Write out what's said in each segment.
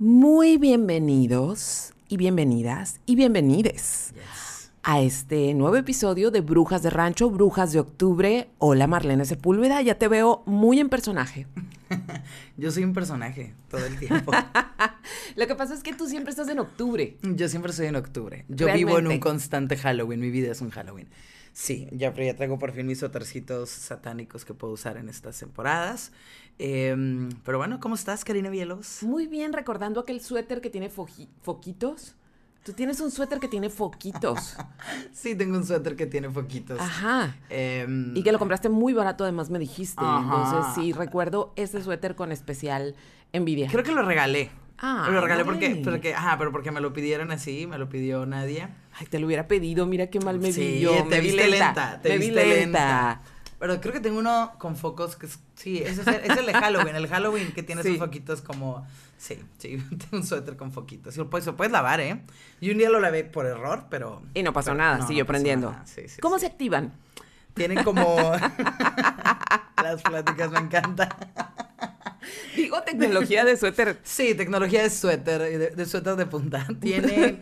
Muy bienvenidos y bienvenidas y bienvenides Yes. a este nuevo episodio de Brujas de Rancho, Brujas de Octubre. Hola Marlene Sepúlveda, ya te veo muy en personaje. Yo soy un personaje todo el tiempo. Lo que pasa es que tú siempre estás en octubre. Yo siempre soy en octubre. Yo vivo en un constante Halloween. Mi vida es un Halloween. Sí, ya, pero ya traigo por fin mis suétercitos satánicos que puedo usar en estas temporadas. Em, pero bueno, ¿cómo estás, Karina Vielos? Muy bien, recordando aquel suéter que tiene foquitos. Tú tienes un suéter que tiene foquitos. Sí, tengo un suéter que tiene foquitos. Ajá. Em, Y que lo compraste muy barato, además me dijiste. Ajá. Entonces, sí, recuerdo ese suéter con especial envidia. Creo que lo regalé. Ah, lo regalé porque, porque, ajá, pero porque me lo pidieron así, me lo pidió Nadia. Ay, te lo hubiera pedido, mira qué mal me sí, vi yo. te me vi viste lenta, lenta, te me vi viste lenta. lenta. Pero creo que tengo uno con focos que es, sí, ese es el, es el de Halloween, el Halloween que tiene Sí. sus foquitos como, sí, sí, tengo un suéter con foquitos. Y lo puedes, lo puedes lavar, ¿eh? Y un día lo lavé por error, pero. Y no pasó pero nada, no, siguió no prendiendo. sí, sí, ¿Cómo se activan? Tienen como. Las pláticas me encantan. Digo tecnología de suéter. Sí, tecnología de suéter, de, de suéter de punta. Tiene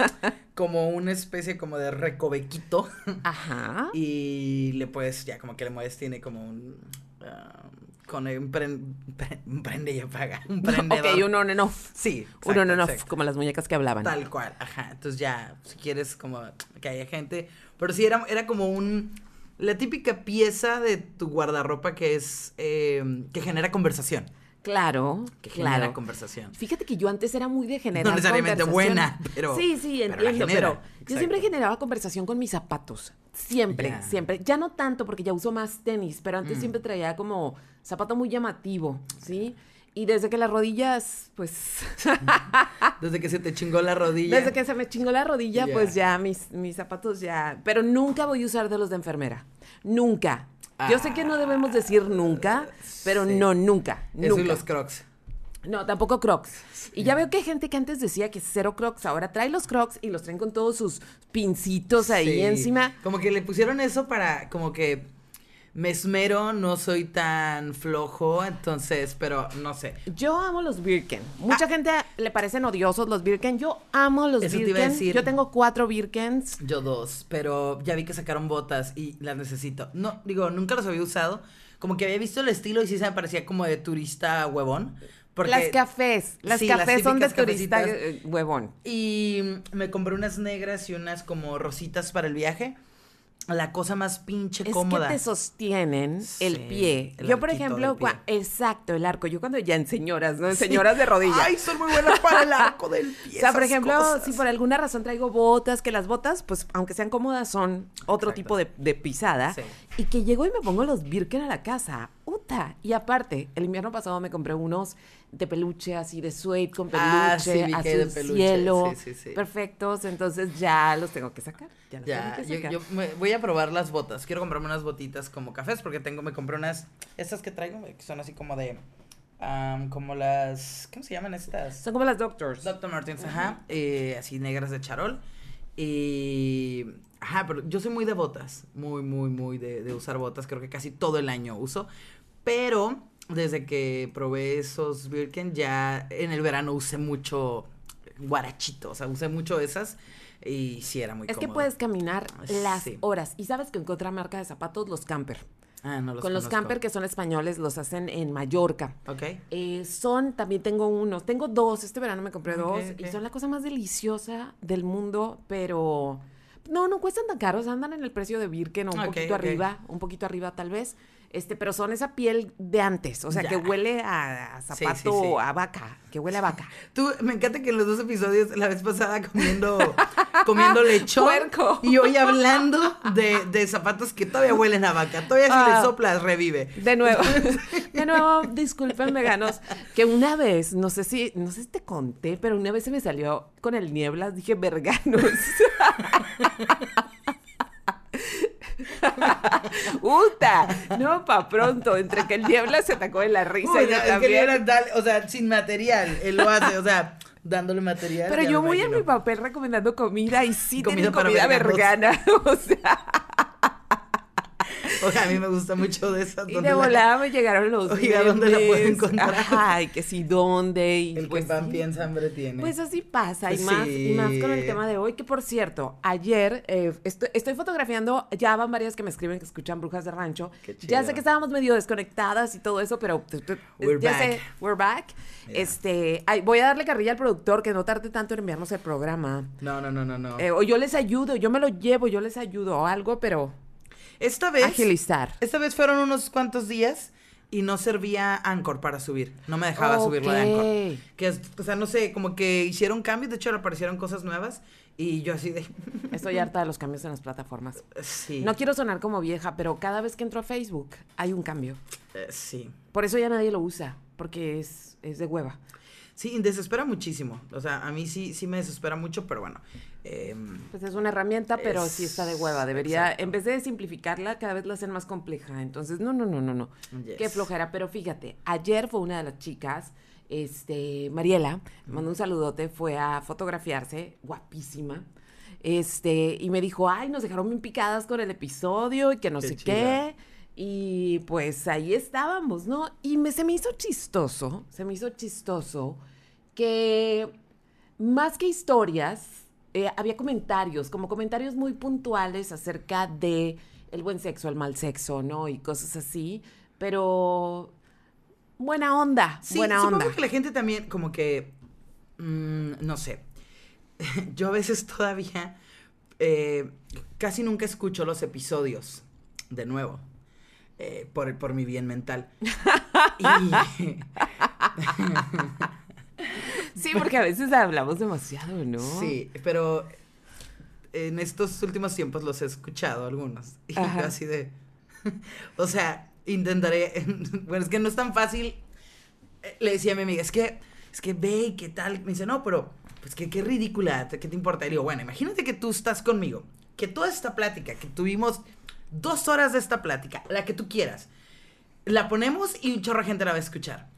como una especie como de recovequito. Ajá. Y le puedes, ya como que le mueves, tiene como un. ah, con un, pren- pre- un prende y apaga. Un prendedor. Ok, un on and off. Sí, Un on and off, exacto. como las muñecas que hablaban. Tal cual, ajá. Entonces ya, si quieres como que haya gente. Pero sí, era, era como un. La típica pieza de tu guardarropa que es. eh, que genera conversación. Claro, Que genera claro. conversación. Fíjate que yo antes era muy de generar No necesariamente buena, pero- Sí, sí, pero entiendo, genera, pero yo siempre generaba conversación con mis zapatos. Siempre, siempre. Ya no tanto porque ya uso más tenis, pero antes Mm. siempre traía como zapato muy llamativo, ¿sí? Y desde que las rodillas, pues... Desde que se te chingó la rodilla. Desde que se me chingó la rodilla, pues ya mis, mis zapatos ya. Pero nunca voy a usar de los de enfermera. Nunca. Yo sé que no debemos decir nunca, pero Ah, Sí. no, nunca. Eso nunca. y los crocs. No, tampoco crocs. Y ya veo que hay gente que antes decía que cero crocs, ahora trae los crocs y los traen con todos sus pincitos ahí Sí. encima. Como que le pusieron eso para, como que me esmero, no soy tan flojo, entonces, pero no sé. Yo amo los Birken. Mucha gente le parecen odiosos los Birken. Yo amo los Ah. Eso te iba a decir. Yo tengo cuatro Birkens. Yo dos, pero ya vi que sacaron botas y las necesito. No, digo, nunca los había usado. Como que había visto el estilo y sí se me parecía como de turista huevón. Porque, Las cafés. Las Sí, las cafés son de turista eh, huevón. Y me compré unas negras y unas como rositas para el viaje. La cosa más pinche Es cómoda. que te sostienen el Sí, pie. el Yo, por ejemplo, pie. exacto, el arco. Yo cuando ya en señoras, ¿no? En señoras de rodillas. Ay, son muy buenas para el arco del pie. O sea, por ejemplo, cosas. si por alguna razón traigo botas, que las botas, pues aunque sean cómodas, son otro Exacto. tipo de, de pisada. Sí. Y que llego y me pongo los Birken a la casa. ¡Uta! Y aparte, el invierno pasado me compré unos de peluche, así de suede con peluche, Ah, sí, hay de azul peluche, cielo, sí, sí, perfectos. Entonces ya los tengo que sacar. Ya los Ya, tengo que sacar. yo me- voy a probar las botas. Quiero comprarme unas botitas como cafés porque tengo, me compré unas, estas que traigo, que son así como de, como las, ¿cómo se llaman estas? Son como las Doctors. Dr. Martens, ajá, eh, así negras de charol. Y, ajá, pero yo soy muy de botas, muy, muy, muy de, de usar botas, creo que casi todo el año uso. Pero desde que probé esos Birken, ya en el verano usé mucho guarachito, o sea, usé mucho esas y sí era muy es que puedes caminar las Sí. horas. Y sabes que encontré marca de zapatos, los camper. Ah, no los Con los camper que son españoles, los hacen en Mallorca. Ok. Eh, son, también tengo unos, tengo dos, este verano me compré dos y son la cosa más deliciosa del mundo, pero no, no cuestan tan caros, andan en el precio de Birken o un poquito arriba, un poquito arriba tal vez, este, pero son esa piel de antes, o sea, Ya. que huele a, a Sí, sí, zapato, sí. a vaca, que huele a vaca. Tú, me encanta que en los dos episodios, la vez pasada comiendo, comiendo lechón. Puerco. Y hoy hablando de, de zapatos que todavía huelen a vaca. Todavía si Ah. le soplas, revive. De nuevo, de nuevo, disculpen veganos, que una vez, no sé si, no sé si te conté, pero una vez se me salió con el nieblas, dije verganos. ¡Uta! No, pa' pronto, entre que el niebla se atacó de la risa Uy, que también. o sea, sin material. Él lo hace, o sea, dándole material. Pero yo voy en mi papel recomendando comida y sí Comida comida vergana. O sea, O sea, a mí me gusta mucho de esas. Y de la- volada me llegaron los Oiga, ¿dónde la puedo encontrar? Ajá, y que sí, ¿dónde? Y El pues, que pan sí. piensa hambre tiene. Pues así pasa, y más, y más con el tema de hoy, que por cierto, ayer eh, estoy, estoy fotografiando, ya van varias que me escriben que escuchan Brujas de Rancho. Qué Ya sé que estábamos medio desconectadas y todo eso, pero We're ya back. sé, we're back. Yeah. Este, ay, voy a darle carrilla al productor que no tarde tanto en enviarnos el programa. No, no, no, no, no. Eh, o yo les ayudo, yo me lo llevo, yo les ayudo o algo, pero esta vez. agilizar. Esta vez fueron unos cuantos días y no servía Anchor para subir. No me dejaba subirlo de Anchor. Que o sea, no sé, como que hicieron cambios, de hecho aparecieron cosas nuevas y yo así de Estoy harta de los cambios en las plataformas. sí. No quiero sonar como vieja, pero cada vez que entro a Facebook hay un cambio. eh, sí. Por eso ya nadie lo usa, porque es, es de hueva. Sí, desespera muchísimo. O sea, a mí sí sí me desespera mucho, pero bueno. Em, Pues es una herramienta, pero Es- sí está de hueva. Debería, exacto. en vez de simplificarla, cada vez la hacen más compleja. Entonces, no, no, no, no, no. Yes. Qué flojera. Pero fíjate, ayer fue una de las chicas, este, Mariela, me mandó un saludote, fue a fotografiarse, guapísima. Este, y me dijo, ay, nos dejaron bien picadas con el episodio y que no Qué sé chida. qué. Y pues ahí estábamos, ¿no? Y me, se me hizo chistoso, se me hizo chistoso que más que historias, eh, había comentarios, como comentarios muy puntuales acerca de el buen sexo, el mal sexo, ¿no? Y cosas así, pero buena onda, Sí, buena supongo onda. que la gente también como que, mm, no sé, yo a veces todavía eh, casi nunca escucho los episodios de nuevo. eh, por, por mi bien mental. Y, Sí, porque a veces hablamos demasiado, ¿no? sí, pero en estos últimos tiempos los he escuchado algunos. Y yo Ajá. así de... o sea, intentaré... bueno, es que no es tan fácil. Eh, Le decía a mi amiga, es que, es que ve y qué tal. Me dice, no, pero, pues que qué ridícula, ¿qué te importa? Y digo, bueno, imagínate que tú estás conmigo, que toda esta plática, que tuvimos dos horas de esta plática, la que tú quieras, la ponemos y un chorro de gente la va a escuchar.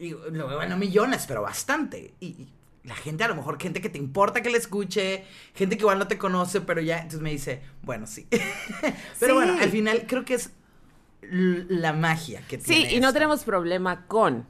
Y luego, bueno, millones, pero bastante. Y, y la gente, a lo mejor, gente que te importa que le escuche, gente que igual no te conoce, pero ya, entonces me dice, bueno, sí. pero Sí. bueno, al final creo que es la magia que Sí, tiene. y no tenemos problema con.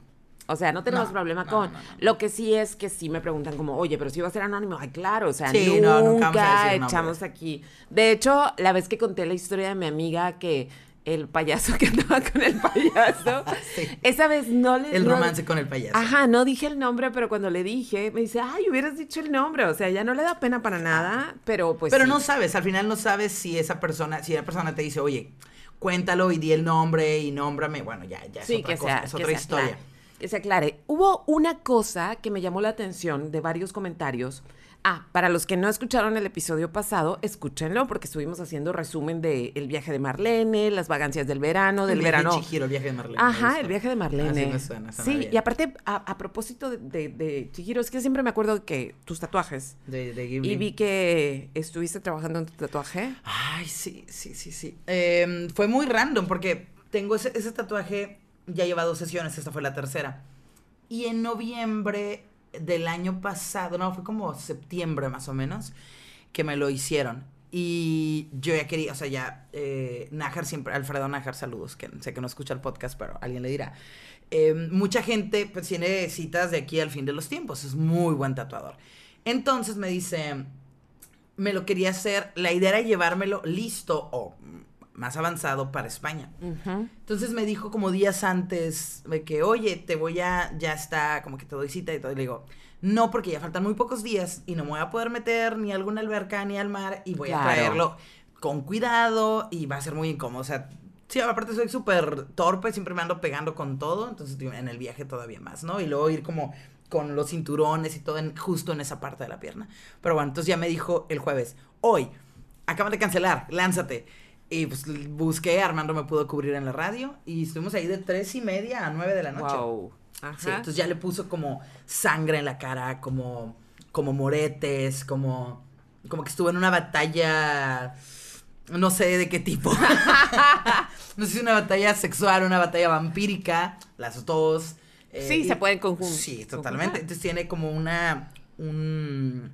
O sea, no tenemos No, problema no, con. no, no, no. Lo que sí es que sí me preguntan como, oye, pero si va a ser anónimo. Ay, claro, o sea, Sí, no, nunca, nunca vamos a decir nombres. echamos aquí. De hecho, la vez que conté la historia de mi amiga que el payaso que andaba con el payaso, Sí. esa vez no le... El no- romance con el payaso. Ajá, no dije el nombre, pero cuando le dije, me dice, ay, hubieras dicho el nombre. O sea, ya no le da pena para nada, pero pues Pero sí. no sabes, al final no sabes si esa persona, si la persona te dice, oye, cuéntalo y di el nombre y nómbrame, bueno, ya, ya es Sí, otra que cosa, sea, es que otra historia. que se aclare. Hubo una cosa que me llamó la atención de varios comentarios. Ah, para los que no escucharon el episodio pasado, escúchenlo porque estuvimos haciendo resumen de el viaje de Marlene, las vagancias del verano, del El viaje de verano. Chihiro, el viaje de Marlene. Ajá, el viaje de Marlene. Así me suena, suena sí, bien. y aparte, a, a propósito de, de, de Chihiro, es que siempre me acuerdo que tus tatuajes. De, de Ghibli. Y vi que estuviste trabajando en tu tatuaje. Ay, sí, sí, sí, sí. Em, fue muy random porque tengo ese, ese tatuaje, ya lleva dos sesiones, esta fue la tercera. Y en noviembre del año pasado, no, fue como septiembre más o menos, que me lo hicieron. Y yo ya quería, o sea, ya, eh, Nájar siempre, Alfredo Nájar, saludos, que sé que no escucha el podcast, pero alguien le dirá. Em, mucha gente pues tiene citas de aquí al fin de los tiempos, es muy buen tatuador. Entonces me dice, me lo quería hacer, la idea era llevármelo listo o más avanzado para España. Entonces me dijo como días antes de que, oye, te voy a, ya está, como que te doy cita y todo. Y le digo, no, porque ya faltan muy pocos días y no me voy a poder meter ni a alguna alberca ni al mar y voy Claro. a traerlo con cuidado y va a ser muy incómodo. O sea, sí, aparte soy súper torpe, siempre me ando pegando con todo, entonces en el viaje todavía más, ¿no? Y luego ir como con los cinturones y todo en- justo en esa parte de la pierna. Pero bueno, entonces ya me dijo el jueves, hoy, acaban de cancelar, lánzate. Y pues busqué, Armando me pudo cubrir en la radio y estuvimos ahí de tres y media a nueve de la noche. Wow. Ajá. Sí, entonces ya le puso como sangre en la cara, como, como moretes, como, como que estuvo en una batalla, no sé de qué tipo. no sé si una batalla sexual, una batalla vampírica, las dos. eh, Sí, y- se pueden conjun- Sí, totalmente. conjuntar. Entonces tiene como una, un,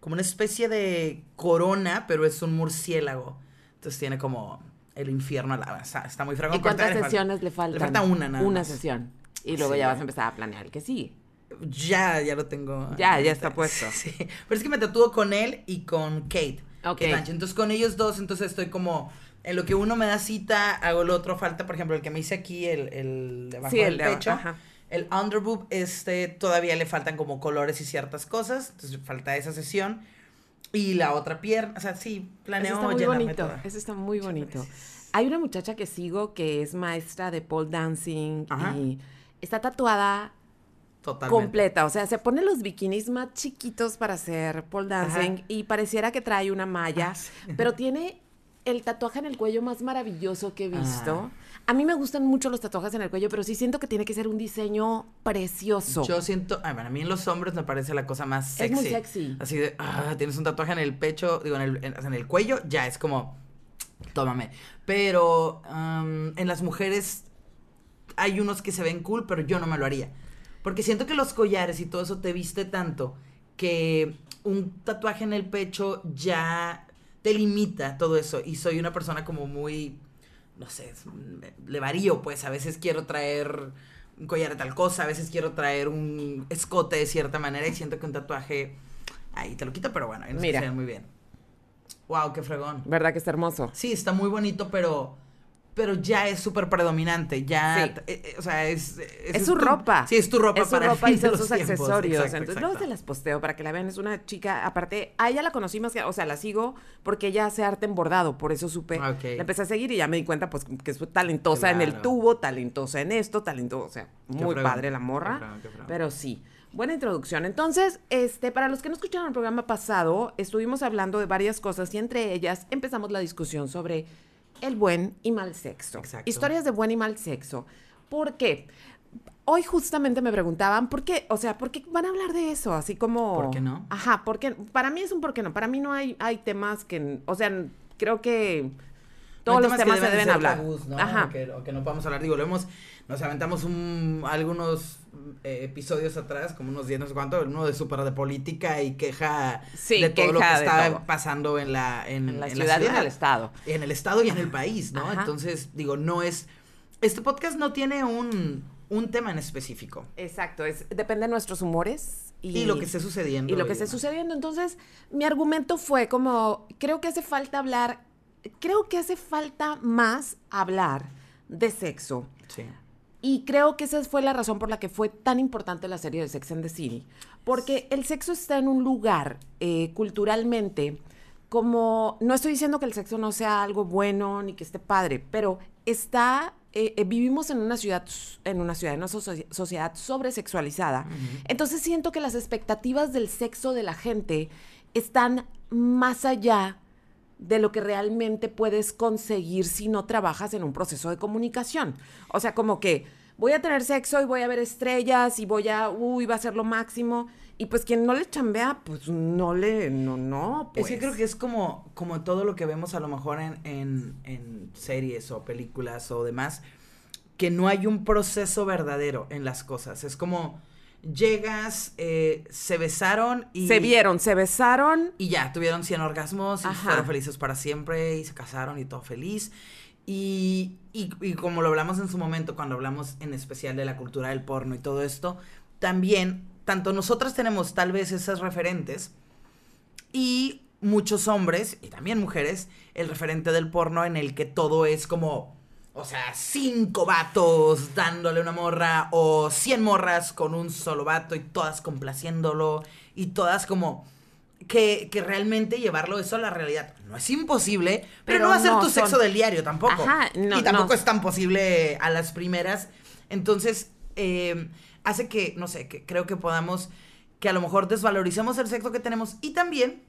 como una especie de corona, pero es un murciélago. Entonces tiene como el infierno a la... Está, está muy fregón. ¿Y cuántas sesiones le faltan? Le falta una nada Una más. sesión. Y luego Sí, ya vas a empezar a planear el que sigue. Ya, ya lo tengo. Ya, ya está puesto. Sí. Pero es que me tatúo con él y con Kate. Ok. Kate. Entonces con ellos dos, entonces estoy como. En lo que uno me da cita, hago el otro. Falta, por ejemplo, el que me hice aquí, el, el de abajo Sí, el del de- pecho. ajá. El underboob, este, todavía le faltan como colores y ciertas cosas. Entonces falta esa sesión. Y la otra pierna. O sea, sí, Eso planeo está muy bonito. toda. Eso está muy Muchas bonito. gracias. Hay una muchacha que sigo que es maestra de pole dancing Ajá. y está tatuada Totalmente. completa. O sea, se pone los bikinis más chiquitos para hacer pole dancing Ajá. y pareciera que trae una malla, Ah, sí. pero tiene el tatuaje en el cuello más maravilloso que he visto. Ah. A mí me gustan mucho los tatuajes en el cuello, pero sí siento que tiene que ser un diseño precioso. Yo siento, ay, bueno, a mí en los hombres me parece la cosa más sexy. Es muy sexy. Así de, ah, tienes un tatuaje en el pecho, digo, en el, en, en el cuello, ya es como, tómame. Pero en las mujeres hay unos que se ven cool, pero yo no me lo haría. Porque siento que los collares y todo eso te viste tanto que un tatuaje en el pecho ya te limita todo eso. Y soy una persona como muy, no sé, le varío, pues a veces quiero traer un collar de tal cosa, a veces quiero traer un escote de cierta manera y siento que un tatuaje ahí te lo quito, pero bueno, unos que Mira. muy bien. Wow, qué fregón. ¿Verdad que está hermoso? Sí, está muy bonito, pero pero ya es súper predominante, ya, Sí. eh, eh, o sea, es... Es, su tu- ropa. Sí, es tu ropa Es su para ropa y son sus tiempos. accesorios. Exacto, Entonces, luego se las posteo para que la vean. Es una chica, aparte, a ella la conocí más que, o sea, la sigo porque ella hace arte en bordado, por eso supe. Ah. La empecé a seguir y ya me di cuenta, pues, que es talentosa en el tubo, talentosa en esto, talentosa, o sea, muy padre la qué morra. qué. Pero sí. Buena introducción. Entonces, este, para los que no escucharon el programa pasado, estuvimos hablando de varias cosas y entre ellas empezamos la discusión sobre el buen y mal sexo. Exacto. Historias de buen y mal sexo. ¿Por qué? Hoy justamente me preguntaban, ¿por qué? O sea, ¿por qué van a hablar de eso? Así como... ¿Por qué no? Ajá, porque para mí es un por qué no. Para mí no hay, hay temas que... O sea, creo que todos No los temas que se deben hablar. tabús, ¿no? Ajá. O que, o que no podamos hablar. Digo, lo hemos, nos aventamos un, algunos eh, episodios atrás, como unos 10, no sé cuánto, uno de súper de política y queja Sí, de todo lo que está pasando en la, en, En la en ciudad y en el estado. En el estado y en el país, ¿no? Ajá. Entonces, digo, no es... Este podcast no tiene un, un tema en específico. Exacto, es, depende de nuestros humores. Y, Y, lo que esté sucediendo. y lo que esté sucediendo. Entonces, mi argumento fue como, creo que hace falta hablar, creo que hace falta más hablar de sexo. Sí. Y creo que esa fue la razón por la que fue tan importante la serie de Sex and the City. Porque el sexo está en un lugar eh, culturalmente como, no estoy diciendo que el sexo no sea algo bueno ni que esté padre, pero está, eh, eh, vivimos en una ciudad, en una ciudad, en una soci- sociedad sobresexualizada. Entonces siento que las expectativas del sexo de la gente están más allá de lo que realmente puedes conseguir si no trabajas en un proceso de comunicación. O sea, como que voy a tener sexo y voy a ver estrellas y voy a, uy, va a ser lo máximo. Y pues quien no le chambea, pues no le, no, no. Pues. Es que creo que es como, como todo lo que vemos a lo mejor en, en, en series o películas o demás, que no hay un proceso verdadero en las cosas. Es como llegas, eh, se besaron y... Se vieron, se besaron. Y ya, tuvieron 100 orgasmos y Ajá. fueron felices para siempre y se casaron y todo feliz. Y, y, y como lo hablamos en su momento, cuando hablamos en especial de la cultura del porno y todo esto, también, tanto nosotras tenemos tal vez esas referentes y muchos hombres y también mujeres, el referente del porno en el que todo es como, o sea, cinco vatos dándole una morra o cien morras con un solo vato y todas complaciéndolo y todas como que, que realmente llevarlo eso a la realidad. No es imposible, pero, Pero no va a ser no tu son- sexo del diario tampoco. Ajá, no, y tampoco no. es tan posible a las primeras. Entonces, eh, hace que, no sé, que creo que podamos, que a lo mejor desvaloricemos el sexo que tenemos y también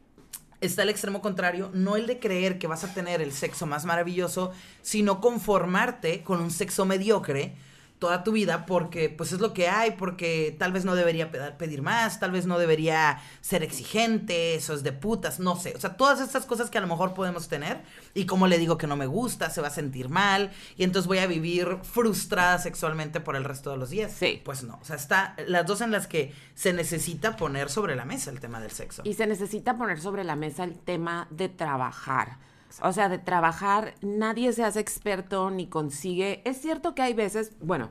está el extremo contrario, no el de creer que vas a tener el sexo más maravilloso, sino conformarte con un sexo mediocre toda tu vida porque pues es lo que hay, porque tal vez no debería pe- pedir más, tal vez no debería ser exigente, eso es de putas, no sé, o sea, todas estas cosas que a lo mejor podemos tener y como le digo que no me gusta, se va a sentir mal y entonces voy a vivir frustrada sexualmente por el resto de los días. Sí. Pues no, o sea, está las dos en las que se necesita poner sobre la mesa el tema del sexo. Y se necesita poner sobre la mesa el tema de trabajar. O sea, de trabajar, nadie se hace experto ni consigue. Es cierto que hay veces, bueno,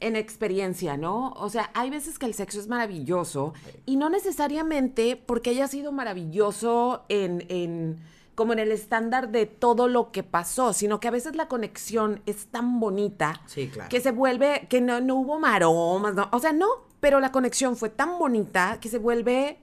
en experiencia, ¿no? O sea, hay veces que el sexo es maravilloso y no necesariamente porque haya sido maravilloso en, en como en el estándar de todo lo que pasó, sino que a veces la conexión es tan bonita Sí, claro. que se vuelve, que no, no hubo maromas, ¿no? O sea, no, pero la conexión fue tan bonita que se vuelve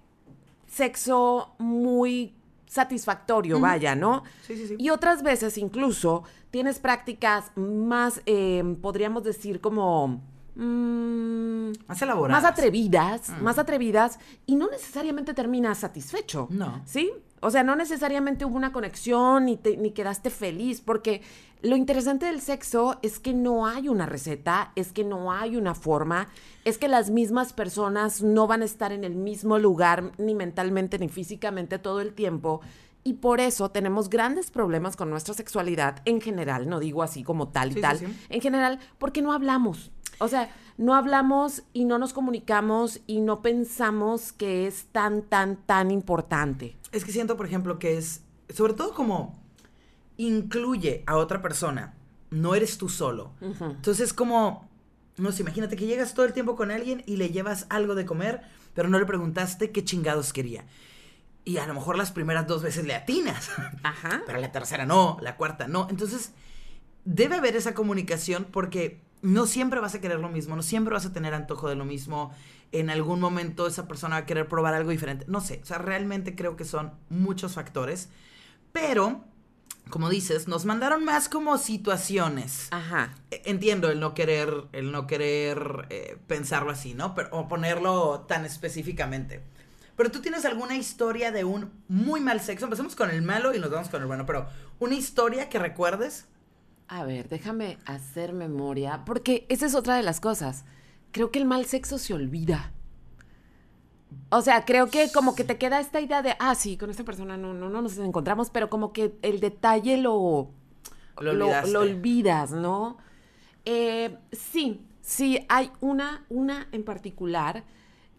sexo muy satisfactorio, vaya, ¿no? Sí, sí, sí. Y otras veces incluso tienes prácticas más, eh, podríamos decir, como... mm, Más elaboradas. más atrevidas, más atrevidas, y no necesariamente terminas satisfecho. No. ¿Sí? O sea, no necesariamente hubo una conexión ni, te- ni quedaste feliz, porque lo interesante del sexo es que no hay una receta, es que no hay una forma, es que las mismas personas no van a estar en el mismo lugar, ni mentalmente ni físicamente todo el tiempo. Y por eso tenemos grandes problemas con nuestra sexualidad en general, no digo así como tal y Sí, sí, tal, sí. en general, porque no hablamos. O sea, no hablamos y no nos comunicamos y no pensamos que es tan, tan, tan importante. Es que siento, por ejemplo, que es, sobre todo como incluye a otra persona, no eres tú solo. Entonces, como, no sé, imagínate que llegas todo el tiempo con alguien y le llevas algo de comer, pero no le preguntaste qué chingados quería. Y a lo mejor las primeras dos veces le atinas, Ajá. pero la tercera no, la cuarta no. Entonces, debe haber esa comunicación porque no siempre vas a querer lo mismo, no siempre vas a tener antojo de lo mismo. En algún momento esa persona va a querer probar algo diferente. No sé, o sea, realmente creo que son muchos factores. Pero, como dices, nos mandaron más como situaciones. Ajá. E- Entiendo el no querer, el no querer eh, pensarlo así, ¿no? Pero, o ponerlo tan específicamente. Pero tú tienes alguna historia de un muy mal sexo. Empecemos con el malo y nos vamos con el bueno. Pero, ¿una historia que recuerdes? A ver, déjame hacer memoria, porque esa es otra de las cosas. Creo que el mal sexo se olvida. O sea, creo que como que te queda esta idea de, ah, sí, con esta persona no, no, no nos encontramos, pero como que el detalle lo, Lo lo olvidas, ¿no? Eh, sí, sí, hay una, una en particular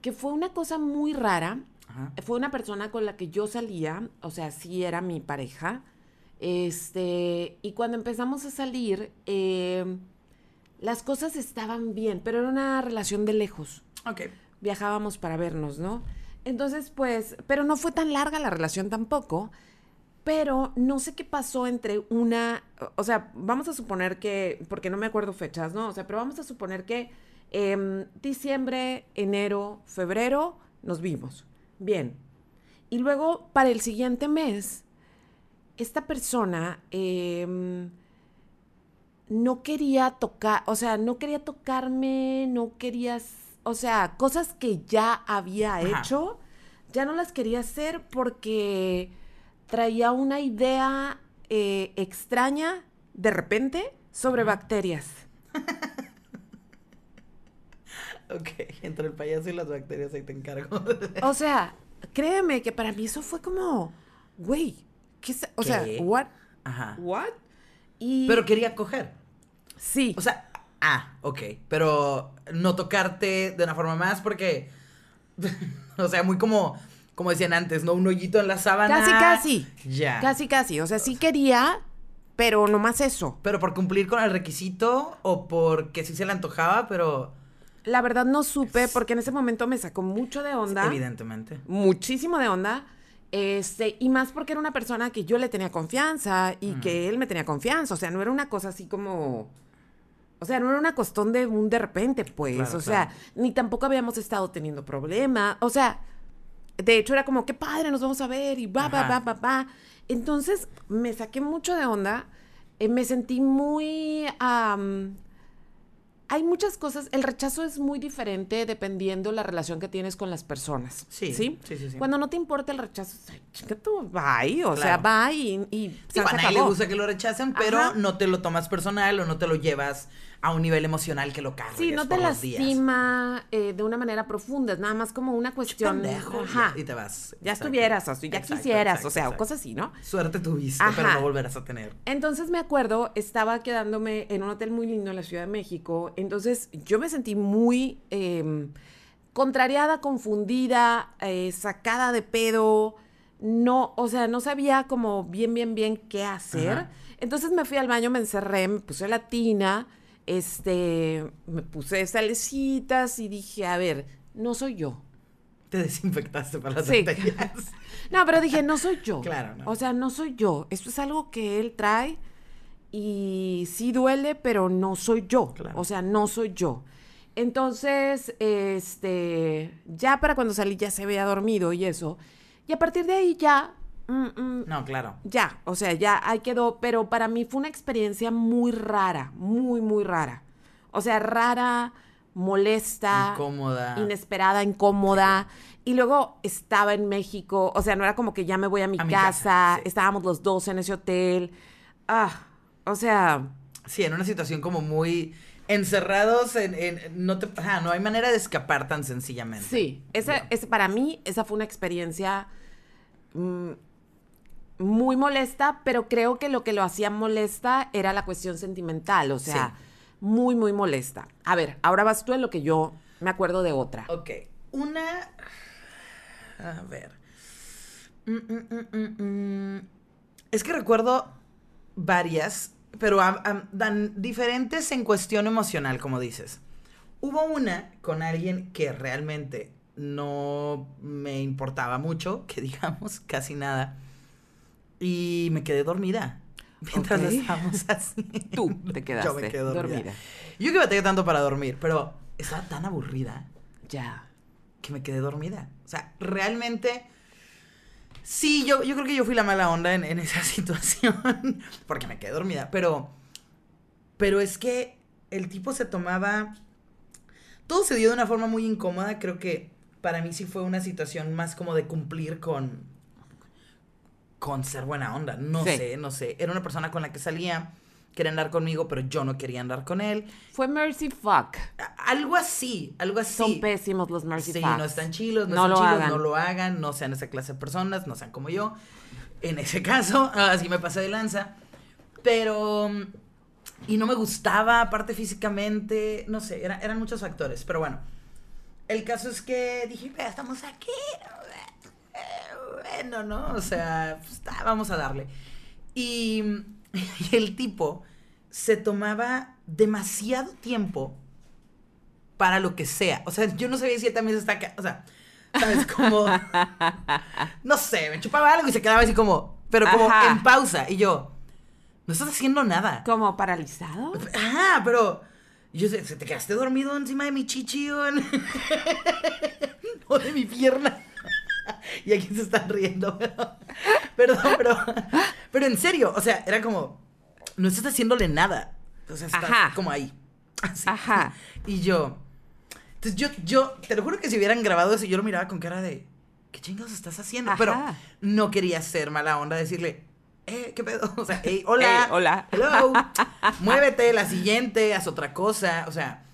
que fue una cosa muy rara. Ajá. Fue una persona con la que yo salía, o sea, sí era mi pareja. Este, y cuando empezamos a salir, eh, las cosas estaban bien, pero era una relación de lejos. Ok. Viajábamos para vernos, ¿no? Entonces, pues, pero no fue tan larga la relación tampoco. Pero no sé qué pasó entre una, o sea, vamos a suponer que, porque no me acuerdo fechas, ¿no? O sea, pero vamos a suponer que em, diciembre, enero, febrero nos vimos. Bien. Y luego, para el siguiente mes, esta persona em, no quería tocar, o sea, no quería tocarme, no quería, o sea, cosas que ya había Ajá. hecho, ya no las quería hacer porque traía una idea eh, extraña de repente sobre bacterias. Ok, entre el payaso y las bacterias ahí te encargo. O sea, créeme que para mí eso fue como, güey, ¿qué es? O sea, what? Ajá. What? Y Pero quería coger. sí. O sea, ah, ok. Pero no tocarte de una forma más porque. o sea, muy como. Como decían antes, ¿no? Un hoyito en la sábana. Casi, casi. Ya. Casi, casi. O sea, sí quería, pero no más eso. Pero por cumplir con el requisito o porque sí se le antojaba, pero. La verdad no supe porque en ese momento me sacó mucho de onda. Evidentemente. Muchísimo de onda. Este, y más porque era una persona que yo le tenía confianza y que él me tenía confianza. O sea, no era una cosa así como. O sea, no era una cuestión de un de repente, pues. Claro, o sea, ni tampoco habíamos estado teniendo problemas. O sea, de hecho era como, qué padre, nos vamos a ver y va, va, va, va, va. Entonces me saqué mucho de onda. eh, me sentí muy. hay muchas cosas. El rechazo es muy diferente dependiendo la relación que tienes con las personas. Sí, ¿Sí? sí, sí, sí. Cuando no te importa el rechazo, chica, tú, bye. O sea, bye y, y Sí, san a se nadie le gusta que lo rechacen, pero Ajá. no te lo tomas personal o no te lo llevas a un nivel emocional que lo cargues Sí, no te lastima eh, de una manera profunda, es nada más como una cuestión. Pendejo, Ajá. y, te vas. Ya Exacto. estuvieras, o sea, ya Exacto, quisieras, exacto, o sea, o cosas así, ¿no? Suerte tuviste, Ajá. pero no volverás a tener. Entonces me acuerdo, estaba quedándome en un hotel muy lindo en la Ciudad de México, entonces yo me sentí muy eh, contrariada, confundida, eh, sacada de pedo, no, o sea, no sabía como bien, bien, bien qué hacer. Ajá. Entonces me fui al baño, me encerré, me puse la tina, este, me puse salecitas y dije, a ver, no soy yo. Te desinfectaste para las Sí. No, pero dije, no soy yo. Claro, no. O sea, no soy yo. Esto es algo que él trae y sí duele, pero no soy yo. Claro. O sea, no soy yo. Entonces, este, ya para cuando salí ya se había dormido y eso. Y a partir de ahí ya, mm, mm, No, claro. ya, o sea, ya ahí quedó. Pero para mí fue una experiencia muy rara, muy, muy rara. O sea, rara, molesta Incómoda. inesperada, incómoda. Y luego estaba en México, o sea, no era como que ya me voy a mi, A mi casa, sí. estábamos los dos en ese hotel. Ah, o sea, Sí, en una situación como muy encerrados en, en- no te, ajá, no hay manera de escapar tan sencillamente. sí, esa, para mí esa fue una experiencia mm, muy molesta, pero creo que lo que lo hacía molesta era la cuestión sentimental, o sea, muy, muy molesta. A ver, ahora vas tú en lo que yo me acuerdo de otra. Ok, una, a ver, Mm, mm, mm, es que recuerdo varias, pero am- am- dan diferentes en cuestión emocional, como dices. Hubo una con alguien que realmente no me importaba mucho, que digamos, casi nada. Y me quedé dormida. Mientras estábamos así. Tú te quedaste Yo me quedé dormida. dormida. Yo que batallé tanto para dormir, pero estaba tan aburrida Ya. que me quedé dormida. O sea, realmente. Sí, yo, yo creo que yo fui la mala onda en, en esa situación. Porque me quedé dormida. Pero. Pero es que el tipo se tomaba. Todo se dio de una forma muy incómoda. Creo que para mí sí fue una situación más como de cumplir con. Con ser buena onda. No Sí. sé, no sé. Era una persona con la que salía. Quería andar conmigo, pero yo no quería andar con él. Fue Mercy Fuck. Algo así, algo así. Son pésimos los Mercy Sí, Fucks. no están chilos, no, No están lo chilos, hagan. no lo hagan, no sean esa clase de personas, no sean como yo. En ese caso, así me pasé de lanza. Pero. Y no me gustaba, aparte físicamente, no sé, era- eran muchos factores. Pero bueno, el caso es que dije, "Ve, estamos aquí. Bueno, ¿no? O sea, pues, vamos a darle. Y, y el tipo se tomaba demasiado tiempo para lo que sea. O sea, yo no sabía si él también se está... O sea, ¿sabes? Como... No sé, me chupaba algo y se quedaba así como... Pero como Ajá. en pausa. Y yo... No estás haciendo nada. ¿Como paralizado? Ajá, pero... Yo sé, ¿se te quedaste dormido encima de mi chichi o, en- o de mi pierna? y aquí se están riendo, pero... Perdón, pero... Pero en serio, o sea, era como... No estás haciéndole nada. O sea, estás Ajá. como ahí. Así. Ajá. Y yo... Entonces yo, yo, te lo juro que si hubieran grabado eso, yo lo miraba con cara de... ¿Qué chingados estás haciendo? Pero no quería ser mala onda, decirle... Eh, ¿qué pedo? O sea, hey, hola. Ey, hola. Hello. Muévete, la siguiente, haz otra cosa. O sea,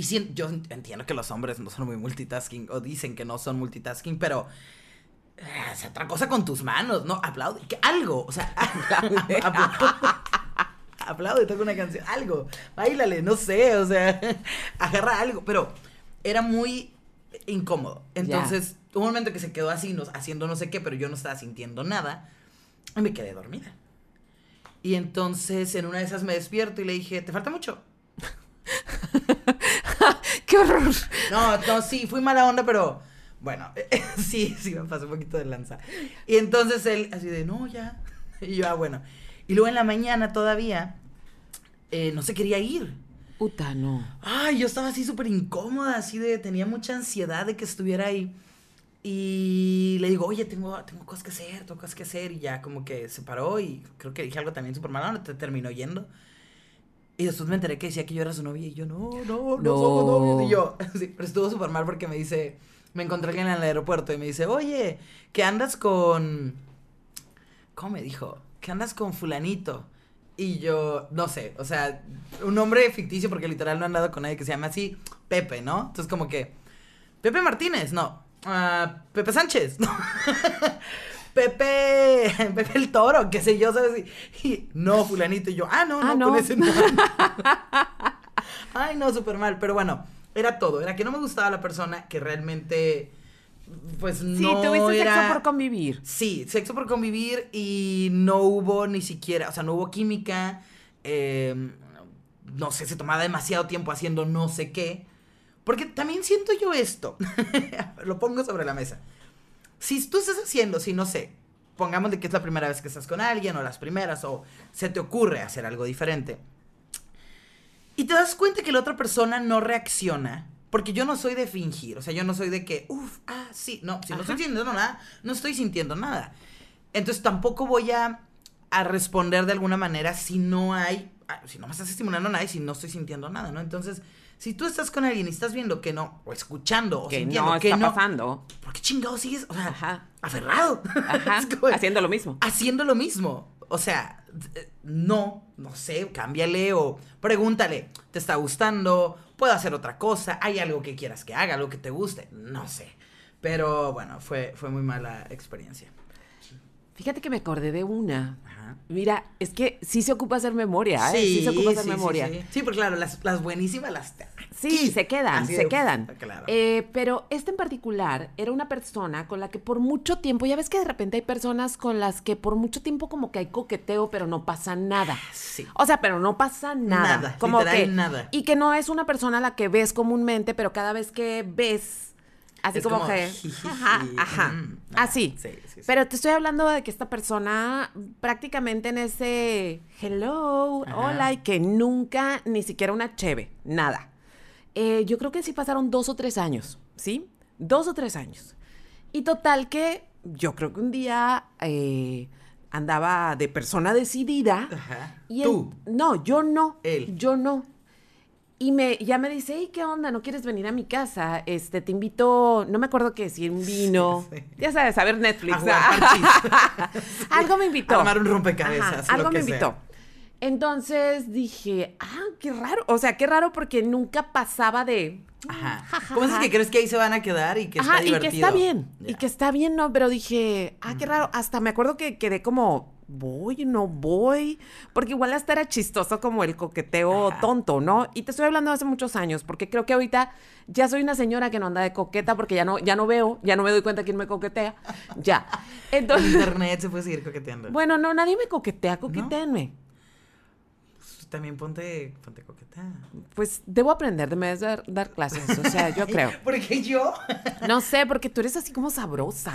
y yo entiendo que los hombres no son muy multitasking, o dicen que no son multitasking, pero eh, haz otra cosa con tus manos, ¿no? Aplaude, que algo, o sea, aplaude. Aplaude, toca una canción, algo, bailale, no sé, o sea, agarra algo, pero era muy incómodo. Entonces, hubo un momento que se quedó así, no- haciendo no sé qué, pero yo no estaba sintiendo nada, y me quedé dormida. Y entonces, en una de esas me despierto y le dije, ¿te falta mucho? ¡Qué horror! No, no, sí, fui mala onda, pero bueno, sí, sí me pasó un poquito de lanza. Y entonces él, así de, no, ya. Y yo, ah, bueno. Y luego en la mañana todavía, eh, no se quería ir. Puta, no. Ay, yo estaba así súper incómoda, así de, tenía mucha ansiedad de que estuviera ahí. Y le digo, oye, tengo, tengo cosas que hacer, tengo cosas que hacer. Y ya como que se paró y creo que dije algo también súper malo, no te terminó yendo. Y después me enteré que decía que yo era su novia y yo, no, no, no, No. somos novios. Y yo, sí, pero estuvo súper mal porque me dice, me encontré alguien en el aeropuerto y me dice, oye, que andas con... ¿Cómo me dijo? Que andas con fulanito. Y yo, no sé, o sea, un nombre ficticio porque literal no he andado con nadie que se llame así, Pepe, ¿no? Entonces como que, Pepe Martínez, no. Ah, Pepe Sánchez, no. Pepe, Pepe el Toro, qué sé yo, ¿sabes? Y, no, fulanito. Y yo, ah, no, no, Ah, con no. ese no. Ay, no, súper mal. Pero bueno, era todo. Era que no me gustaba la persona que realmente pues Sí, no tuviste era... sexo por convivir. Sí, sexo por convivir y no hubo ni siquiera, o sea, no hubo química, eh, no sé, se tomaba demasiado tiempo haciendo no sé qué. Porque también siento yo esto, lo pongo sobre la mesa. Si tú estás haciendo, si no sé, pongamos de que es la primera vez que estás con alguien o las primeras o se te ocurre hacer algo diferente. Y te das cuenta que la otra persona no reacciona. Porque yo no soy de fingir. O sea, yo no soy de que, uff, ah, sí. No, si no estoy Ajá. sintiendo nada, no estoy sintiendo nada. Entonces tampoco voy a, a responder de alguna manera si no hay, si no me estás estimulando nada y si no estoy sintiendo nada, ¿no? Entonces, si tú estás con alguien y estás viendo que no, o escuchando, o Que sintiendo no que está no, pasando. ¿por qué chingados sigues? O sea, Ajá. aferrado. Ajá. Como- Haciendo lo mismo. haciendo lo mismo. O sea, no, no sé, cámbiale o pregúntale, ¿te está gustando? ¿Puedo hacer otra cosa? ¿Hay algo que quieras que haga? ¿Algo que te guste? No sé. Pero bueno, fue, fue muy mala experiencia. Fíjate que me acordé de una. Ajá. Mira, es que sí se ocupa hacer memoria, ¿eh? Sí, se ocupa hacer sí, memoria. Sí, sí. porque claro, las, las buenísimas las... Sí, se quedan, Así se de- quedan. Claro. Eh, pero este en particular era una persona con la que por mucho tiempo, ya ves que de repente hay personas con las que por mucho tiempo como que hay coqueteo, pero no pasa nada. Sí. O sea, pero no pasa nada. Nada, como que, nada. Y que no es una persona a la que ves comúnmente, pero cada vez que ves, así Es como, como que. jijiji, Ajá, ajá. mm, ajá, así. sí, sí, sí. Pero te estoy hablando de que esta persona prácticamente en ese hello, Ajá. hola, y que nunca ni siquiera una cheve, nada. Eh, yo creo que sí pasaron dos o tres años, ¿sí? Dos o tres años. Y total que yo creo que un día eh, andaba de persona decidida. Ajá. Y Tú. no, yo no. Él. Yo no. Y me, ya me dice, hey, ¿qué onda? ¿No quieres venir a mi casa? Este, te invito, no me acuerdo qué decir, un vino. Sí, sí. Ya sabes, a ver Netflix. A algo me invitó. Armar un rompecabezas, Ajá, lo algo que me sea. invitó. Entonces dije, ah, qué raro. O sea, qué raro porque nunca pasaba de. Ajá. Ja, ja, ¿Cómo es que crees que ahí se van a quedar y que Ajá, está y que divertido? está bien. Y que está bien, ¿no? Pero dije, ah, qué raro. Hasta me acuerdo que quedé como, voy, no voy. Porque igual hasta era chistoso como el coqueteo Ajá. tonto, ¿no? Y te estoy hablando de hace muchos años, porque creo que ahorita ya soy una señora que no anda de coqueta porque ya no, ya no veo, ya no me doy cuenta quién me coquetea. Ya. En internet se puede seguir coqueteando. bueno, no, nadie me coquetea, coquetéenme. Pues también ponte, ponte coqueta. Pues debo aprender, de me dar, dar clases, o sea, yo creo. Porque yo No sé, porque tú eres así como sabrosa.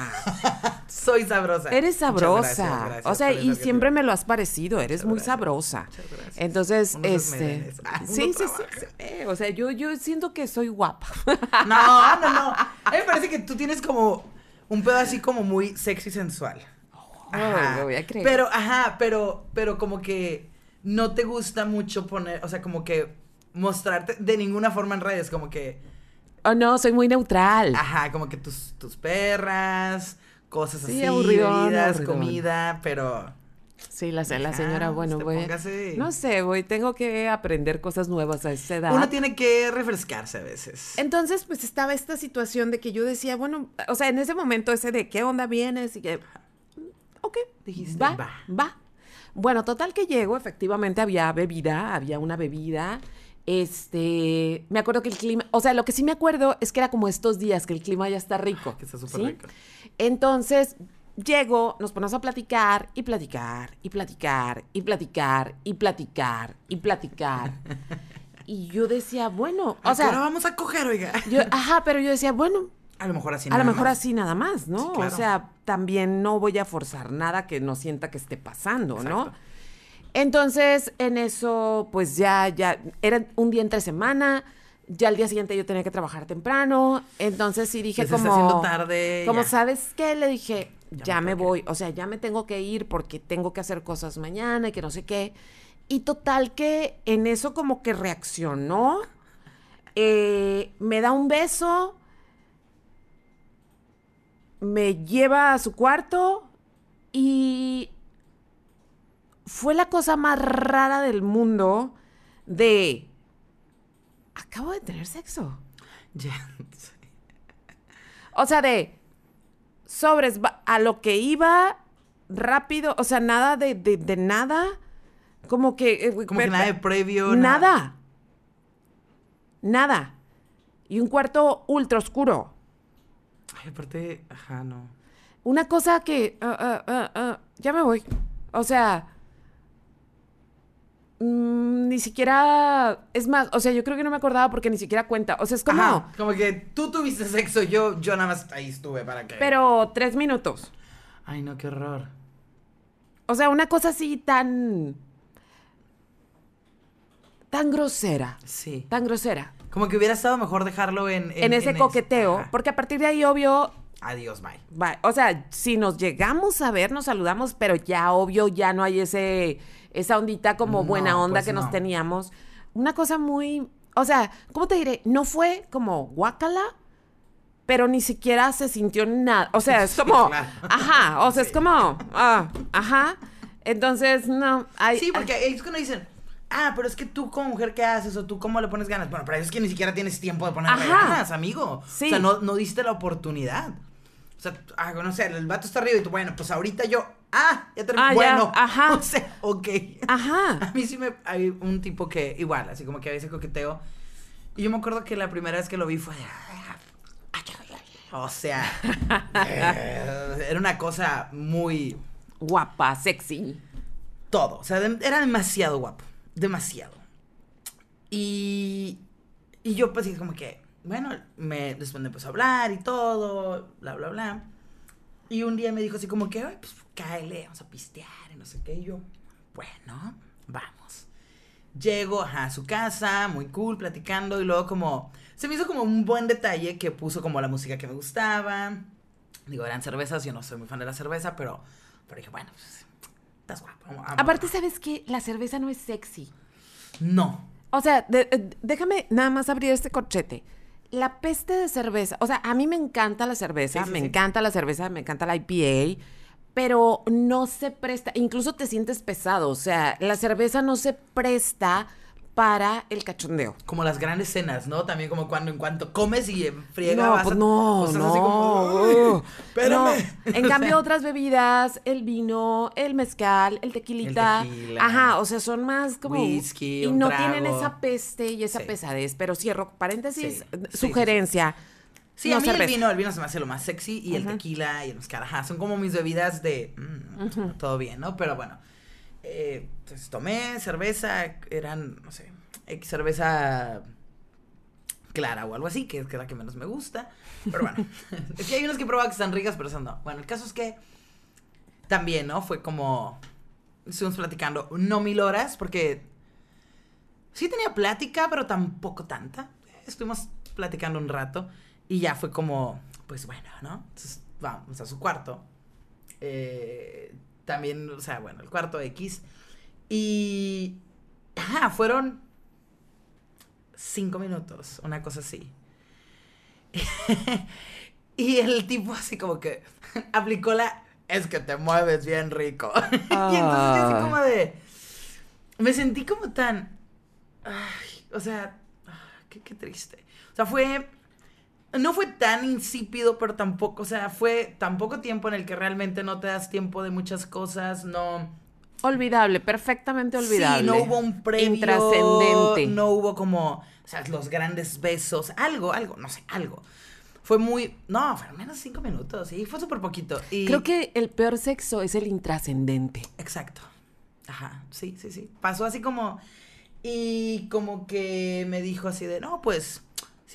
soy sabrosa. Eres sabrosa. gracias, gracias o sea, por y siempre me lo has parecido. Eres Muchas muy gracias. sabrosa. Muchas gracias. Entonces, Uno este. Ah, sí, sí, sí, eh, O sea, yo, yo siento que soy guapa. No, no, no. A mí me parece que tú tienes como un pedo así como muy sexy sensual. Ay, me voy a creer. Pero, ajá, pero, pero como que no te gusta mucho poner, o sea, como que mostrarte de ninguna forma en redes, como que, Oh, no, soy muy neutral. ajá, como que tus, tus perras, cosas Sí, así, aburridón, bebidas, aburridón. comida, pero Sí, la, la Ajá, señora, bueno, pues voy. póngase- No sé, voy, tengo que aprender cosas nuevas a esa edad. uno tiene que refrescarse a veces. Entonces, pues estaba esta situación de que yo decía, bueno, o sea, en ese momento ese de qué onda vienes y que, ok, Dijiste, va, va. va. Bueno, total que llego, efectivamente había bebida, había una bebida. Este, me acuerdo que el clima, o sea, lo que sí me acuerdo es que era como estos días que el clima ya está rico. Que está súper ¿sí? rico. Entonces, llego, nos ponemos a platicar y platicar y platicar y platicar y platicar y platicar. Y yo decía, bueno, o ¿A qué hora sea, vamos a coger, oiga. yo, ajá, pero yo decía, bueno, A lo mejor así a lo nada mejor más. así nada más, ¿no? Sí, claro. O sea, también no voy a forzar nada que no sienta que esté pasando, ¿no? Entonces, en eso, pues ya, ya, era un día entre semana, ya al día siguiente yo tenía que trabajar temprano, entonces sí dije se como... está haciendo tarde, Como, ya. ¿sabes qué? Le dije, Ya ya, me voy, o sea, ya me tengo que ir porque tengo que hacer cosas mañana y que no sé qué. Y total que en eso como que reaccionó, eh, me da un beso, me lleva a su cuarto y fue la cosa más rara del mundo de... Acabo de tener sexo. O sea, de sobres a lo que iba rápido, o sea, nada de, de, de nada. Como que. eh, Como que nada de previo. Nada. Nada. Y un cuarto ultra oscuro. Ay, aparte, ajá, no. Una cosa que... ah, ah, ah, ya me voy. O sea... mm, ni siquiera... Es más, o sea, yo creo que no me acordaba porque ni siquiera cuenta. O sea, es como... Ajá, como que tú tuviste sexo, yo, yo nada más ahí estuve para que. Pero tres minutos. Ay, no, qué horror. O sea, una cosa así tan... Tan grosera. Sí. Tan grosera. Como que hubiera estado mejor dejarlo en. En, ese coqueteo. Porque a partir de ahí, obvio, Adiós, bye. va- o sea, si nos llegamos a ver, nos saludamos, pero ya, obvio, ya no hay ese, esa ondita como No, buena onda pues que nos no. teníamos. Una cosa muy, o sea, ¿cómo te diré? No fue como guácala, pero ni siquiera se sintió nada. O sea, es Sí, como, claro. ajá, o sea, es como, ah, ajá. Entonces, no, hay, Sí, porque es cuando dicen, ah, pero es que tú como mujer, ¿qué haces? O tú, ¿cómo le pones ganas? Bueno, pero es que ni siquiera tienes tiempo de ponerle Ajá. ganas, amigo. Sí. O sea, no, no diste la oportunidad. O sea, ah, no sé, el vato está arriba y tú, bueno, pues ahorita yo, ah, ya terminé. Ah, ya, bueno, ajá. O sea, ok. Ajá. A mí sí me. Hay un tipo que, igual, así como que había ese coqueteo. Y yo me acuerdo que la primera vez que lo vi fue. de, O sea. eh, era una cosa muy. guapa, sexy. Todo. O sea, era demasiado guapo. Demasiado. Y. Y yo, pues, como que. Bueno, me, después me empezó a hablar y todo, bla, bla, bla. Y un día me dijo así como que, "Ay, pues, cáele, vamos a pistear y no sé qué. Y yo, bueno, vamos. Llego a su casa, muy cool, platicando, y luego como, se me hizo como un buen detalle que puso como la música que me gustaba. Digo, eran cervezas, yo no soy muy fan de la cerveza, pero, pero dije, bueno, pues, estás guapo. Aparte, ¿sabes qué? La cerveza no es sexy. No. O sea, de- eh, déjame nada más abrir este corchete. La peste de cerveza, o sea, a mí me encanta la cerveza, Sí, sí, me sí. encanta la cerveza, me encanta la IPA, pero no se presta, incluso te sientes pesado, o sea, la cerveza no se presta para el cachondeo. Como las grandes cenas, ¿no? También como cuando en cuanto comes y friega No, vas pues no, no. así como. En cambio, otras bebidas, el vino, el mezcal, el tequilita, El tequila. ajá, o sea, son más como Whisky, y un no trago. tienen esa peste y esa Sí. pesadez. Pero cierro paréntesis, Sí, sugerencia. Sí, no a mí el vino, el vino se me hace lo más sexy y el tequila y el mezcal, ajá, son como mis bebidas de mm, todo bien, ¿no? Pero bueno, eh, pues tomé cerveza, eran, no sé, X cerveza clara o algo así, que es que la que menos me gusta. Pero bueno, es que hay unas que he probado que están ricas, pero esas no. Bueno, el caso es que también, ¿no? Fue como, estuvimos platicando, no mil horas, porque sí tenía plática, pero tampoco tanta. Estuvimos platicando un rato y ya fue como, pues bueno, ¿no? Entonces vamos a su cuarto. Eh, también, o sea, bueno, el cuarto X. Y... Ajá, fueron cinco minutos, una cosa así. y el tipo así como que aplicó la... Es que te mueves bien rico. y entonces yo así Ah. como de... Me sentí como tan... Ay, o sea, ah, qué, qué triste. O sea, fue... No fue tan insípido, pero tampoco, o sea, fue tan poco tiempo en el que realmente no te das tiempo de muchas cosas, no... Olvidable, perfectamente olvidable. Sí, no hubo un previo. Intrascendente. No hubo como, o sea, los grandes besos, algo, algo, no sé, algo. Fue muy, no, fueron menos cinco minutos, sí, fue súper poquito. Y, Creo que el peor sexo es el intrascendente. Exacto. Ajá, sí, sí, sí. Pasó así como, y como que me dijo así de, no, pues,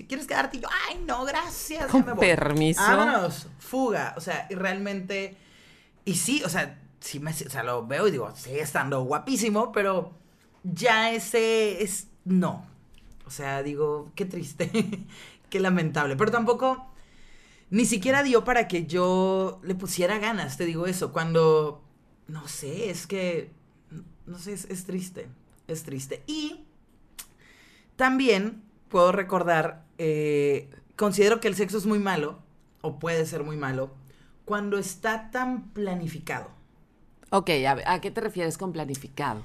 si quieres quedarte, y yo, ay, no, gracias. Con me voy". permiso. Vámonos, fuga. O sea, y realmente, y sí, o sea, sí me, o sea, lo veo y digo, sigue estando guapísimo, pero ya ese es, no. O sea, digo, qué triste, qué lamentable. Pero tampoco, ni siquiera dio para que yo le pusiera ganas, te digo eso. Cuando, no sé, es que, no sé, es, es triste, es triste. Y también puedo recordar, eh, considero que el sexo es muy malo, o puede ser muy malo, cuando está tan planificado. Ok, a, ver, ¿a qué te refieres con planificado?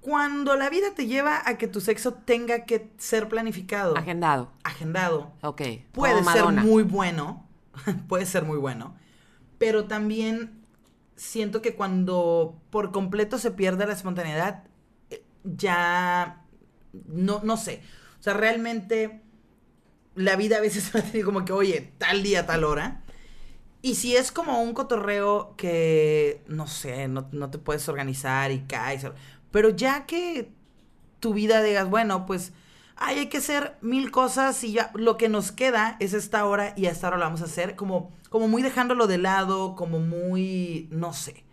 Cuando la vida te lleva a que tu sexo tenga que ser planificado, Agendado. agendado, Ok. puede ser muy bueno, puede ser muy bueno, pero también siento que cuando por completo se pierde la espontaneidad, eh, ya no, no sé. O sea, realmente la vida a veces me tiene como que, oye, tal día, tal hora. Y si es como un cotorreo que, no sé, no, no te puedes organizar y caes. Pero ya que tu vida digas, bueno, pues ay, hay que hacer mil cosas y ya lo que nos queda es esta hora y a esta hora lo vamos a hacer, como, como muy dejándolo de lado, como muy, no sé.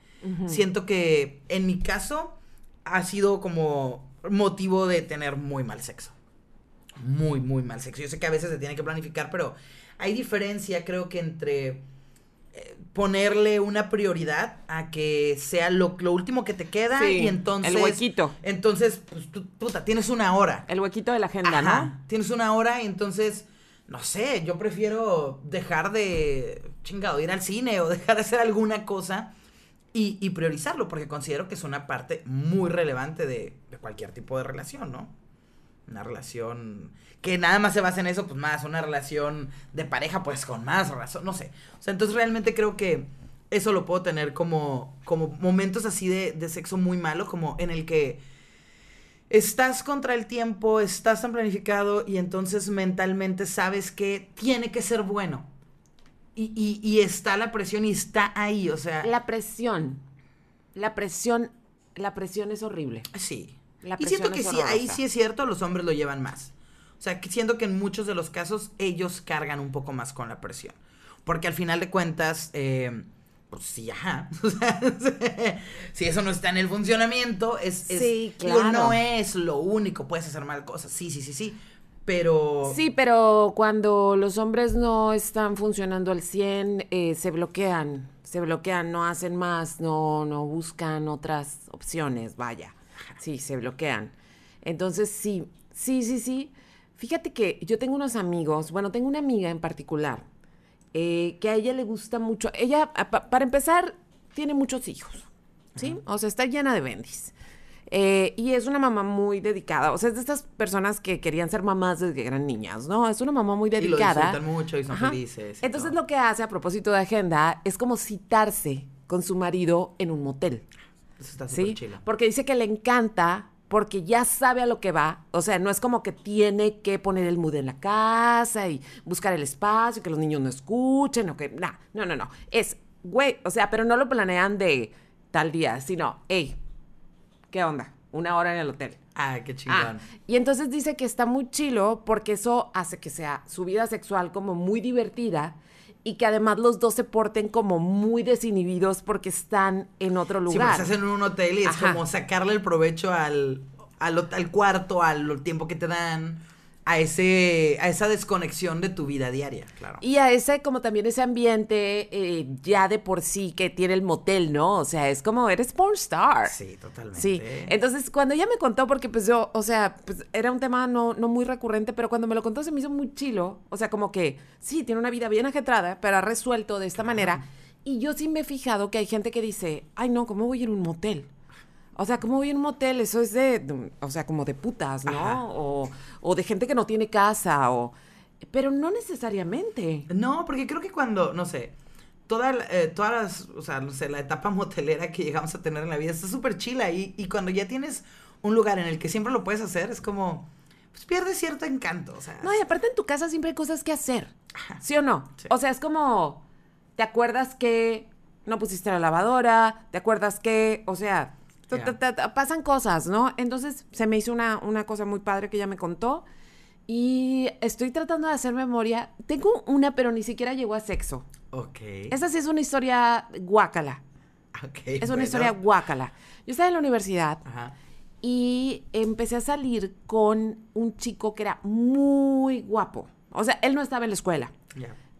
Siento que en mi caso ha sido como motivo de tener muy mal sexo. Muy, muy mal sexo. Yo sé que a veces se tiene que planificar, pero hay diferencia, creo que entre ponerle una prioridad a que sea lo, último que te queda y entonces... El huequito. Entonces, pues, puta, tienes una hora. El huequito de la agenda, ¿no? Tienes una hora y entonces, no sé, yo prefiero dejar de, chingado, ir al cine o dejar de hacer alguna cosa y, y priorizarlo, porque considero que es una parte muy relevante de, de cualquier tipo de relación, ¿no? Una relación que nada más se basa en eso, pues más una relación de pareja, pues con más razón, no sé. O sea, entonces realmente creo que eso lo puedo tener como, como momentos así de, de sexo muy malo, como en el que estás contra el tiempo, estás tan planificado y entonces mentalmente sabes que tiene que ser bueno. Y, y, y, está la presión y está ahí, o sea. La presión. La presión. La presión es horrible. Sí. Y siento que sí, ahí sí es cierto, los hombres lo llevan más. O sea, siento que en muchos de los casos ellos cargan un poco más con la presión. Porque al final de cuentas, eh, pues sí, ajá. si eso no está en el funcionamiento, es, sí, claro. no es lo único. Puedes hacer mal cosas. Sí, sí, sí, sí. Pero. Sí, pero cuando los hombres no están funcionando al 100, eh, se bloquean. Se bloquean, no hacen más, no, no buscan otras opciones, vaya. Sí, se bloquean. Entonces, sí, sí, sí, sí. Fíjate que yo tengo unos amigos, bueno, tengo una amiga en particular, eh, que a ella le gusta mucho, ella, para empezar, tiene muchos hijos, ¿sí? O sea, está llena de bendis. Eh, y es una mamá muy dedicada. O sea, es de estas personas que querían ser mamás desde que eran niñas, ¿no? Es una mamá muy dedicada. Y lo disfrutan mucho y son felices. Entonces, lo que hace a propósito de agenda es como citarse con su marido en un motel. Eso está ¿sí? Porque dice que le encanta porque ya sabe a lo que va. O sea, no es como que tiene que poner el mood en la casa y buscar el espacio, que los niños no escuchen o que... Nah, no, no, no. Es, güey, o sea, pero no lo planean de tal día, sino, hey, ¿qué onda? Una hora en el hotel. Ah, qué chingón. Ah, y entonces dice que está muy chilo porque eso hace que sea su vida sexual como muy divertida y que además los dos se porten como muy desinhibidos porque están en otro lugar. Sí, porque estás en un hotel y es como sacarle el provecho al, al, al cuarto, al tiempo que te dan a ese a esa desconexión de tu vida diaria, claro. Y a ese como también ese ambiente eh, ya de por sí que tiene el motel, ¿no? O sea, es como eres porn star. Sí, totalmente. Sí. Entonces, cuando ella me contó porque pues yo, o sea, pues era un tema no no muy recurrente, pero cuando me lo contó se me hizo muy chilo, o sea, como que sí, tiene una vida bien ajetrada, pero ha resuelto de esta manera. Y yo sí me he fijado que hay gente que dice, "Ay, no, ¿cómo voy a ir a un motel?" O sea, ¿cómo voy a un motel? Eso es de, o sea, como de putas, ¿no? O, o, de gente que no tiene casa, o... Pero no necesariamente. No, porque creo que cuando, no sé, toda, eh, todas las, o sea, no sé, la etapa motelera que llegamos a tener en la vida está súper chila y, y cuando ya tienes un lugar en el que siempre lo puedes hacer, es como, pues pierde cierto encanto, o sea. No, y aparte en tu casa siempre hay cosas que hacer, ¿sí o no? O sea, es como, ¿te acuerdas que no pusiste la lavadora? ¿Te acuerdas que, o sea pasan cosas, ¿no? Entonces se me hizo una, una cosa muy padre que ella me contó. Y estoy tratando de hacer memoria. Tengo una, pero ni siquiera llegó a sexo. Ok. Esa sí es una historia guácala. Ok. Es una historia guácala. Yo estaba en la universidad y empecé a salir con un chico que era muy guapo. O sea, él no estaba en la escuela.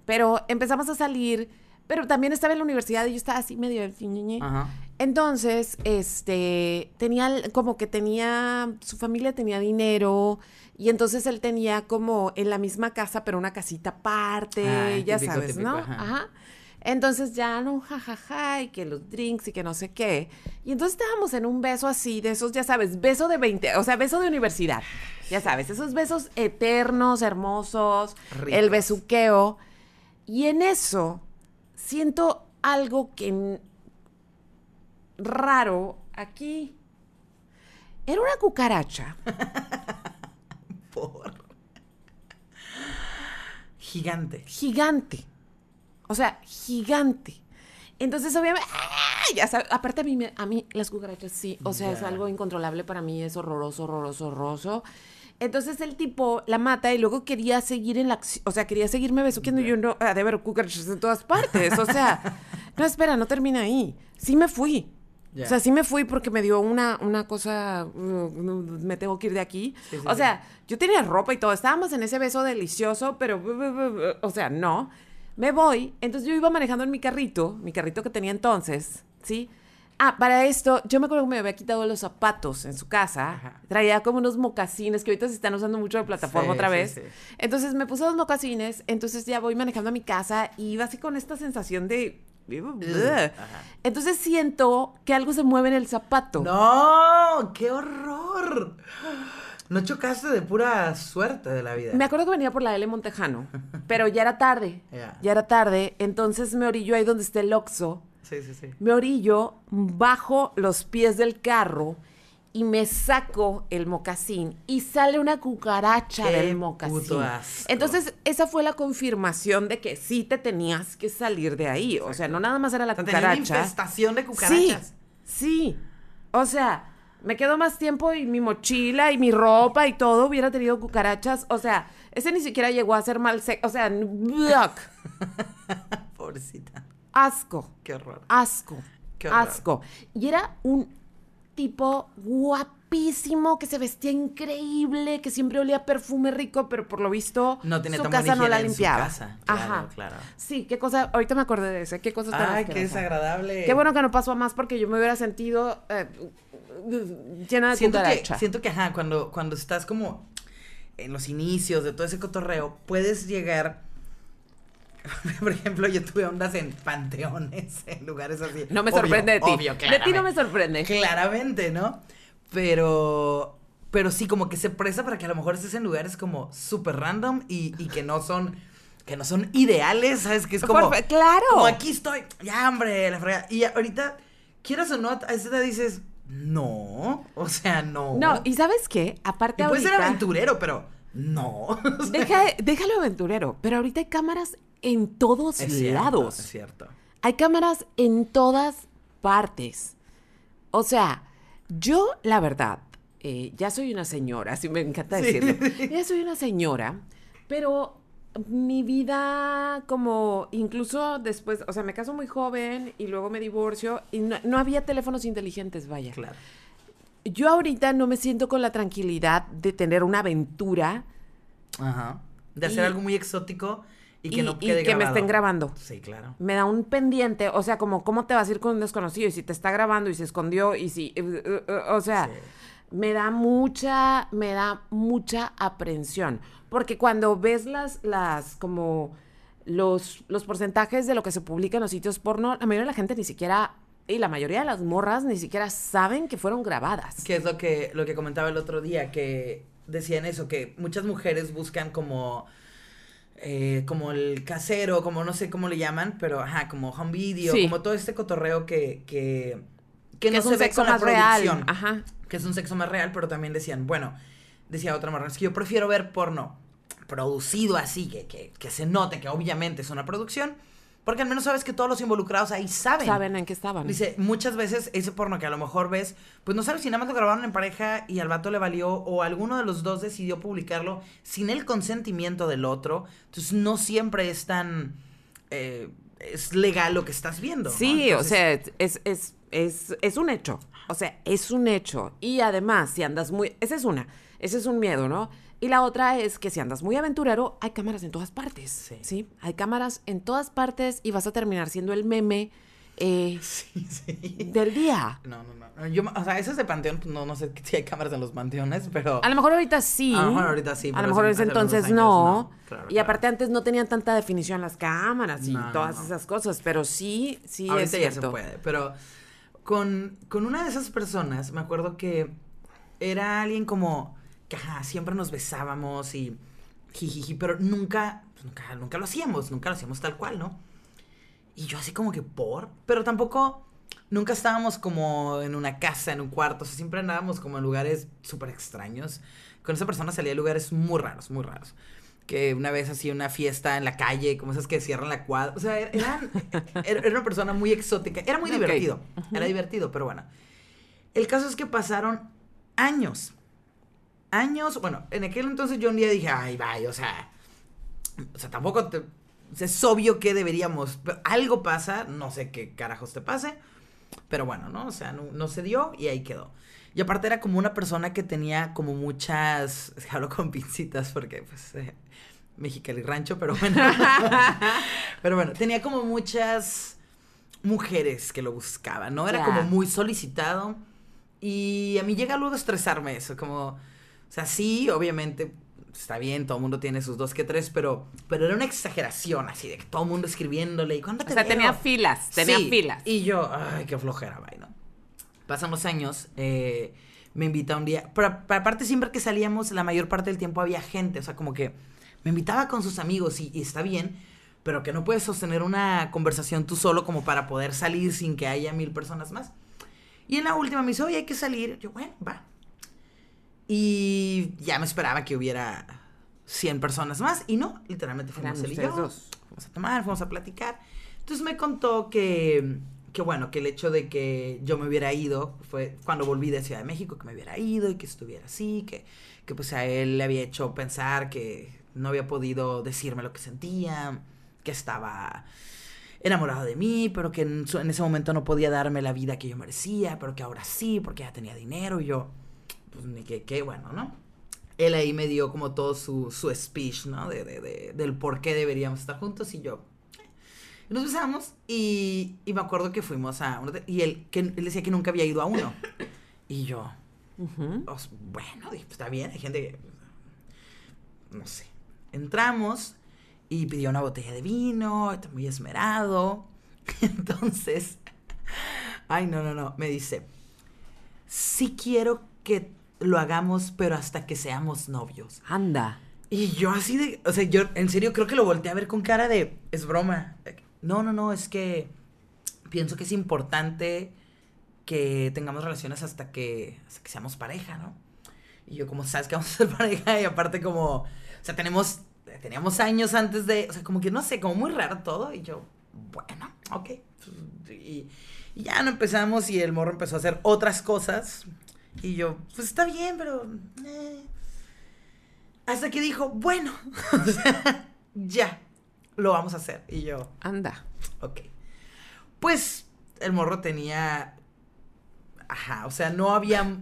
Pero empezamos a salir, pero también estaba en la universidad y yo estaba así medio... Ajá. Entonces, este, tenía, como que tenía, su familia tenía dinero y entonces él tenía como en la misma casa, pero una casita aparte, ya sabes, ¿no? Ajá. Entonces ya no, jajaja, y que los drinks y que no sé qué. Y entonces estábamos en un beso así, de esos, ya sabes, beso de 20, o sea, beso de universidad, ya sabes, esos besos eternos, hermosos, el besuqueo. Y en eso siento algo que raro aquí. Era una cucaracha. Por. Gigante. Gigante. O sea, gigante. Entonces, obviamente, ¡ah! ya sabes, aparte a mí, a mí las cucarachas sí, o sea, es algo incontrolable para mí, es horroroso, horroroso, horroroso. Entonces el tipo la mata y luego quería seguir en la acción, o sea, quería seguirme besuqueando y yo no, ah, de cucarachas en todas partes, o sea, no, espera, no termina ahí. Sí me fui. O sea, sí me fui porque me dio una, una cosa, uh, me tengo que ir de aquí. Sí, sí, o sí. sea, yo tenía ropa y todo, estábamos en ese beso delicioso, pero, o sea, no. Me voy, entonces yo iba manejando en mi carrito, mi carrito que tenía entonces, ¿sí? Ah, para esto, yo me acuerdo que me había quitado los zapatos en su casa, Ajá. traía como unos mocasines que ahorita se están usando mucho de plataforma Sí, otra vez. sí. Entonces me puse los mocasines, entonces ya voy manejando a mi casa y iba así con esta sensación de... Ajá. Entonces siento que algo se mueve en el zapato. ¡No! ¡Qué horror! No chocaste de pura suerte de la vida. Me acuerdo que venía por la L Montejano, pero ya era tarde. Ya. Ya era tarde, entonces me orillo ahí donde está el Oxxo. Sí, sí, sí. Me orillo, bajo los pies del carro y me saco el mocasín y sale una cucaracha Qué del mocasín. puto asco. Entonces, esa fue la confirmación de que sí te tenías que salir de ahí. O sea, no nada más era la O sea, tenía una cucaracha. infestación de cucarachas. Sí, sí. O sea, me quedó más tiempo y mi mochila y mi ropa y todo hubiera tenido cucarachas. O sea, ese ni siquiera llegó a ser mal sexo. O sea, ¡yuck! Pobrecita. Asco, Qué horror. asco, Qué horror. asco. Y era un tipo guapísimo que se vestía increíble, que siempre olía perfume rico, pero por lo visto No tenía su casa no la en su limpiaba. casa. Claro, Ajá. claro. Sí, qué cosa, ahorita me acordé de eso, qué cosa tan Ay, qué desagradable. Qué bueno que no pasó a más porque yo me hubiera sentido eh, llena de siento que, siento que, ajá, cuando, cuando estás como en los inicios de todo ese cotorreo, puedes llegar. Por ejemplo, yo tuve ondas en panteones, en lugares así. No me Obvio, sorprende de ti. Obvio, de ti no me sorprende. Claramente, ¿no? Pero. Pero sí, como que se presta para que a lo mejor estés en lugares como súper random y, y que no son. Que no son ideales, ¿sabes? Que es como. Por claro. Como aquí estoy. Ya, hombre, la fregada. Y ahorita, quieras o no, a esa edad dices. No. O sea, no. No, y ¿sabes qué? Aparte Y puedes ser aventurero, pero no. Deja, déjalo aventurero, pero ahorita hay cámaras en todos es cierto, lados. Es cierto. Hay cámaras en todas partes. O sea, yo, la verdad, eh, ya soy una señora, así me encanta Sí. decirlo. Ya soy una señora, pero mi vida, como incluso después, o sea, me caso muy joven y luego me divorcio y no, no había teléfonos inteligentes, vaya. Claro. Yo ahorita no me siento con la tranquilidad de tener una aventura Ajá. De hacer Y- algo muy exótico y que y, no y quede que me estén grabando. Sí, claro. Me da un pendiente, o sea, como cómo te vas a ir con un desconocido y si te está grabando y se escondió y si, eh, eh, eh, o sea, Sí. me da mucha, me da mucha aprensión, porque cuando ves las, las, como los, los porcentajes de lo que se publica en los sitios porno, la mayoría de la gente ni siquiera, y la mayoría de las morras ni siquiera saben que fueron grabadas. Que es lo que, lo que comentaba el otro día, que decían eso, que muchas mujeres buscan como, eh, como el casero, como no sé cómo le llaman, pero ajá, como home video, Sí. como todo este cotorreo que, que, que, Que no es se un ve sexo con la más real. producción. Ajá. Que es un sexo más real, pero también decían, bueno, decía otra morra, es que yo prefiero ver porno producido así, que, que, que se note que obviamente es una producción, porque al menos sabes que todos los involucrados ahí saben. Saben en qué estaban. Dice, muchas veces ese porno que a lo mejor ves, pues no sabes si nada más lo grabaron en pareja y al vato le valió o alguno de los dos decidió publicarlo sin el consentimiento del otro. Entonces no siempre es tan... eh, es legal lo que estás viendo. ¿no? Sí, o sea, es, es, es, es un hecho. O sea, es un hecho. Y además, si andas muy... Esa es una. Ese es un miedo, ¿no? Y la otra es que si andas muy aventurero, hay cámaras en todas partes. Sí. Sí. Hay cámaras en todas partes y vas a terminar siendo el meme eh, Sí, sí. del día. No, no, no. Yo, o sea, eso es de panteón, no, no sé si hay cámaras en los panteones, pero... A lo mejor ahorita sí. A lo mejor ahorita sí, A lo mejor en ese entonces años no. no. Claro, y claro. aparte antes no tenían tanta definición las cámaras y No, todas no. esas cosas. Pero sí, sí es Ahorita ya se cierto. puede, pero con, con una de esas personas, me acuerdo que era alguien como ajá, siempre nos besábamos y jijiji, pero nunca, pues, nunca, nunca lo hacíamos, nunca lo hacíamos tal cual, ¿no? Y yo así como que por, pero tampoco, nunca estábamos como en una casa, en un cuarto, o sea, siempre andábamos como en lugares súper extraños. Con esa persona salía de lugares muy raros, muy raros. que una vez hacía una fiesta en la calle, como esas que cierran la cuadra. O sea, eran, era una persona muy exótica. Era muy divertido. Era divertido, pero bueno. El caso es que pasaron años. Años. Bueno, en aquel entonces yo un día dije, ay, vaya, o sea. O sea, tampoco te, es obvio que deberíamos. algo pasa, no sé qué carajos te pase. Pero bueno, ¿no? O sea, no, se dio y ahí quedó. Y aparte era como una persona que tenía como muchas. Hablo con pincitas porque, pues. Eh, Mexicali Rancho, pero bueno. pero bueno, tenía como muchas mujeres que lo buscaban, ¿no? Era como muy solicitado. Y a mí llega luego a estresarme eso, como. O sea, sí, obviamente está bien, todo el mundo tiene sus dos que tres, pero, pero era una exageración así de que todo el mundo escribiéndole. ¿Y cuándo te O sea, tenía filas, tenía filas. Y yo, ay, qué flojera, vaya, ¿no? Pasan los años, eh, me invita un día. Pero, aparte, siempre que salíamos, la mayor parte del tiempo había gente, o sea, como que me invitaba con sus amigos y, está bien, pero que no puedes sostener una conversación tú solo como para poder salir sin que haya mil personas más. Y en la última me dice, oye, hay que salir. Yo, bueno, va. Y ya me esperaba que hubiera 100 personas más. Y no, literalmente fuimos él y yo. Fuimos a tomar, fuimos a platicar. Entonces me contó que, que, bueno, que el hecho de que yo me hubiera ido fue cuando volví de Ciudad de México, que me hubiera ido y que estuviera así, que, que pues a él le había hecho pensar que no había podido decirme lo que sentía, que estaba enamorado de mí, pero que en, en ese momento no podía darme la vida que yo merecía, pero que ahora sí, porque ya tenía dinero y yo pues ni que qué bueno, ¿no? Él ahí me dio como todo su, su speech, ¿no? De, de, del por qué deberíamos estar juntos y yo. Y nos besamos y, y me acuerdo que fuimos a y él, que él decía que nunca había ido a uno. Y yo, pues, bueno, pues, está bien, hay gente que, no sé. Entramos y pidió una botella de vino, está muy esmerado. Entonces, ay, no, no, no, me dice, sí quiero que lo hagamos, pero hasta que seamos novios. Anda. Y yo así de, o sea, yo en serio creo que lo volteé a ver con cara de, es broma. No, no, no, es que pienso que es importante que tengamos relaciones hasta que, hasta que seamos pareja, ¿no? Y yo como, ¿sabes que vamos a ser pareja? Y aparte como, o sea, tenemos, teníamos años antes de, o sea, como que no sé, como muy raro todo. Y yo, bueno, ok. Y, y ya no empezamos y el morro empezó a hacer otras cosas y yo, pues está bien, pero... Eh". Hasta que dijo, bueno, ya, lo vamos a hacer. Y yo... Anda. Ok. Pues el morro tenía... Ajá, o sea, no había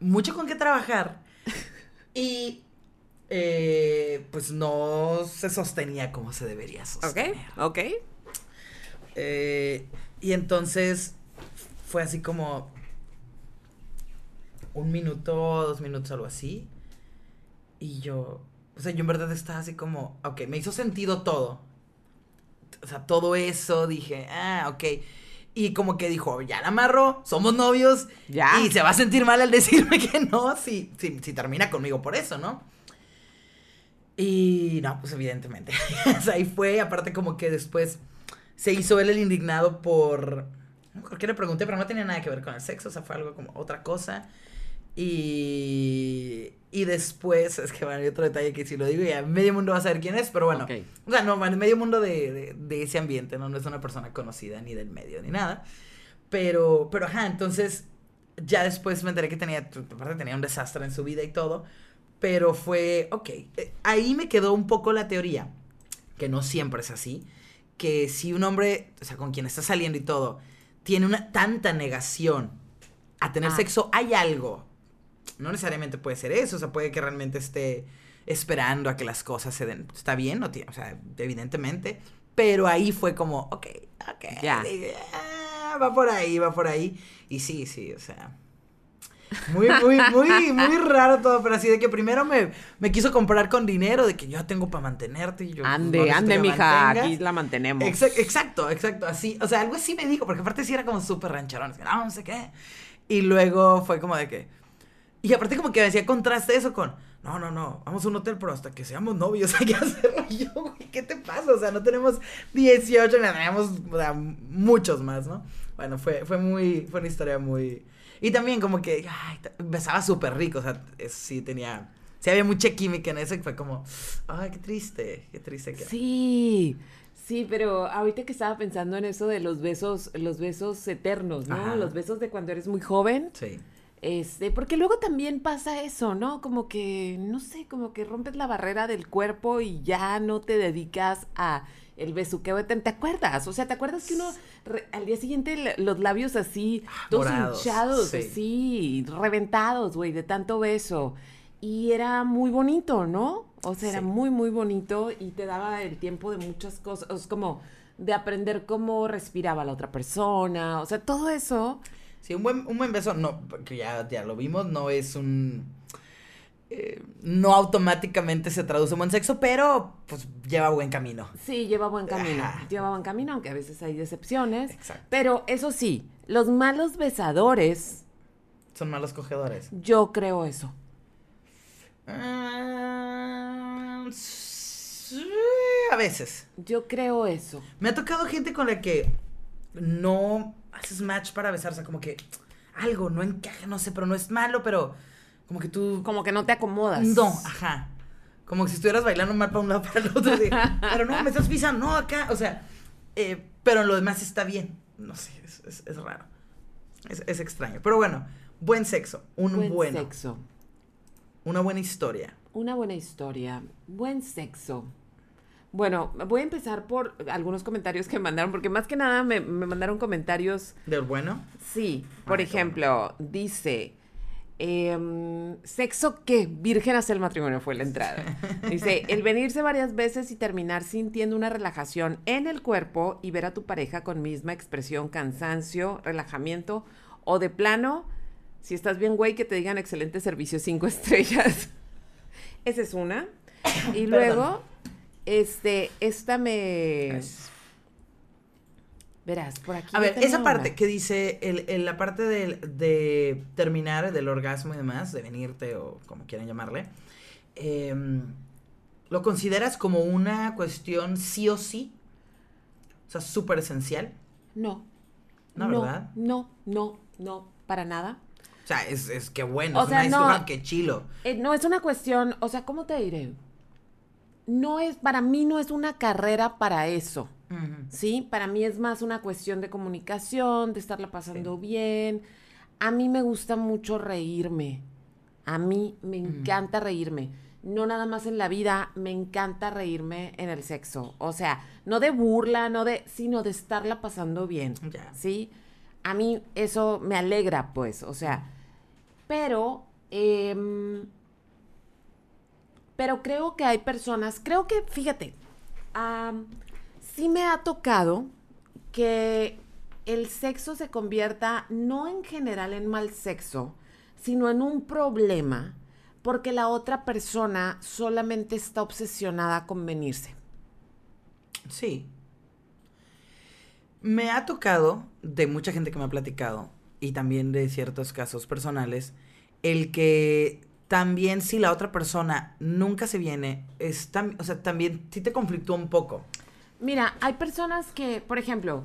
mucho con qué trabajar. Y eh, pues no se sostenía como se debería sostener. Ok, ok. Eh, y entonces fue así como, un minuto, dos minutos, algo así. Y yo, o sea, yo en verdad estaba así como, ok, me hizo sentido todo. O sea, todo eso, dije, ah, ok. Y como que dijo, ya la amarro, somos novios. Ya. Y se va a sentir mal al decirme que no, si, si, si termina conmigo por eso, ¿no? Y no, pues evidentemente. o sea, ahí fue, aparte como que después se hizo él el indignado por... No qué le pregunté, pero no tenía nada que ver con el sexo, o sea, fue algo como otra cosa. Y, y después, es que bueno, hay otro detalle que si lo digo ya medio mundo va a saber quién es, pero bueno. O sea, no, medio mundo de, de, ese ambiente, ¿no? No es una persona conocida ni del medio ni nada. Pero, pero ajá, entonces ya después me enteré que tenía, aparte tenía un desastre en su vida y todo. Pero fue, ok, eh, ahí me quedó un poco la teoría, que no siempre es así, que si un hombre, o sea, con quien está saliendo y todo, tiene una tanta negación a tener ah. sexo, hay algo no necesariamente puede ser eso, o sea, puede que realmente esté esperando a que las cosas se den. Está bien, no tiene, o sea, evidentemente. Pero ahí fue como, ok, ok. Ya. Ah, va por ahí, va por ahí. Y sí, sí, o sea. Muy, muy, muy, muy raro todo, pero así de que primero me, me quiso comprar con dinero, de que yo tengo para mantenerte y yo. Ande, ande, mija, aquí la mantenemos. Exacto, exacto, así. O sea, algo así me dijo, porque aparte sí era como súper rancherón, no, no sé qué. Y luego fue como de que, y aparte como que me decía contraste eso con, no, no, no, vamos a un hotel, pero hasta que seamos novios hay que hacerlo. Yo, güey, ¿qué te pasa? O sea, no tenemos 18, ni tenemos muchos más, ¿no? Bueno, fue, fue muy, fue una historia muy... Y también como que, ay, besaba súper rico, o sea, sí tenía sí había mucha química en eso y fue como, ay, qué triste, qué triste que. Sí. Sí, pero ahorita que estaba pensando en eso de los besos, los besos eternos, ¿no? Ajá. Los besos de cuando eres muy joven. Sí. Este, porque luego también pasa eso, ¿no? Como que, no sé, como que rompes la barrera del cuerpo y ya no te dedicas a el besuqueo. ¿Te acuerdas? O sea, ¿te acuerdas que uno re- al día siguiente los labios así, todos Morados, hinchados, sí. así, reventados, güey, de tanto beso? Y era muy bonito, ¿no? O sea, era muy, muy bonito y te daba el tiempo de muchas cosas, como de aprender cómo respiraba la otra persona, o sea, todo eso. Sí, un buen, un buen beso, no, que ya, ya lo vimos, no es un... eh, no automáticamente se traduce en buen sexo, pero pues lleva buen camino. Sí, lleva buen camino. Ajá. Lleva buen camino, aunque a veces hay decepciones. Exacto. Pero eso sí, los malos besadores, Son malos cogedores. yo creo eso. Ah, sí, a veces. Yo creo eso. Me ha tocado gente con la que no haces match para besar, o sea, como que algo no encaja, no sé, pero no es malo, pero como que tú... Como que no te acomodas. No, ajá. Como que si estuvieras bailando mal para un lado para el otro. de, pero no, me estás pisando, no, acá. O sea, eh, pero lo demás está bien. No sé, es, es- es raro. Es, es extraño. Pero bueno, buen sexo. Un Buen bueno. sexo. Una buena historia. Una buena historia. Buen sexo. Bueno, voy a empezar por algunos comentarios que me mandaron, porque más que nada me, me mandaron comentarios ¿Del bueno? Sí, por Ay, qué ejemplo, dice, em, ¿sexo qué? Virgen hasta el matrimonio fue la entrada. Dice, el venirse varias veces y terminar sintiendo una relajación en el cuerpo y ver a tu pareja con misma expresión, cansancio, relajamiento o de plano, si estás bien güey, que te digan excelente servicio cinco estrellas. Esa es una. Y luego, este, esta me... Gracias. Verás, por aquí. A ver, esa parte una. que dice, el, el- la parte de, terminar, del orgasmo y demás, de venirte o como quieran llamarle, em, ¿lo consideras como una cuestión sí o sí? O sea, súper esencial. No. No, ¿verdad? No, no, no, para nada. O sea, es, es que bueno, O es sea, una no. que chilo. Eh, no es una cuestión, o sea, ¿cómo te diré? No es, para mí no es una carrera para eso. ¿sí? Para mí es más una cuestión de comunicación, de estarla pasando bien. A mí me gusta mucho reírme. A mí me encanta reírme. No nada más en la vida, me encanta reírme en el sexo. O sea, no de burla, no de, sino de estarla pasando bien. ¿sí? A mí eso me alegra, pues, o sea, pero, em, pero creo que hay personas, creo que, fíjate, sí me ha tocado que el sexo se convierta no en general en mal sexo, sino en un problema, porque la otra persona solamente está obsesionada con venirse. Sí. Me ha tocado, de mucha gente que me ha platicado, y también de ciertos casos personales, el que también si la otra persona nunca se viene, es tam- o sea, también sí te conflictúa un poco. Mira, hay personas que, por ejemplo,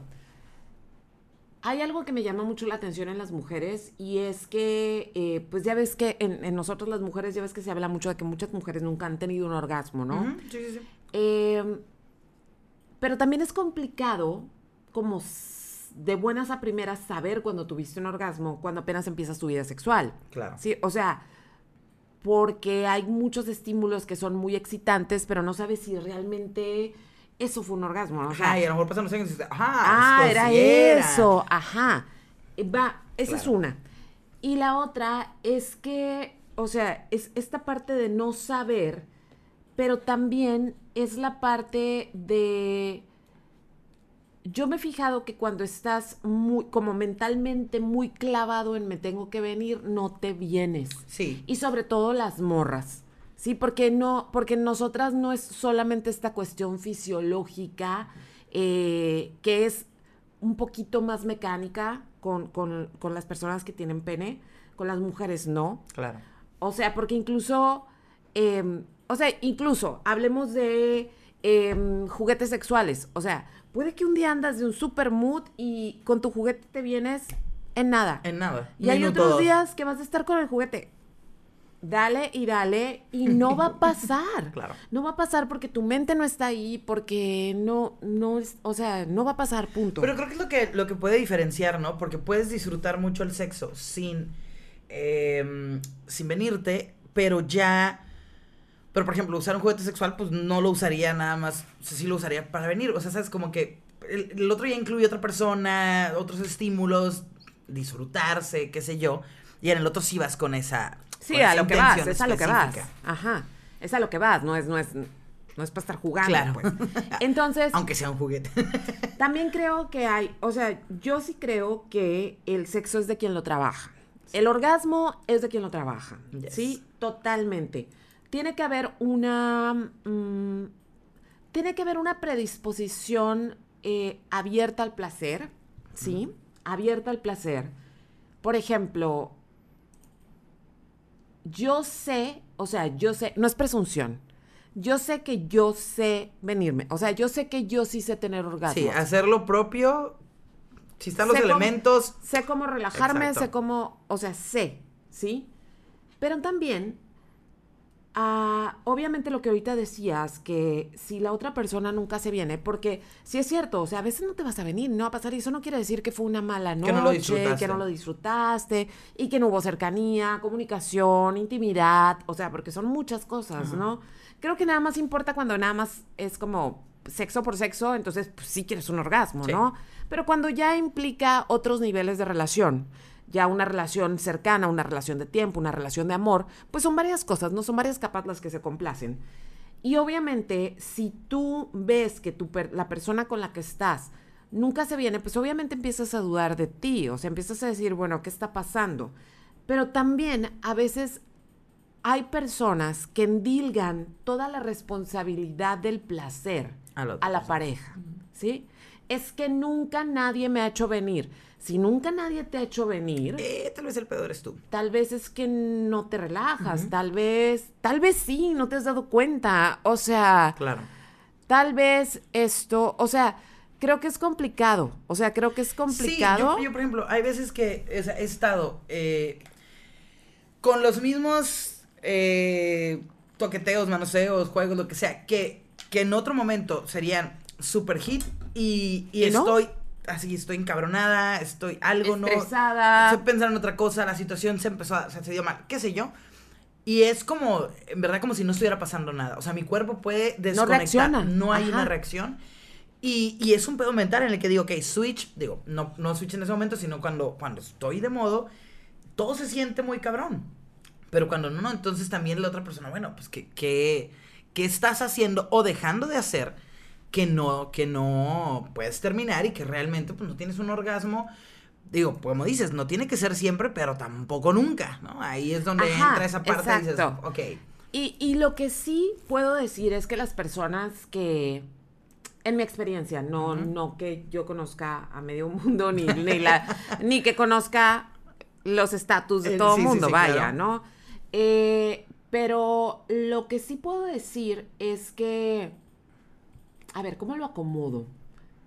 hay algo que me llama mucho la atención en las mujeres y es que, eh, pues ya ves que en, en nosotros las mujeres, ya ves que se habla mucho de que muchas mujeres nunca han tenido un orgasmo, ¿no? Sí, sí, sí. Eh, pero también es complicado, como de buenas a primeras, saber cuando tuviste un orgasmo, cuando apenas empiezas tu vida sexual. Claro. Sí, o sea, porque hay muchos estímulos que son muy excitantes, pero no sabes si realmente eso fue un orgasmo, ¿no? O sea, Ajá, y a lo mejor pasan los años y dices, ajá, Ah, era sí era. eso, ajá. Eh, Va, esa es una. Y la otra es que, o sea, es esta parte de no saber, pero también es la parte de... Yo me he fijado que cuando estás muy, como mentalmente muy clavado en me tengo que venir, no te vienes. Sí. Y sobre todo las morras. Sí, porque no, porque nosotras no es solamente esta cuestión fisiológica, eh, que es un poquito más mecánica con, con- con las personas que tienen pene, con las mujeres no. Claro. O sea, porque incluso, em, o sea, incluso hablemos de em, juguetes sexuales. O sea, puede que un día andas de un super mood y con tu juguete te vienes en nada. En nada. y hay otros dos. días que vas a estar con el juguete. dale y dale y no va a pasar. Claro. No va a pasar porque tu mente no está ahí, porque no, no es, o sea, no va a pasar, punto. Pero creo que es lo que, lo que puede diferenciar, ¿no? Porque puedes disfrutar mucho el sexo sin, eh, sin venirte, pero ya... Pero, por ejemplo, usar un juguete sexual, pues no lo usaría nada más, o sea, sí lo usaría para venir. O sea, sabes, como que el, el otro ya incluye otra persona, otros estímulos, disfrutarse, qué sé yo. Y en el otro sí vas con esa... sí, con a esa lo que vas, es a lo que vas. Ajá. Es a lo que vas, no es, no es, no es para estar jugando. Claro. pues. Entonces, Aunque sea un juguete. También creo que hay, o sea, yo sí creo que el sexo es de quien lo trabaja. El orgasmo es de quien lo trabaja. Yes. Sí, totalmente. Tiene que haber una. mm, tiene que haber una predisposición eh, abierta al placer. Sí, abierta al placer. Por ejemplo, yo sé, o sea, yo sé, no es presunción. Yo sé que yo sé venirme. O sea, yo sé que yo sí sé tener orgasmo. Sí, hacer lo propio. Si están los cómo- elementos. sé cómo relajarme, Exacto. sé cómo, o sea, sé, ¿sí? Pero también, ah, obviamente lo que ahorita decías, que si la otra persona nunca se viene, porque sí es cierto, o sea, a veces no te vas a venir, no va a pasar, y eso no quiere decir que fue una mala noche, Que no lo disfrutaste. que no lo disfrutaste, y que no hubo cercanía, comunicación, intimidad, o sea, porque son muchas cosas, ¿no? Creo que nada más importa cuando nada más es como sexo por sexo, entonces pues, sí quieres un orgasmo, Sí. ¿no? Pero cuando ya implica otros niveles de relación, ya una relación cercana, una relación de tiempo, una relación de amor, pues son varias cosas, no son varias capas las que se complacen. Y obviamente, si tú ves que tu per- la persona con la que estás nunca se viene, pues obviamente empiezas a dudar de ti, o sea, empiezas a decir, bueno, ¿qué está pasando? Pero también a veces hay personas que endilgan toda la responsabilidad del placer A la a pareja, ¿sí? Es que nunca nadie me ha hecho venir. Si nunca nadie te ha hecho venir, Eh, tal vez el peor eres tú. tal vez es que no te relajas, tal vez, tal vez sí, no te has dado cuenta. O sea, Claro. tal vez esto, o sea, creo que es complicado. O sea, creo que es complicado. Sí, yo, yo, por ejemplo, hay veces que o sea, he estado eh, con los mismos eh, toqueteos, manoseos, juegos, lo que sea, que, que en otro momento serían super hit y, y ¿Y no? Así, estoy encabronada, estoy algo, no. Estresada. Estoy pensando en otra cosa, la situación se empezó a, se, se dio mal, qué sé yo. Y es como, en verdad, como si no estuviera pasando nada. O sea, mi cuerpo puede desconectar. reacciona. No hay Ajá. una reacción. Y, y es un pedo mental en el que digo, ok, switch, digo, no, no switch en ese momento, sino cuando, cuando estoy de modo, todo se siente muy cabrón. Pero cuando no, no, entonces también la otra persona, bueno, pues, ¿qué, qué, qué estás haciendo o dejando de hacer que no, que no puedes terminar y que realmente pues, no tienes un orgasmo? Digo, como dices, no tiene que ser siempre, pero tampoco nunca, ¿no? Ahí es donde Ajá, entra esa parte y dices, exacto. ok, Y, y lo que sí puedo decir es que las personas que, en mi experiencia, no, no que yo conozca a medio mundo, ni, ni, la, ni que conozca los estatus de todo el sí, sí, mundo, sí, vaya, claro. ¿no? Eh, pero lo que sí puedo decir es que, a ver, ¿cómo lo acomodo?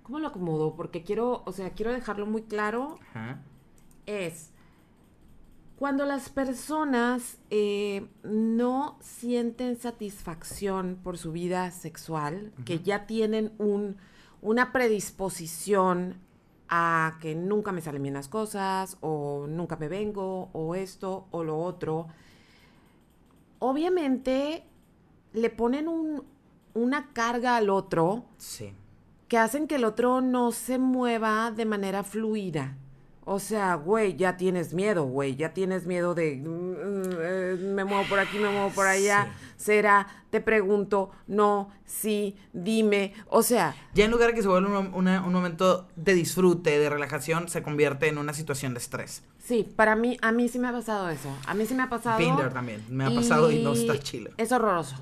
¿Cómo lo acomodo? Porque quiero, o sea, quiero dejarlo muy claro ajá, es cuando las personas eh, no sienten satisfacción por su vida sexual, que ya tienen un, una predisposición a que nunca me salen bien las cosas, o nunca me vengo, o esto, o lo otro, obviamente le ponen un- una carga al otro sí. que hacen que el otro no se mueva de manera fluida. O sea, güey, ya tienes miedo, güey, ya tienes miedo de mm, eh, me muevo por aquí, me muevo por allá. Será, te pregunto, no, sí, dime. O sea, Ya en lugar de que se vuelva un, una- un momento de disfrute, de relajación, se convierte en una situación de estrés. sí, para mí, a mí sí me ha pasado eso. A mí sí me ha pasado. También. Me ha pasado y no está chido. Es horroroso.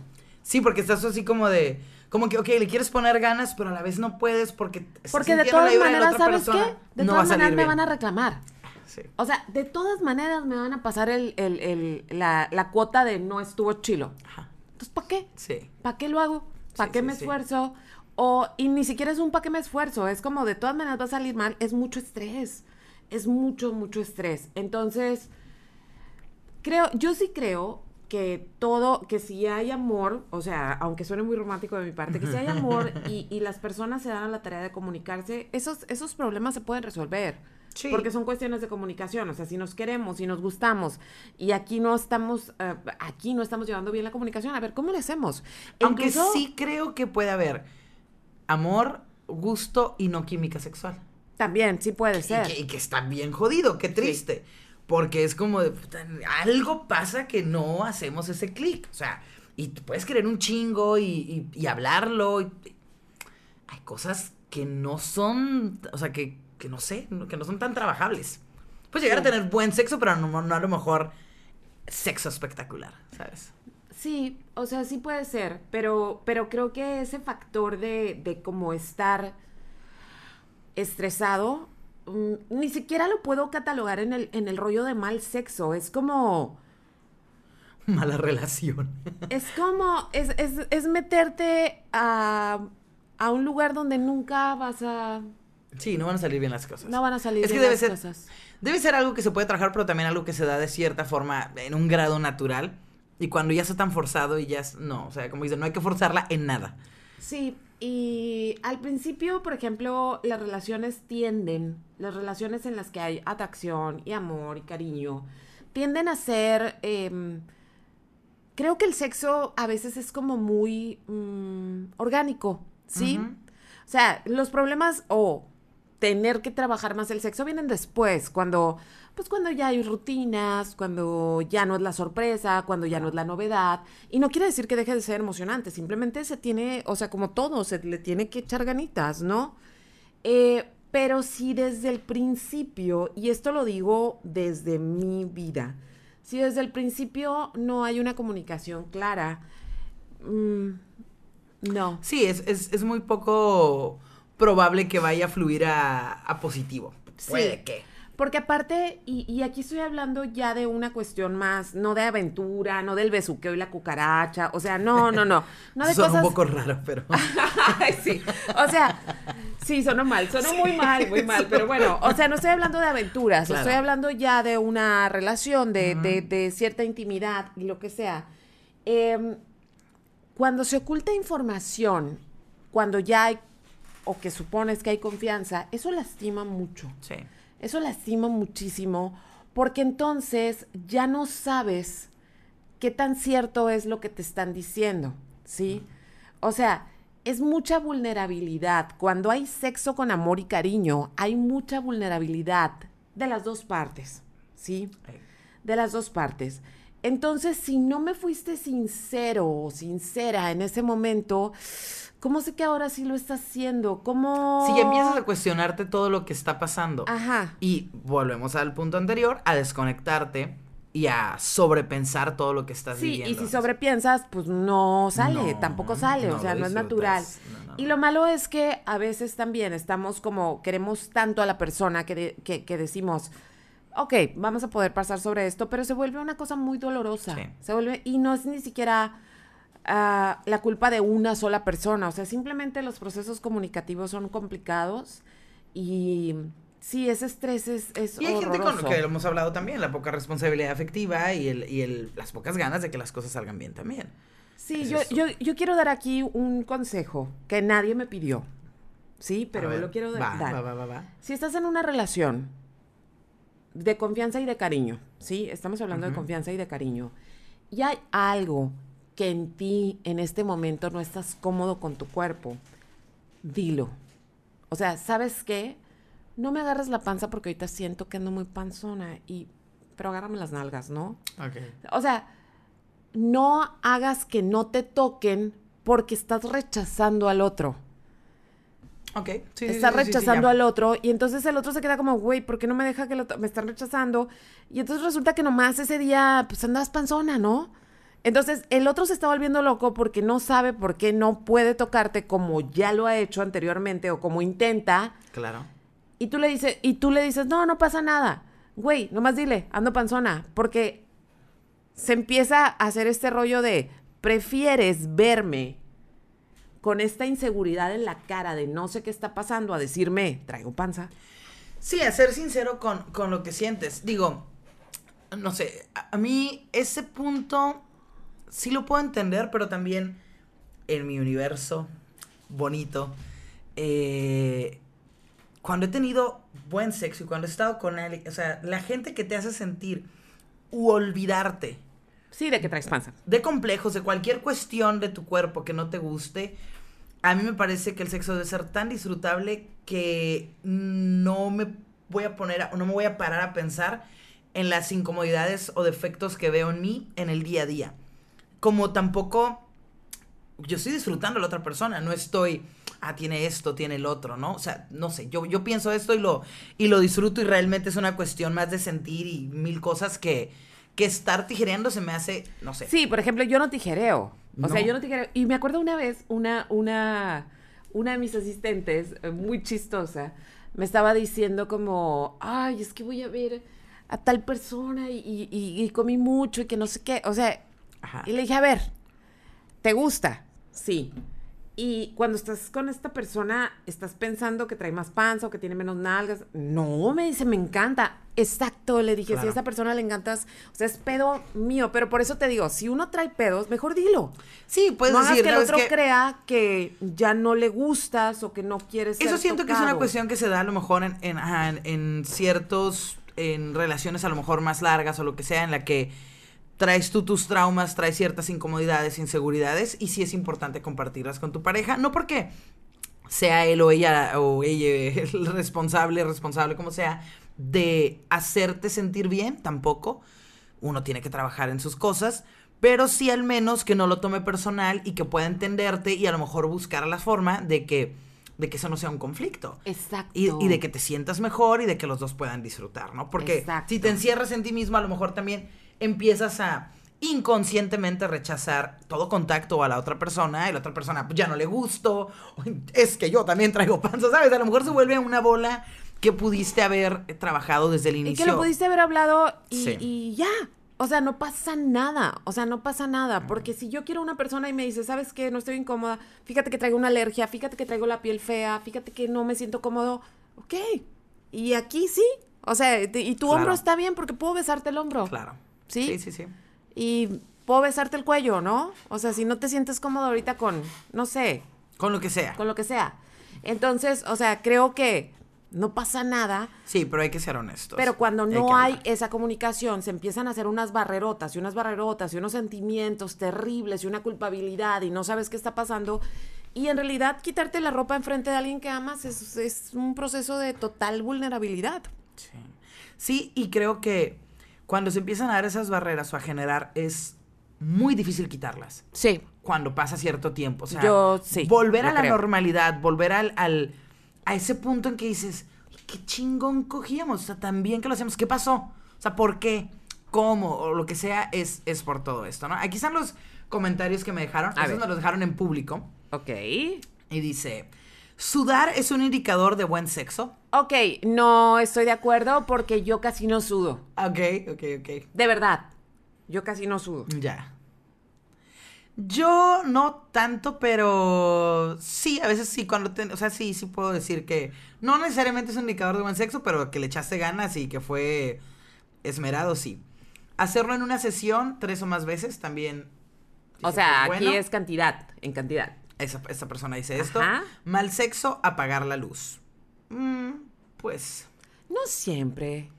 Sí, porque estás así como de. Como que, ok, le quieres poner ganas, pero a la vez no puedes porque. Porque de todas maneras, ¿sabes qué? De no todas maneras me bien. van a reclamar. Sí. O sea, de todas maneras me van a pasar el, el- el- la, la cuota de no estuvo chilo. Ajá. Entonces, ¿para qué? Sí. ¿Para qué lo hago? ¿Para Sí, qué me esfuerzo? O, y ni siquiera es un para qué me esfuerzo, es como de todas maneras va a salir mal, es mucho estrés, es mucho, mucho estrés. Entonces, creo, yo sí creo que todo, que si hay amor, o sea, aunque suene muy romántico de mi parte, que si hay amor y, y las personas se dan a la tarea de comunicarse, esos, esos problemas se pueden resolver. Sí. Porque son cuestiones de comunicación, o sea, si nos queremos, si nos gustamos, y aquí no estamos, eh, aquí no estamos llevando bien la comunicación, a ver, ¿cómo le hacemos? Aunque Incluso- sí creo que puede haber amor, gusto y no química sexual. También, sí puede Y ser. que, y que está bien jodido, qué triste. Porque es como de, puta, algo pasa que no hacemos ese clic. O sea, y tú puedes querer un chingo y, y- y hablarlo. y- hay cosas que no son, o sea, que, que no sé, que no son tan trabajables. Puedes llegar Sí. a tener buen sexo, pero no, no a lo mejor sexo espectacular, ¿sabes? Sí, o sea, sí puede ser, pero, pero creo que ese factor de, de como estar estresado, mm, ni siquiera lo puedo catalogar en el, en el rollo de mal sexo. Es como, Mala relación. es como, es, es, es meterte a, a un lugar donde nunca vas a, Sí, no van a salir bien las cosas. no van a salir Es que bien debe las ser, cosas. debe ser algo que se puede trabajar, pero también algo que se da de cierta forma, en un grado natural. Y cuando ya está tan forzado y ya es, no, o sea, como dicen, no hay que forzarla en nada. Sí, y al principio, por ejemplo, las relaciones tienden, las relaciones en las que hay atracción y amor y cariño, tienden a ser, em, creo que el sexo a veces es como muy mm, orgánico, ¿sí? O sea, los problemas o tener que trabajar más el sexo vienen después, cuando, pues cuando ya hay rutinas, cuando ya no es la sorpresa, cuando ya no es la novedad. Y no quiere decir que deje de ser emocionante, simplemente se tiene, o sea, como todo, se le tiene que echar ganitas, ¿no? Eh, pero si desde el principio, y esto lo digo desde mi vida, si desde el principio no hay una comunicación clara, mm, no. Sí, es, es, es muy poco probable que vaya a fluir a, a positivo. Puede Sí. que. Porque aparte, y, y aquí estoy hablando ya de una cuestión más, no de aventura, no del besuqueo y la cucaracha, o sea, no, no, no, no de Son cosas... un poco raro, pero. Ay, sí, o sea, sí, sonó mal, sonó muy mal, muy mal, pero bueno, o sea, no estoy hablando de aventuras, Claro. estoy hablando ya de una relación, de, de- de cierta intimidad y lo que sea. Em, cuando se oculta información, cuando ya hay, o que supones que hay confianza, eso lastima mucho. Sí. Eso lastima muchísimo porque entonces ya no sabes qué tan cierto es lo que te están diciendo, ¿sí? O sea, es mucha vulnerabilidad. Cuando hay sexo con amor y cariño, hay mucha vulnerabilidad de las dos partes, ¿sí? De las dos partes. Entonces, si no me fuiste sincero o sincera en ese momento, ¿cómo sé que ahora sí lo estás haciendo? ¿Cómo...? Si ya empiezas a cuestionarte todo lo que está pasando. Ajá. Y volvemos al punto anterior, a desconectarte y a sobrepensar todo lo que estás Sí, viviendo. y si sobrepiensas, pues no sale, No, tampoco sale, no o sea, no es natural. No, Y lo malo es que a veces también estamos como, queremos tanto a la persona que, de- que, que decimos, ok, vamos a poder pasar sobre esto, pero se vuelve una cosa muy dolorosa. Sí. Se vuelve, y no es ni siquiera ah, la culpa de una sola persona, o sea, simplemente los procesos comunicativos son complicados y sí, ese estrés es, es Y hay gente con lo que hemos hablado también, la poca responsabilidad afectiva y, el, y el, las pocas ganas de que las cosas salgan bien también. Sí, Es yo, yo, yo quiero dar aquí un consejo que nadie me pidió. Sí, pero ver, lo quiero va, dar. Va, va. Si estás en una relación de confianza y de cariño, ¿sí? Estamos hablando de confianza y de cariño. Y hay algo que en ti en este momento no estás cómodo con tu cuerpo, dilo. O sea, ¿sabes qué? No me agarres la panza porque ahorita siento que ando muy panzona y pero agárrame las nalgas, ¿no? Ok. O sea, no hagas que no te toquen porque estás rechazando al otro. Ok. Sí, estás sí, sí, sí, rechazando al otro y entonces el otro se queda como, güey, ¿por qué no me deja que lo me están rechazando? Y entonces resulta que nomás ese día, pues andas panzona, ¿no? Entonces el otro se está volviendo loco porque no sabe por qué no puede tocarte como ya lo ha hecho anteriormente o como intenta. Claro. Y tú le dices, y tú le dices, no, no pasa nada. Güey, nomás dile, ando panzona. Porque se empieza a hacer este rollo de, prefieres verme con esta inseguridad en la cara de no sé qué está pasando a decirme, traigo panza. Sí, a ser sincero con, con lo que sientes. Digo, no sé, a, a mí ese punto sí lo puedo entender, pero también en mi universo bonito, eh, cuando he tenido buen sexo y cuando he estado con él, o sea, la gente que te hace sentir u olvidarte Sí, de que traes panza. de complejos, de cualquier cuestión de tu cuerpo que no te guste, a mí me parece que el sexo debe ser tan disfrutable que no me voy a poner, a- no me voy a parar a pensar en las incomodidades o defectos que veo en mí en el día a día. Como tampoco yo estoy disfrutando a la otra persona, no estoy, ah, tiene esto, tiene el otro, ¿no? O sea, no sé, yo, yo pienso esto y lo, y lo disfruto y realmente es una cuestión más de sentir y mil cosas que, que estar tijereando se me hace, no sé. Sí, por ejemplo, yo no tijereo. O sea, yo no tijereo. Y me acuerdo una vez, una, una, una de mis asistentes, eh, muy chistosa, me estaba diciendo como, ay, es que voy a ver a tal persona y- y comí mucho y que no sé qué. O sea, Ajá. y le dije, a ver, ¿te gusta? Sí. Y cuando estás con esta persona, ¿estás pensando que trae más panza o que tiene menos nalgas? No, me dice, me encanta. Exacto, le dije, si a esa persona le encantas, o sea, es pedo mío, pero por eso te digo, si uno trae pedos, mejor dilo. Sí, puedes no hagas decir, que el ¿sabes otro crea que ya no le gustas o que no quieres ser Eso siento que es una cuestión que se da a lo mejor en, en, en- en ciertos, en relaciones a lo mejor más largas o lo que sea, en la que traes tú tus traumas, traes ciertas incomodidades, inseguridades, y sí es importante compartirlas con tu pareja, no porque sea él o ella o ella el responsable, responsable como sea, de hacerte sentir bien, tampoco. Uno tiene que trabajar en sus cosas, pero sí al menos que no lo tome personal y que pueda entenderte y a lo mejor buscar la forma de que, de que eso no sea un conflicto. Exacto. Y, y de que te sientas mejor y de que los dos puedan disfrutar, ¿no? Porque Exacto. si te encierras en ti mismo, a lo mejor también empiezas a inconscientemente rechazar todo contacto a la otra persona y la otra persona pues, ya no le gusto, es que yo también traigo panza, ¿sabes? A lo mejor se vuelve una bola que pudiste haber trabajado desde el Y inicio. que lo pudiste haber hablado y, Sí. y ya. O sea, no pasa nada. O sea, no pasa nada. Porque si yo quiero una persona y me dice, ¿sabes qué? No estoy incómoda. Fíjate que traigo una alergia. Fíjate que traigo la piel fea. Fíjate que no me siento cómodo. Ok. Y aquí sí. O sea, y tu Claro. hombro está bien porque puedo besarte el hombro. Claro. ¿Sí? Sí, sí, sí. Y puedo besarte el cuello, ¿no? O sea, si no te sientes cómodo ahorita con, no sé, Con lo que sea. con lo que sea. Entonces, o sea, creo que no pasa nada. Sí, pero hay que ser honestos. Pero cuando Hay no hay hablar. esa comunicación, se empiezan a hacer unas barrerotas y unas barrerotas y unos sentimientos terribles y una culpabilidad y no sabes qué está pasando. Y en realidad quitarte la ropa enfrente de alguien que amas es, es un proceso de total vulnerabilidad. Sí. Sí, y creo que cuando se empiezan a dar esas barreras o a generar, es muy difícil quitarlas. Sí. Cuando pasa cierto tiempo. O sea, Yo sí, volver a la creo. normalidad, volver al, al- a ese punto en que dices, "Ay, qué chingón cogíamos, o sea, tan bien que lo hacemos. ¿Qué pasó? O sea, ¿por qué? ¿Cómo? O lo que sea, es, es por todo esto, ¿no? Aquí están los comentarios que me dejaron. A Esos ver. me los dejaron en público. Ok. Y dice, ¿sudar es un indicador de buen sexo? Ok, no estoy de acuerdo porque yo casi no sudo. Ok, ok, ok. De verdad. Yo casi no sudo. Ya. Yo no tanto, pero sí, a veces sí, cuando te, o sea, sí, sí puedo decir que no necesariamente es un indicador de buen sexo, pero que le echaste ganas y que fue esmerado, sí. Hacerlo en una sesión tres o más veces también. O sea, aquí es cantidad, en cantidad. Esa, esa persona dice esto. Ajá. Mal sexo, apagar la luz. Mm, pues. No siempre.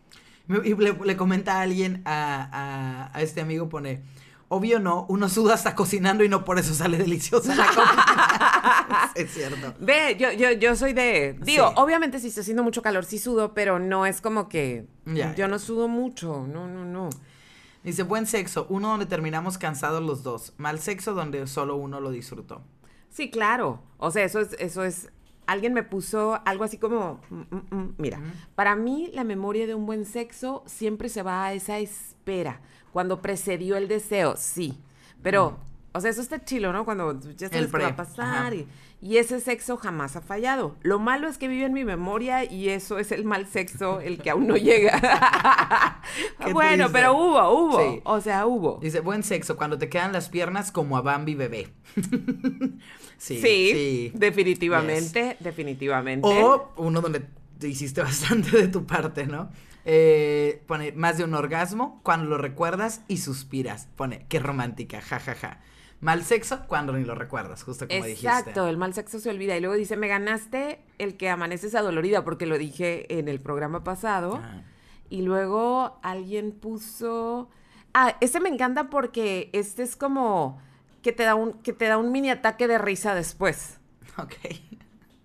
Y le, le comenta a alguien, a, a- a este amigo, pone, obvio no, uno suda hasta cocinando y no por eso sale deliciosa la comida. es cierto. Ve, yo, yo, yo soy de. Digo, Sí. obviamente si está haciendo mucho calor, sí sudo, pero no es como que. Ya, yo ya. no sudo mucho. No, no, no. Dice, buen sexo, uno donde terminamos cansados los dos. Mal sexo donde solo uno lo disfrutó. Sí, claro. O sea, eso es, eso es. Alguien me puso algo así como. mm, mm, mm. Mira, para mí la memoria de un buen sexo siempre se va a esa espera. Cuando precedió el deseo, sí. Pero, o sea, eso está chilo, ¿no? Cuando ya sabes El qué va a pasar. Y, y ese sexo jamás ha fallado. Lo malo es que vive en mi memoria y eso es el mal sexo, el que aún no llega. Bueno, pero hubo, hubo. Sí. O sea, hubo. Dice, buen sexo cuando te quedan las piernas como a Bambi bebé. sí, Sí, definitivamente, definitivamente. O uno donde te hiciste bastante de tu parte, ¿no? Eh, pone más de un orgasmo cuando lo recuerdas y suspiras. Pone, qué romántica, jajaja. Ja, ja. Mal sexo cuando ni lo recuerdas, justo como dijiste. Exacto, el mal sexo se olvida. Y luego dice, me ganaste el que amaneces adolorida, porque lo dije en el programa pasado. Ah. Y luego alguien puso. Ah, este me encanta porque este es como que te da un, que te da un mini ataque de risa después. Ok.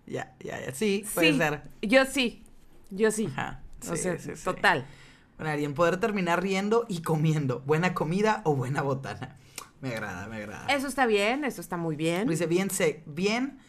Ya, ya, ya. Sí, puede sí, ser. Yo sí. Yo sí. Ajá. o sea, sí, total. Bueno, alguien poder terminar riendo y comiendo. Buena comida o buena botana. Me agrada, me agrada. Eso está bien, eso está muy bien. Dice, bien, se bien,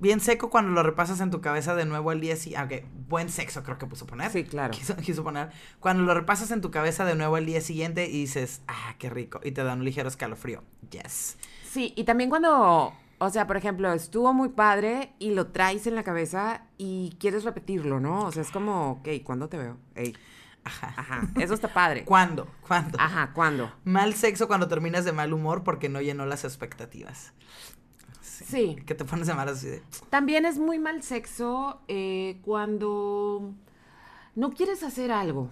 bien seco cuando lo repasas en tu cabeza de nuevo al día siguiente. Ok, buen sexo creo que puso poner. Sí, claro. Quiso, quiso poner. Cuando lo repasas en tu cabeza de nuevo al día siguiente y dices, ah, qué rico. Y te da un ligero escalofrío. Yes. Sí, y también cuando, o sea, por ejemplo, estuvo muy padre y lo traes en la cabeza y quieres repetirlo, ¿no? O sea, es como, ok, ¿cuándo te veo? Ey, Ajá. ajá, eso está padre. ¿Cuándo? ¿Cuándo? Ajá, ¿cuándo? Mal sexo cuando terminas de mal humor porque no llenó las expectativas. Sí. Que te pones de malas así de... También es muy mal sexo eh, cuando no quieres hacer algo.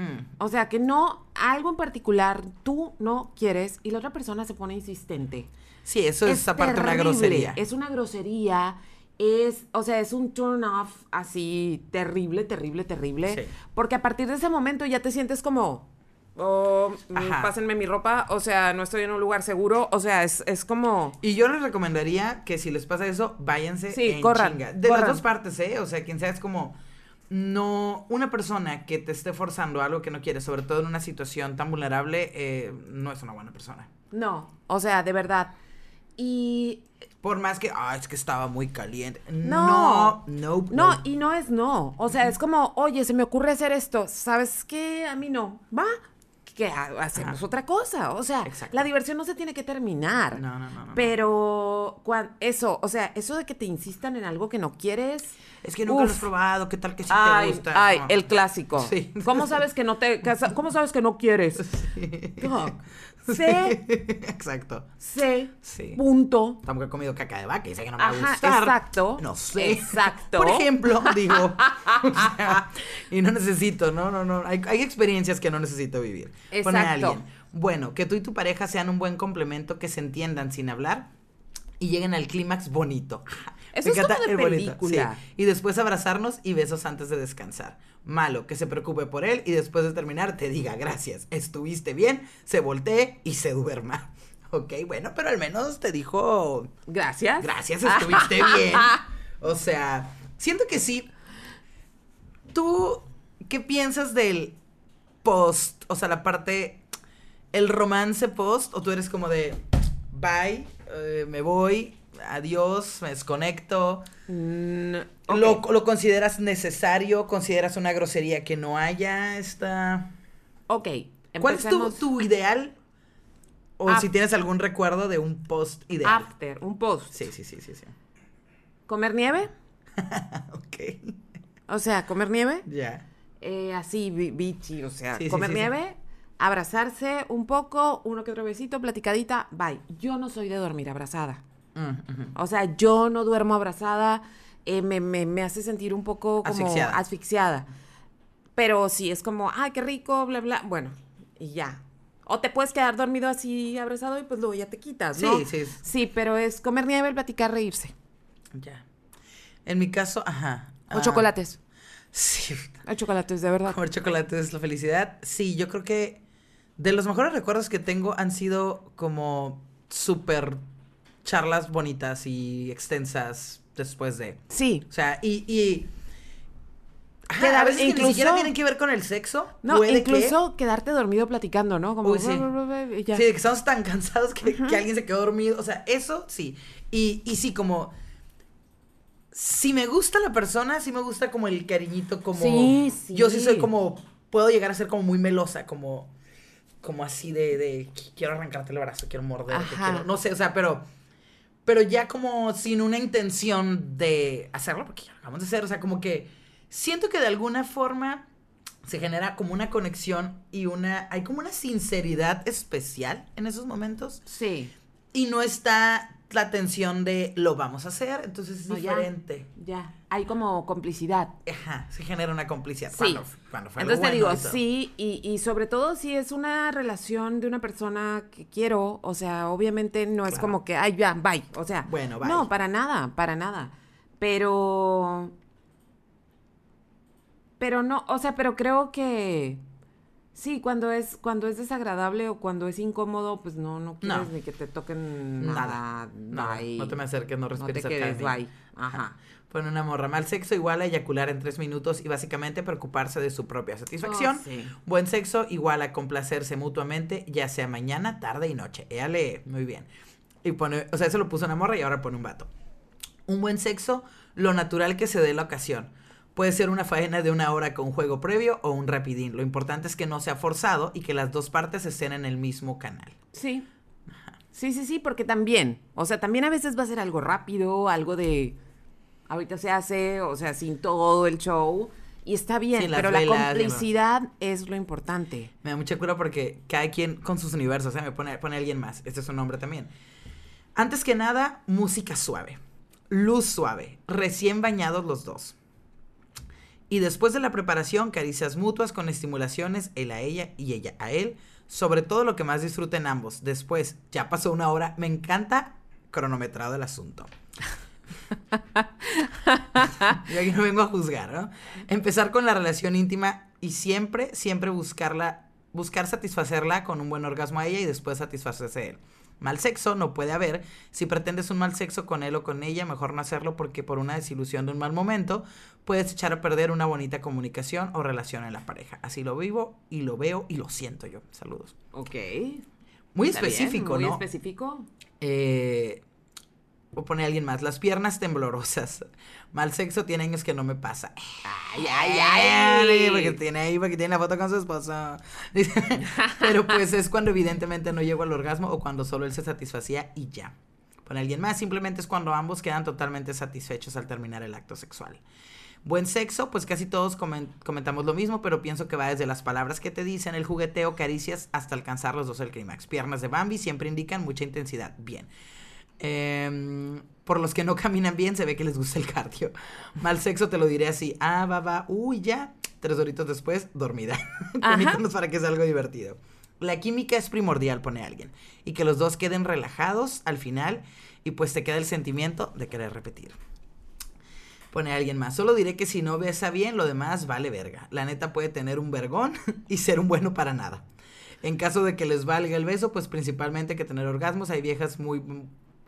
Mm, O sea, que no, algo en particular tú no quieres y la otra persona se pone insistente. Sí, eso es, aparte una grosería. Es una grosería. Es, o sea, es un turn off así terrible, terrible, terrible. Sí. Porque a partir de ese momento ya te sientes como, oh, mm, Ajá. pásenme mi ropa, o sea, no estoy en un lugar seguro, o sea, es, es como... Y yo les recomendaría que si les pasa eso, váyanse Sí, en corran, chinga. De corran. las dos partes, ¿eh? O sea, quien sea es como no una persona que te esté forzando algo que no quieres, sobre todo en una situación tan vulnerable, eh, no es una buena persona. No, o sea, de verdad. Y Por más que, ah, es que estaba muy caliente. No. No, no, No, y no es no. O sea, es como, oye, se me ocurre hacer esto. ¿Sabes qué? A mí no. ¿Va? Que ha- hacemos Ajá. otra cosa. O sea, Exacto. la diversión no se tiene que terminar. No, no, no, no. Pero eso, o sea, eso de que te insistan en algo que no quieres. Es que nunca lo has probado, ¿qué tal que sí ay, te gusta? ay, No. el clásico. Sí. ¿Cómo sabes que no te, cómo sabes que no quieres? Sé, Exacto. sé, Sí. punto. Tampoco he comido caca de vaca y sé que no me va a gustar. exacto. No sé. Exacto. Por ejemplo, digo. o sea, y no necesito, no, no, no. Hay, hay experiencias que no necesito vivir. Exacto. alguien. Bueno, que tú y tu pareja sean un buen complemento, que se entiendan sin hablar y lleguen al clímax bonito. Eso es como de el bonito, película. sí. Y después abrazarnos y besos antes de descansar. Malo, que se preocupe por él y después de terminar te diga gracias, estuviste bien, se voltee y se duerma. Ok, bueno, pero al menos te dijo Gracias. Gracias, estuviste bien. O sea, siento que sí. ¿Tú qué piensas del post? O sea, la parte, el romance post, o tú eres como de, bye, eh, me voy, adiós, me desconecto. Mm. ¿Lo, ¿Lo consideras necesario? ¿Consideras una grosería que no haya esta... Ok. ¿Cuál es tu, tu ideal? O si tienes algún recuerdo de un post ideal. After, un post. Sí, sí, sí, sí, sí. ¿Comer nieve? ok. O sea, comer nieve. Ya. eh, así, bi- bichi, o sea, Sí, comer sí, sí. nieve, abrazarse un poco, uno que otro besito, platicadita, bye. Yo no soy de dormir abrazada. O sea, yo no duermo abrazada, eh, me, me- me hace sentir un poco como Asfixiada. asfixiada. Pero sí, es como, ay, qué rico, bla, bla, bueno, y ya. O te puedes quedar dormido así abrazado y pues luego ya te quitas, ¿no? Sí, sí. Sí, pero es comer nieve, platicar, reírse. Ya. En mi caso, ajá. O ah, chocolates. Sí. Hay chocolates, de verdad. Comer chocolate es la felicidad. Sí, yo creo que de los mejores recuerdos que tengo han sido como súper charlas bonitas y extensas después de. Sí. O sea, y. y ajá, Quedar- a veces que ni incluso- siquiera tienen que ver con el sexo. No, que- incluso quedarte dormido platicando, ¿no? Como Uy, sí. y ya. Sí, de que estamos tan cansados que, que alguien se quedó dormido. O sea, eso sí. Y, y sí, como. Si me gusta la persona, sí me gusta como el cariñito, como. Sí, sí. Yo sí soy como. Puedo llegar a ser como muy melosa, como. Como así de. de quiero arrancarte el brazo, quiero morderte, quiero. No sé, o sea, pero. Pero ya como sin una intención de hacerlo, porque ya lo acabamos de hacer. O sea, como que. Siento que de alguna forma se genera como una conexión y una. Hay como una sinceridad especial en esos momentos. Sí. Y no está la tensión de lo vamos a hacer, entonces es No, ya. diferente. Ya, hay como complicidad. Ajá, se genera una complicidad. Sí. Cuando, cuando fue Entonces te digo, y sí, y, y sobre todo si es una relación de una persona que quiero, o sea, obviamente no es como que, ay, ya, bye, o sea, Bueno, bye. no, para nada, para nada, pero, pero no, o sea, pero creo que, sí, cuando es, cuando es desagradable o cuando es incómodo, pues no, no quieres No. ni que te toquen Nada. nada, No, bye. no te me acerques, no no respires te cerca de quedes, bye, ajá. Pone una morra. Mal sexo igual a eyacular en tres minutos y básicamente preocuparse de su propia satisfacción. Oh, sí. Buen sexo igual a complacerse mutuamente, ya sea mañana, tarde y noche. Éale, muy bien. Y pone, o sea, eso lo puso una morra y ahora pone un vato. Un buen sexo, lo natural que se dé la ocasión. Puede ser una faena de una hora con juego previo o un rapidín. Lo importante es que no sea forzado y que las dos partes estén en el mismo canal. Sí. Sí, sí, sí, porque también, o sea, también a veces va a ser algo rápido, algo de ahorita se hace, o sea, sin todo el show y está bien, pero la complicidad es lo importante. Me da mucha cura porque cada quien con sus universos, ¿eh? me pone, pone alguien más. Este es un nombre también. Antes que nada, música suave. Luz suave. Recién bañados los dos. Y después de la preparación, caricias mutuas con estimulaciones, él a ella y ella a él. Sobre todo lo que más disfruten ambos. Después, ya pasó una hora. Me encanta cronometrado el asunto. Yo aquí no vengo a juzgar, ¿no? Empezar con la relación íntima y siempre, siempre buscarla, buscar satisfacerla con un buen orgasmo a ella y después satisfacerse a él. Mal sexo no puede haber. Si pretendes un mal sexo con él o con ella, mejor no hacerlo porque por una desilusión de un mal momento puedes echar a perder una bonita comunicación o relación en la pareja. Así lo vivo y lo veo y lo siento yo. Saludos. Ok. Muy Está bien, específico, muy ¿no? específico. Eh, o pone alguien más. Las piernas temblorosas. Mal sexo tiene años que no me pasa. Ay, ay, ay. Porque tiene ahí, porque tiene la foto con su esposo. Pero pues es cuando evidentemente no llego al orgasmo o cuando solo él se satisfacía y ya. Pone alguien más. Simplemente es cuando ambos quedan totalmente satisfechos al terminar el acto sexual. Buen sexo, pues casi todos comen- comentamos lo mismo, pero pienso que va desde las palabras que te dicen, el jugueteo, caricias, hasta alcanzar los dos el clímax. Piernas de Bambi siempre indican mucha intensidad. Bien. Em, por los que no caminan bien, se ve que les gusta el cardio. Mal sexo te lo diré así. Ah, va, va. Uy, ya. Tres horitos después, dormida. Ajá. Cuéntanos para que sea algo divertido. La química es primordial, pone alguien. Y que los dos queden relajados al final y pues te queda el sentimiento de querer repetir. Pone alguien más. Solo diré que si no besa bien, lo demás vale verga. La neta puede tener un vergón y ser un bueno para nada. En caso de que les valga el beso, pues principalmente que tener orgasmos. Hay viejas muy,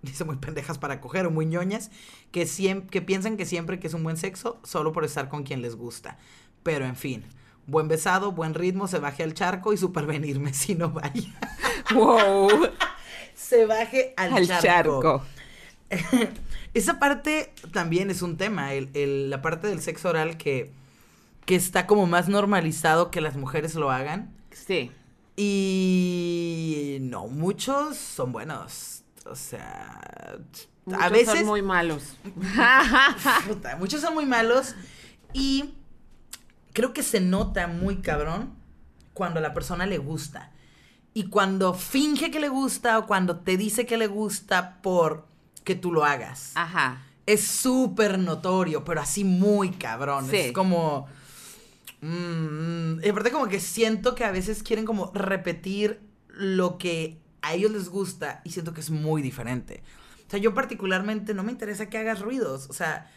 dice muy pendejas para coger o muy ñoñas que, siem- que piensan que siempre que es un buen sexo, solo por estar con quien les gusta. Pero en fin, buen besado, buen ritmo, se baje al charco y supervenirme si no vaya. Wow. Se baje al, Al charco. charco. Esa parte también es un tema, el, el- la parte del sexo oral que, que está como más normalizado que las mujeres lo hagan. Sí. Y no, muchos son buenos. O sea, Muchos a veces... son muy malos. Puta, muchos son muy malos y creo que se nota muy cabrón cuando a la persona le gusta. Y cuando finge que le gusta o cuando te dice que le gusta por que tú lo hagas. Ajá. Es súper notorio, pero así muy cabrón. Sí. Es como... mm, y aparte como que siento que a veces quieren como repetir lo que a ellos les gusta y siento que es muy diferente. O sea, yo particularmente no me interesa que hagas ruidos. O sea,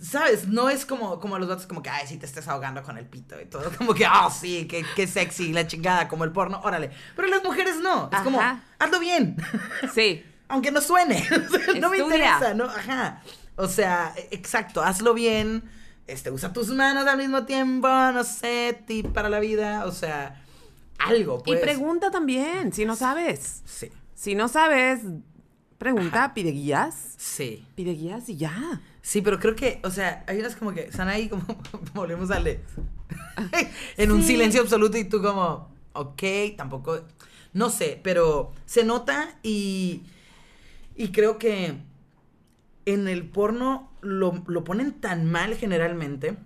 ¿sabes? No es como, como los datos como que, ay, si te estés ahogando con el pito y todo. Como que, oh, sí, qué, qué sexy, la chingada, como el porno, órale. Pero las mujeres no. Es como, hazlo bien. Sí. Aunque no suene. No me interesa, ¿no? Ajá. O sea, exacto, hazlo bien. Este, usa tus manos al mismo tiempo, no sé, tip para la vida. O sea, algo, pues. Y pregunta también, si no sabes. Sí, Si no sabes, pregunta, pide guías. sí. Pide guías y ya. Sí, pero creo que, o sea, hay unas como que están ahí como, volvemos a leer. en un silencio absoluto y tú como, ok, tampoco, no sé, pero se nota y, y creo que en el porno lo, lo ponen tan mal generalmente.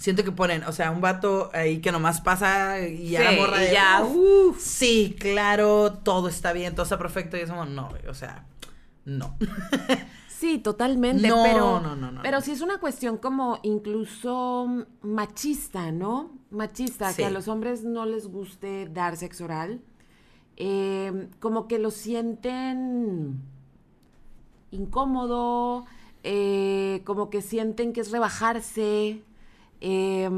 Siento que ponen, o sea, un vato ahí que nomás pasa y ya la Sí, morra y de, ya, "Uf, uf". Sí, claro, todo está bien, todo está perfecto y es como, no, o sea, no. Sí, totalmente, No, pero, no, no, no, pero sí es una cuestión como incluso machista, ¿no? Machista, que a los hombres no les guste dar sexo oral. Eh, como que lo sienten incómodo, eh, como que sienten que es rebajarse. Eh,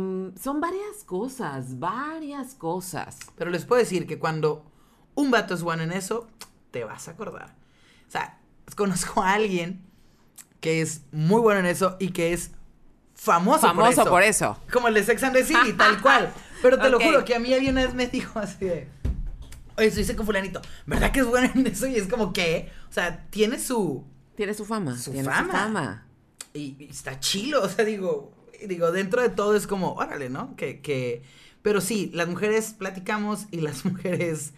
son varias cosas, varias cosas. Pero les puedo decir que cuando un vato es bueno en eso, te vas a acordar. O sea, conozco a alguien que es muy bueno en eso y que es famoso, Famoso por, por eso. eso. Como el de Sex and the City, tal cual. Pero te lo juro que a mí alguien una vez me dijo así de... Oye, eso hice con fulanito. ¿Verdad que es bueno en eso? Y es como que... O sea, tiene su... Tiene su fama. Su tiene fama. su fama. Y, y está chilo, o sea, digo, digo, dentro de todo es como, órale, ¿no? Que, que, pero sí, las mujeres platicamos y las mujeres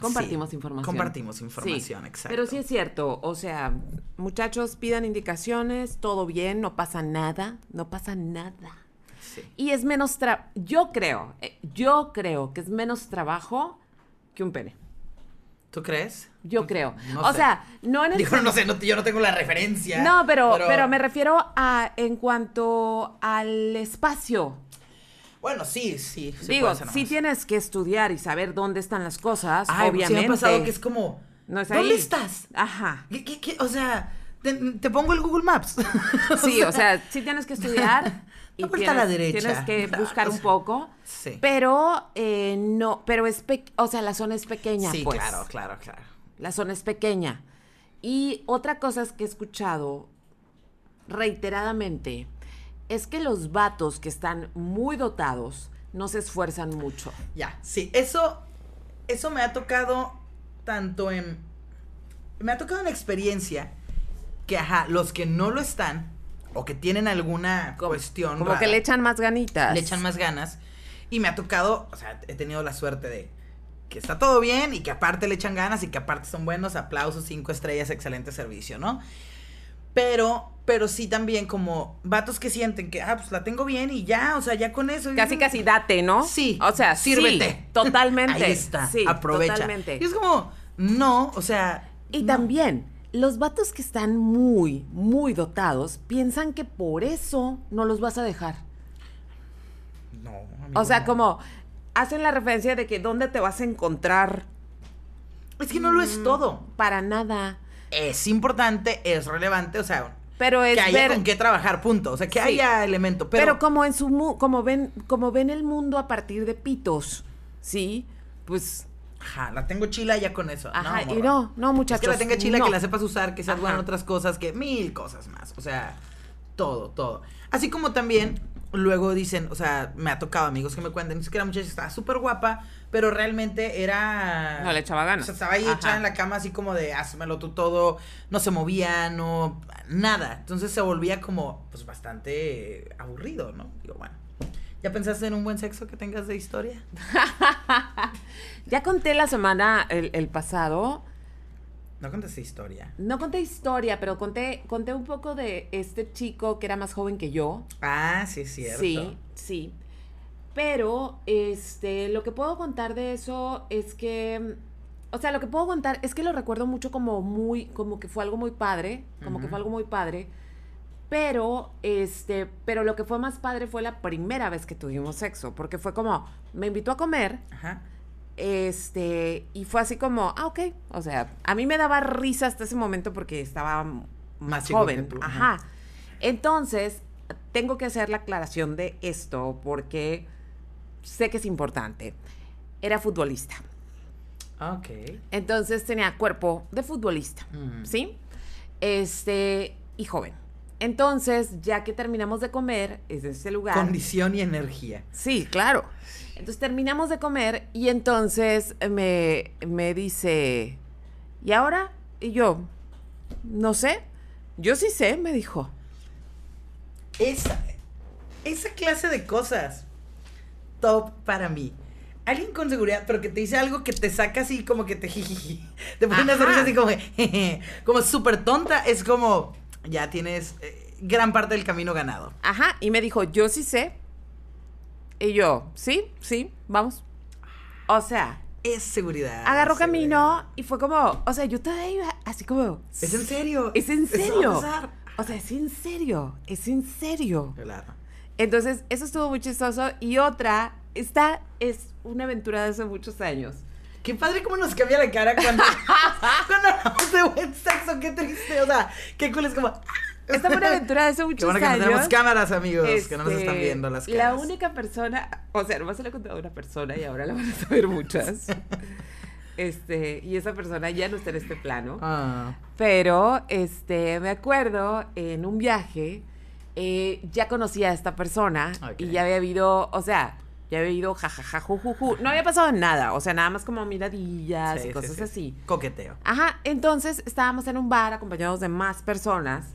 Compartimos sí, información. Compartimos información, Sí, exacto. Pero sí es cierto, o sea, muchachos pidan indicaciones, todo bien, no pasa nada, no pasa nada. Sí. Y es menos tra yo creo, eh, yo creo que es menos trabajo que un pene. ¿Tú crees? Yo creo. No o sé. sea, no en el Digo, no sé, no, yo no tengo la referencia. No, pero, pero me refiero a en cuanto al espacio. Bueno, sí, sí. sí Digo, nomás. tienes que estudiar y saber dónde están las cosas, Ay, pues sí obviamente. me ha pasado que es como, No es ¿dónde ahí. estás? Ajá. ¿Qué, qué, qué? O sea, te, te pongo el Google Maps. Sí, o sea, sí tienes que estudiar. Y Da vuelta a la tienes- derecha. Tienes que buscar un poco. sí. Pero eh, no, pero es, pe- o sea, la zona es pequeña, sí, pues. claro, claro, claro. La zona es pequeña. Y otra cosa es que he escuchado reiteradamente es que los vatos que están muy dotados no se esfuerzan mucho. Ya, sí, eso, eso me ha tocado tanto en, me ha tocado en experiencia que, ajá, los que no lo están o que tienen alguna cuestión Como que rara, le echan más ganitas. le echan más ganas y me ha tocado, o sea, he tenido la suerte de que está todo bien y que aparte le echan ganas y que aparte son buenos, aplausos, cinco estrellas, excelente servicio, ¿no? Pero, pero sí también como vatos que sienten que, ah, pues la tengo bien y ya, o sea, ya con eso. Casi, casi date, ¿no? Sí. O sea, sírvete. sí, totalmente. Ahí está. Sí, aprovecha. totalmente. Y es como, no, o sea. Y no. también, los vatos que están muy, muy dotados piensan que por eso no los vas a dejar. No, O amigo, sea, no. como hacen la referencia de que dónde te vas a encontrar Es que no lo Mm. es todo. para nada. Es importante, es relevante, o sea, Pero es que haya ver- con qué trabajar, punto. O sea, que Sí. haya elemento. pero, Pero, como en su mu- como ven, como ven el mundo a partir de pitos, ¿sí? Pues Ajá, la tengo chila ya con eso. Ajá, y morra. no, no, Es muchachos. que la tenga chila, no. que la sepas usar, que seas buena en otras cosas, que mil cosas más. O sea, todo, todo. Así como también luego dicen, o sea, me ha tocado amigos que me cuentan, es que la muchacha estaba súper guapa, pero realmente era... No le echaba ganas. O sea, estaba ahí Ajá. echada en la cama así como de, házmelo tú todo, no se movía, no, nada. Entonces se volvía como, pues, bastante aburrido, ¿no? Digo, bueno. ¿Ya pensaste en un buen sexo que tengas de historia? Ya conté la semana, el, el pasado, No contaste historia. no conté historia, pero conté, conté un poco de este chico que era más joven que yo. Ah, sí, es cierto. Sí, sí. Pero, este, lo que puedo contar de eso es que, o sea, lo que puedo contar es que lo recuerdo mucho como muy, como que fue algo muy padre, como que fue algo muy padre. Pero, este, pero lo que fue más padre fue la primera vez que tuvimos sexo, porque fue como, me invitó a comer, Ajá. este, y fue así como, ah, ok. O sea, a mí me daba risa hasta ese momento porque estaba más, joven. que tú, Ajá. ajá. Entonces, tengo que hacer la aclaración de esto porque sé que es importante. Era futbolista. Ok. Entonces tenía cuerpo de futbolista, Mm. ¿sí? Este, y joven. Entonces, ya que terminamos de comer, es de ese lugar. Condición y energía. Sí, claro. Entonces terminamos de comer y entonces me, me dice, ¿y ahora? Y yo, no sé. Yo sí sé, me dijo. Esa, esa clase de cosas. Top para mí. Alguien con seguridad, pero que te dice algo que te saca así como que te jijiji. Te pone una sonrisa así como que, jeje, como súper tonta. Es como, ya tienes eh, gran parte del camino ganado. Ajá, y me dijo, yo sí sé. Y yo, sí, sí, vamos. O sea, es seguridad. Agarró seguridad. camino y fue como, o sea, yo todavía iba así como... Es en serio. Es en serio. O sea, es en serio, es en serio. Claro. Entonces, eso estuvo muy chistoso. Y otra, esta es una aventura de hace muchos años. Qué padre cómo nos cambia la cara cuando, cuando hablamos de buen sexo. Qué triste. O sea, qué cool es como. Esta fue una aventura de hace muchos bueno que no tenemos cámaras, amigos. que no nos Este, están viendo las La caras. única persona, o sea, nomás se la he contado a una persona y ahora la van a saber muchas. Este, y esa persona ya no está en este plano. Ah. Pero, este, me acuerdo en un viaje, eh, ya conocía a esta persona y ya había habido, o sea, ya había ido jajaja, jujuju. No había pasado nada, o sea, nada más como miradillas Sí, y sí, cosas sí. así. Coqueteo. Ajá, entonces estábamos en un bar acompañados de más personas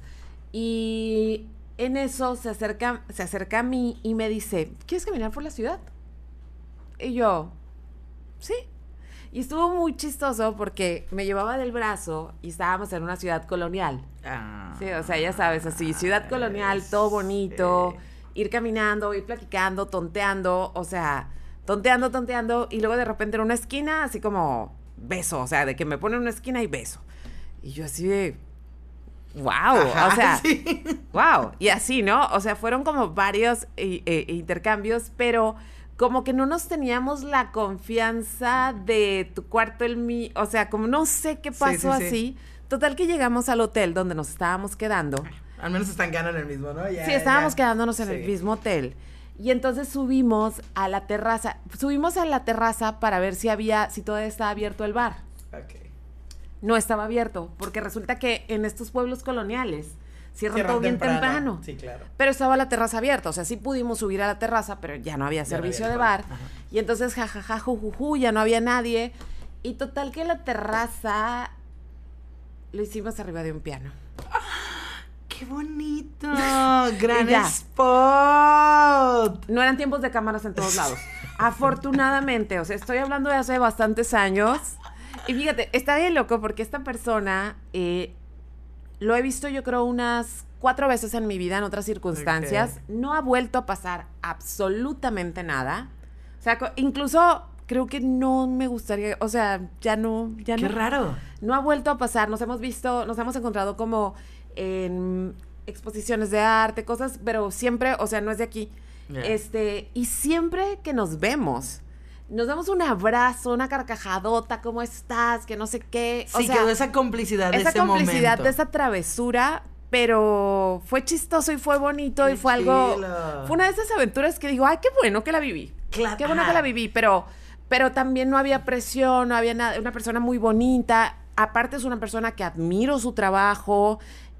y en eso se acerca, se acerca a mí y me dice, ¿quieres caminar por la ciudad? Y yo, sí. Y estuvo muy chistoso porque me llevaba del brazo y estábamos en una ciudad colonial. Ah. Sí, o sea, ya sabes, así, ciudad colonial, todo bonito, ir caminando, ir platicando, tonteando, o sea, tonteando, tonteando, y luego de repente en una esquina, así como beso, o sea, de que me pone en una esquina y beso. Y yo así de, wow, Ajá, o sea, sí. wow, y así, ¿no? O sea, fueron como varios eh, eh, intercambios, pero como que no nos teníamos la confianza de tu cuarto, el mío, o sea, como no sé qué pasó sí, sí. así. Total que llegamos al hotel donde nos estábamos quedando. Al menos están ganando en el mismo, ¿no? Ya, Sí, estábamos ya. quedándonos en el mismo hotel. Y entonces subimos a la terraza. Subimos a la terraza para ver si había, si todavía estaba abierto el bar. Ok. No estaba abierto, porque resulta que en estos pueblos coloniales cierran, Cierran todo bien temprano. Sí, claro. Pero estaba la terraza abierta, o sea, sí pudimos subir a la terraza, pero ya no había Ya no servicio había de bar. Y entonces, jajaja, jujuju, ya no había nadie. Y total que la terraza lo hicimos arriba de un piano. ¡Qué bonito! ¡Gran spot! No eran tiempos de cámaras en todos lados. Afortunadamente, o sea, estoy hablando de hace bastantes años. Y fíjate, está bien loco porque esta persona eh, lo he visto yo creo unas cuatro veces en mi vida en otras circunstancias. No ha vuelto a pasar absolutamente nada. O sea, incluso creo que no me gustaría, o sea, ya no, ya ¡Qué no. raro! No ha vuelto a pasar. Nos hemos visto, nos hemos encontrado como en exposiciones de arte, cosas, pero siempre, o sea, no es de aquí. Este, y siempre que nos vemos, nos damos un abrazo, una carcajadota, ¿cómo estás? Que no sé qué. Sí, quedó esa complicidad de esa ese complicidad momento. de esa travesura, pero fue chistoso y fue bonito y fue algo. Fue una de esas aventuras que digo, ay, qué bueno que la viví. Claro, Qué bueno que la viví, pero, pero también no había presión, no había nada. Una persona muy bonita. Aparte, es una persona que admiro su trabajo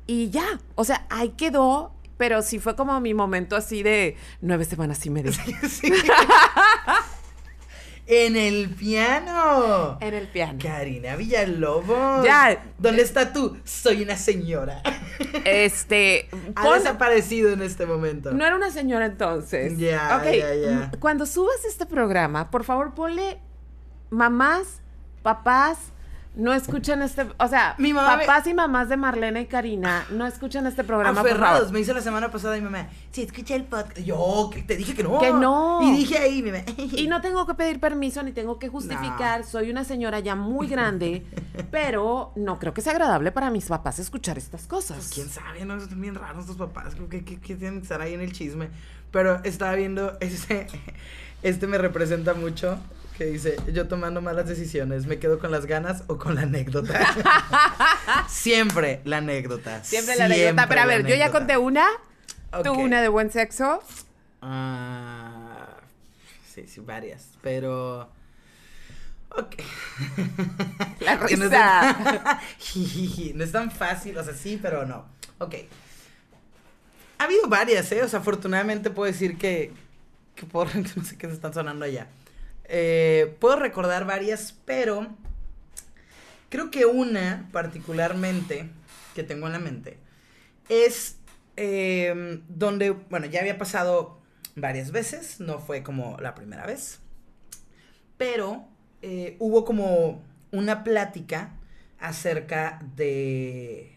y ya. O sea, ahí quedó. Pero sí fue como mi momento así de nueve semanas y media Sí. en el piano. en el piano. Karina Villalobos. Ya. ¿Dónde está tú? Soy una señora. Este. Ha desaparecido en este momento. No era una señora entonces. Ya, Ok, ya, ya. Cuando subas este programa, por favor ponle mamás, papás, no escuchan este, o sea, Mi mamá me- papás y mamás de Marlena y Karina, no escuchan este programa, Aferrados, favor. me hizo la semana pasada mi mamá. Sí, escuché el podcast. Yo te dije que no. Que no. Y dije ahí, mi mamá. Y no tengo que pedir permiso ni tengo que justificar, soy una señora ya muy grande, pero no creo que sea agradable para mis papás escuchar estas cosas. Pues quién sabe, no son bien raros estos papás, que, que- que tienen que estar ahí en el chisme. Pero estaba viendo, este, este me representa mucho, que dice, yo tomando malas decisiones, ¿me quedo con las ganas o con la anécdota? Siempre la anécdota. Siempre la anécdota, pero a ver, yo ya conté una, tú Ok. una de buen sexo. Ah, sí, sí, varias, pero... Ok. La Que no es risa. tan- no es tan fácil, o sea, sí, pero no. Ok. Ha habido varias, ¿eh? O sea, afortunadamente puedo decir que... que por... no sé qué se están sonando allá. Eh, puedo recordar varias, pero... Creo que una particularmente que tengo en la mente es eh, donde, bueno, ya había pasado varias veces, no fue como la primera vez, pero eh, hubo como una plática acerca de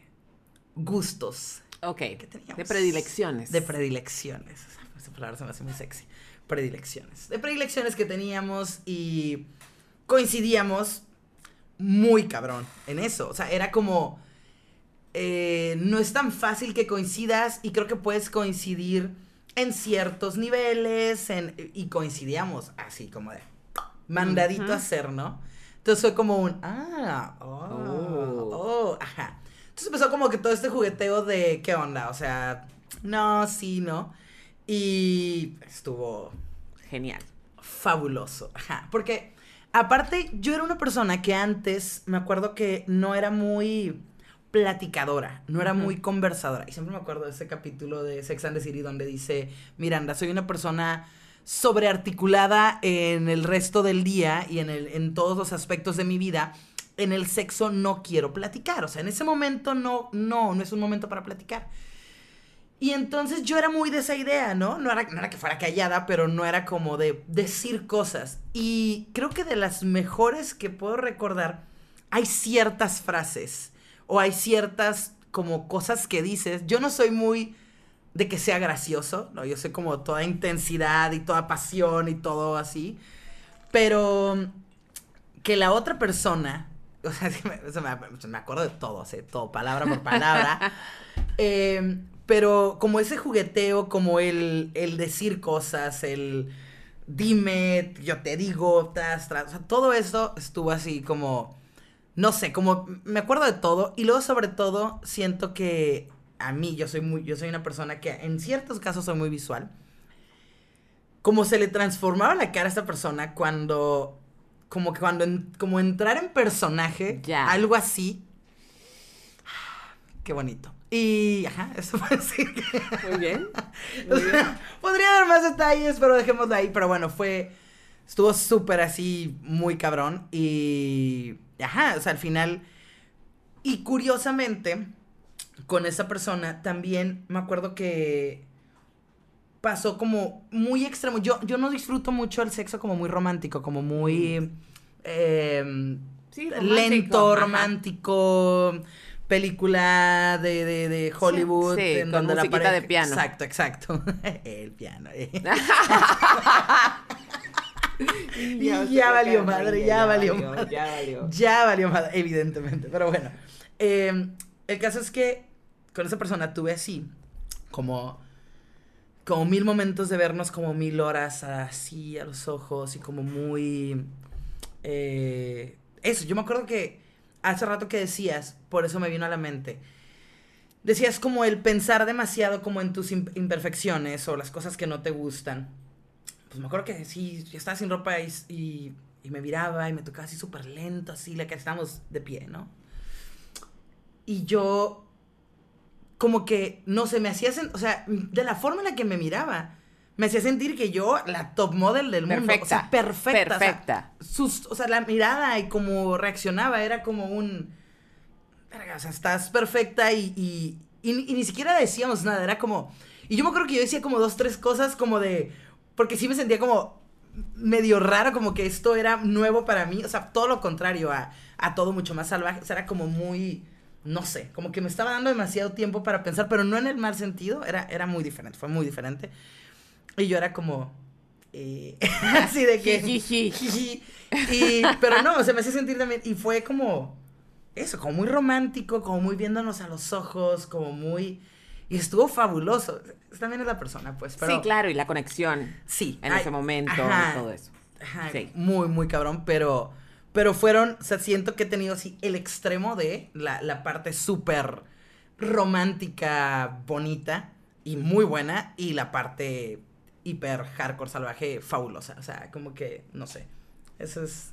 gustos Ok, que teníamos. de predilecciones. De predilecciones. Esa palabra se me hace muy sexy. Predilecciones. De predilecciones que teníamos y coincidíamos muy cabrón en eso. O sea, era como. eh, no es tan fácil que coincidas y creo que puedes coincidir en ciertos niveles en- y coincidíamos así como de mandadito a hacer, ¿no? Entonces fue como un, ah, oh, Oh. oh, ajá. Entonces empezó como que todo este jugueteo de, ¿qué onda? O sea, no, sí, no. Y estuvo Genial. fabuloso. Ajá. Porque aparte yo era una persona que antes me acuerdo que no era muy platicadora, no era muy conversadora. Y siempre me acuerdo de ese capítulo de Sex and the City donde dice, Miranda, soy una persona sobrearticulada en el resto del día y en, el, en todos los aspectos de mi vida. En el sexo no quiero platicar. O sea, en ese momento no, no, no es un momento para platicar. Y entonces yo era muy de esa idea, ¿no? No era, no era que fuera callada, pero no era como de decir cosas. Y creo que de las mejores que puedo recordar, hay ciertas frases o hay ciertas como cosas que dices. Yo no soy muy de que sea gracioso, ¿no? Yo soy como toda intensidad y toda pasión y todo así. Pero que la otra persona, o sea, me, acuerdo de todo, ¿sí? todo, palabra por palabra. Eh, pero como ese jugueteo, como el, el decir cosas, el dime, yo te digo, tras, tras, o sea, todo eso estuvo así como, no sé, como me acuerdo de todo y luego sobre todo siento que a mí, yo soy muy, yo soy una persona que en ciertos casos soy muy visual. Como se le transformaba la cara a esta persona cuando, como que cuando, en- como entrar en personaje, Ya. algo así. Qué bonito. Y, ajá, eso fue así. Muy bien. O sea, podría dar más detalles, pero dejémoslo ahí. Pero bueno, fue. Estuvo súper así, muy cabrón. Y. Ajá, o sea, al final. Y curiosamente, con esa persona también me acuerdo que. Pasó como muy extremo. Yo, yo no disfruto mucho el sexo como muy romántico, como muy. em, Sí, romántico, lento, ajá. romántico, película de, de, de Hollywood. sí, en con donde la de piano. Exacto, exacto. el piano. eh. Y ya valió madre, ya valió madre. Ya valió. Ya valió madre, evidentemente. Pero bueno, eh, el caso es que con esa persona tuve así, como, como mil momentos de vernos, como mil horas así a los ojos y como muy... eh, eso, yo me acuerdo que hace rato que decías, por eso me vino a la mente. Decías como el pensar demasiado como en tus im- imperfecciones o las cosas que no te gustan. Pues me acuerdo que sí, yo estaba sin ropa y, y, y me miraba y me tocaba así súper lento, así, la que estábamos de pie, ¿no? Y yo, como que, no sé, me hacía, o sea, de la forma en la que me miraba, me hacía sentir que yo, la top model del mundo, o sea, perfecta. o sea, Perfecta. sus, o sea, la mirada y cómo reaccionaba era como un... Verga, o sea, estás perfecta y, y, y ni- y ni siquiera decíamos nada, era como... Y yo me acuerdo que yo decía como dos, tres cosas como de... Porque sí me sentía como medio raro, como que esto era nuevo para mí, o sea, todo lo contrario a, a todo mucho más salvaje, o sea, era como muy... No sé, como que me estaba dando demasiado tiempo para pensar, pero no en el mal sentido, era, era muy diferente, fue muy diferente. Y yo era como... eh, así de que... Y, pero no, se me hacía sentir también. Y fue como. Eso, como muy romántico, como muy viéndonos a los ojos, como muy. Y estuvo fabuloso. También es la persona, pues. Pero, Sí, claro, y la conexión Sí. en ay, ese momento ajá, y todo eso. ajá, Sí. Muy, muy cabrón. Pero. Pero fueron. O sea, siento que he tenido así el extremo de la, la parte súper romántica, bonita y muy buena. Y la parte hiper hardcore salvaje, fabulosa. O sea, como que, no sé. Eso es.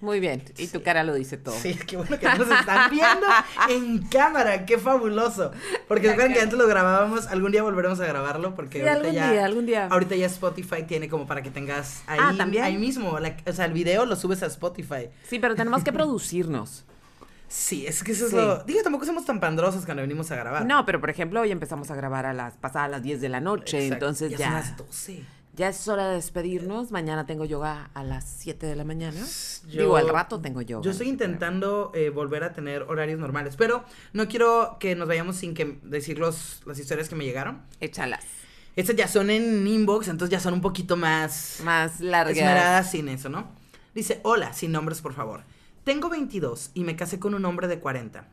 Muy bien, y tu cara lo dice todo. Sí, qué bueno que nos están viendo en cámara, qué fabuloso. Porque recuerden que antes lo grabábamos, algún día volveremos a grabarlo porque Sí, ahorita algún ya día, algún día. ahorita ya Spotify tiene como para que tengas ahí Ah, ¿también? ahí mismo, la- o sea, el video lo subes a Spotify. Sí, pero tenemos que producirnos. Sí, es que eso es lo digo, tampoco somos tan pandrosos cuando venimos a grabar. No, pero por ejemplo, hoy empezamos a grabar a las pasadas las 10 de la noche, Exacto, entonces ya ya, son las 12. ya es hora de despedirnos. Mañana tengo yoga a las 7 de la mañana. Yo- Digo, al rato tengo yoga. Yo estoy intentando eh, volver a tener horarios normales, pero no quiero que nos vayamos sin que decir los, las historias que me llegaron. Échalas. Estas ya son en inbox, entonces ya son un poquito más Más largas. esmeradas sin eso, ¿no? Dice, hola, sin nombres por favor. Tengo 22 y me casé con un hombre de 40.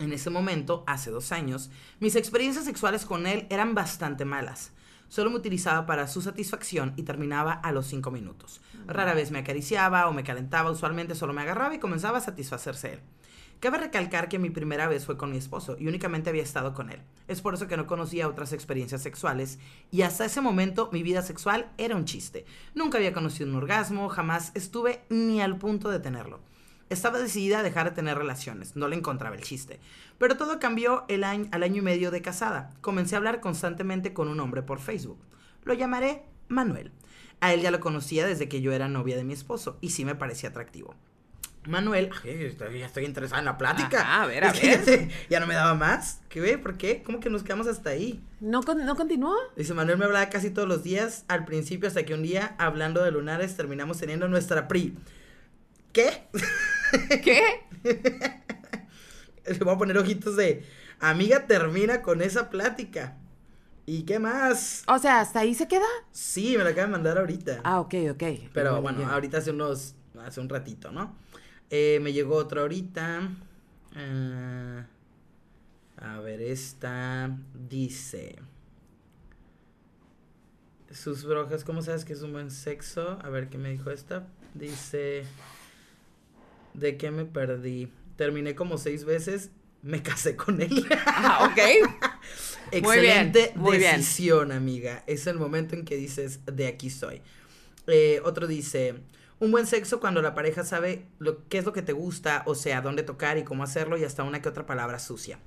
En ese momento, hace dos años, mis experiencias sexuales con él eran bastante malas. Solo me utilizaba para su satisfacción y terminaba a los cinco minutos. Rara vez me acariciaba o me calentaba, usualmente solo me agarraba y comenzaba a satisfacerse él. Cabe recalcar que mi primera vez fue con mi esposo y únicamente había estado con él. Es por eso que no conocía otras experiencias sexuales y hasta ese momento mi vida sexual era un chiste. Nunca había conocido un orgasmo, jamás estuve ni al punto de tenerlo. Estaba decidida a dejar de tener relaciones, no le encontraba el chiste. Pero todo cambió el año, al año y medio de casada. Comencé a hablar constantemente con un hombre por Facebook. Lo llamaré Manuel. A él ya lo conocía desde que yo era novia de mi esposo y sí me parecía atractivo. Manuel, ay, ya estoy interesada en la plática. Ajá, a ver, a ver. ya no me daba más. ¿Qué ve? ¿Por qué? ¿Cómo que nos quedamos hasta ahí? ¿No, con- ¿No continuó? Dice Manuel me hablaba casi todos los días, al principio hasta que un día, hablando de lunares, terminamos teniendo nuestra PRI. ¿Qué? ¿Qué? Le voy a poner ojitos de amiga termina con esa plática. ¿Y qué más? O sea, ¿hasta ahí se queda? Sí, me la acaba de mandar ahorita. Ah, ok, ok. Pero bueno, ahorita hace unos, hace un ratito, ¿no? Eh, me llegó otra ahorita. Ah, a ver, esta dice. Sus brojas, ¿cómo sabes que es un buen sexo? A ver, ¿qué me dijo esta? Dice. ¿De qué me perdí? Terminé como seis veces, me casé con él. Ah, ok. Muy bien, Excelente bien. decisión, amiga. Es el momento en que dices, de aquí soy. Eh, otro dice, un buen sexo cuando la pareja sabe lo, qué es lo que te gusta, o sea, dónde tocar y cómo hacerlo, y hasta una que otra palabra sucia.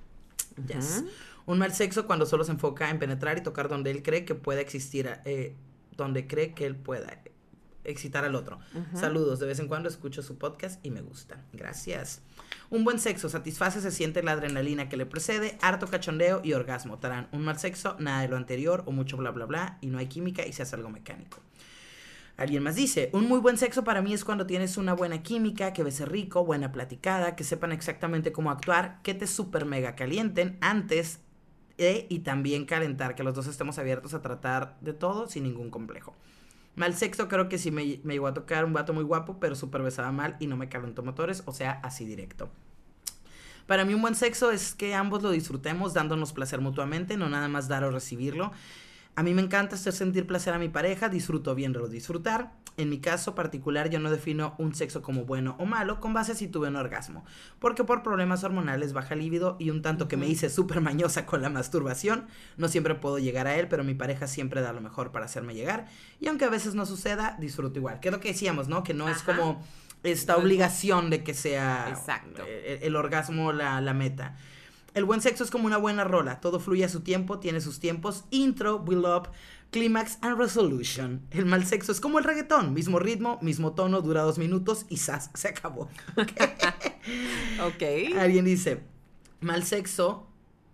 Yes. Un mal sexo cuando solo se enfoca en penetrar y tocar donde él cree que pueda existir, eh, donde cree que él pueda excitar al otro. Saludos, de vez en cuando escucho su podcast y me gusta. Gracias. Un buen sexo satisface, se siente la adrenalina que le precede, harto cachondeo y orgasmo. Tarán, un mal sexo, nada de lo anterior o mucho bla bla bla y no hay química y se hace algo mecánico. Alguien más dice, un muy buen sexo para mí es cuando tienes una buena química, que bese rico, buena platicada, que sepan exactamente cómo actuar, que te super mega calienten antes y también calentar, que los dos estemos abiertos a tratar de todo sin ningún complejo. Mal sexo creo que sí me, me llegó a tocar un vato muy guapo, pero súper besaba mal y no me calentó motores, o sea, así directo. Para mí un buen sexo es que ambos lo disfrutemos dándonos placer mutuamente, no nada más dar o recibirlo. A mí me encanta hacer sentir placer a mi pareja, disfruto viéndolo disfrutar. En mi caso particular yo no defino un sexo como bueno o malo con base a si tuve un orgasmo, porque por problemas hormonales baja líbido y un tanto que me hice súper mañosa con la masturbación, no siempre puedo llegar a él, pero mi pareja siempre da lo mejor para hacerme llegar y aunque a veces no suceda, disfruto igual. Que es lo que decíamos, ¿no? Que no es como esta obligación de que sea Exacto. eh, el orgasmo la, la meta. El buen sexo es como una buena rola, todo fluye a su tiempo, tiene sus tiempos, intro, build up, clímax and resolution. El mal sexo es como el reggaetón, mismo ritmo, mismo tono, dura dos minutos y ¡zas! se acabó. Ok. Alguien dice, mal sexo,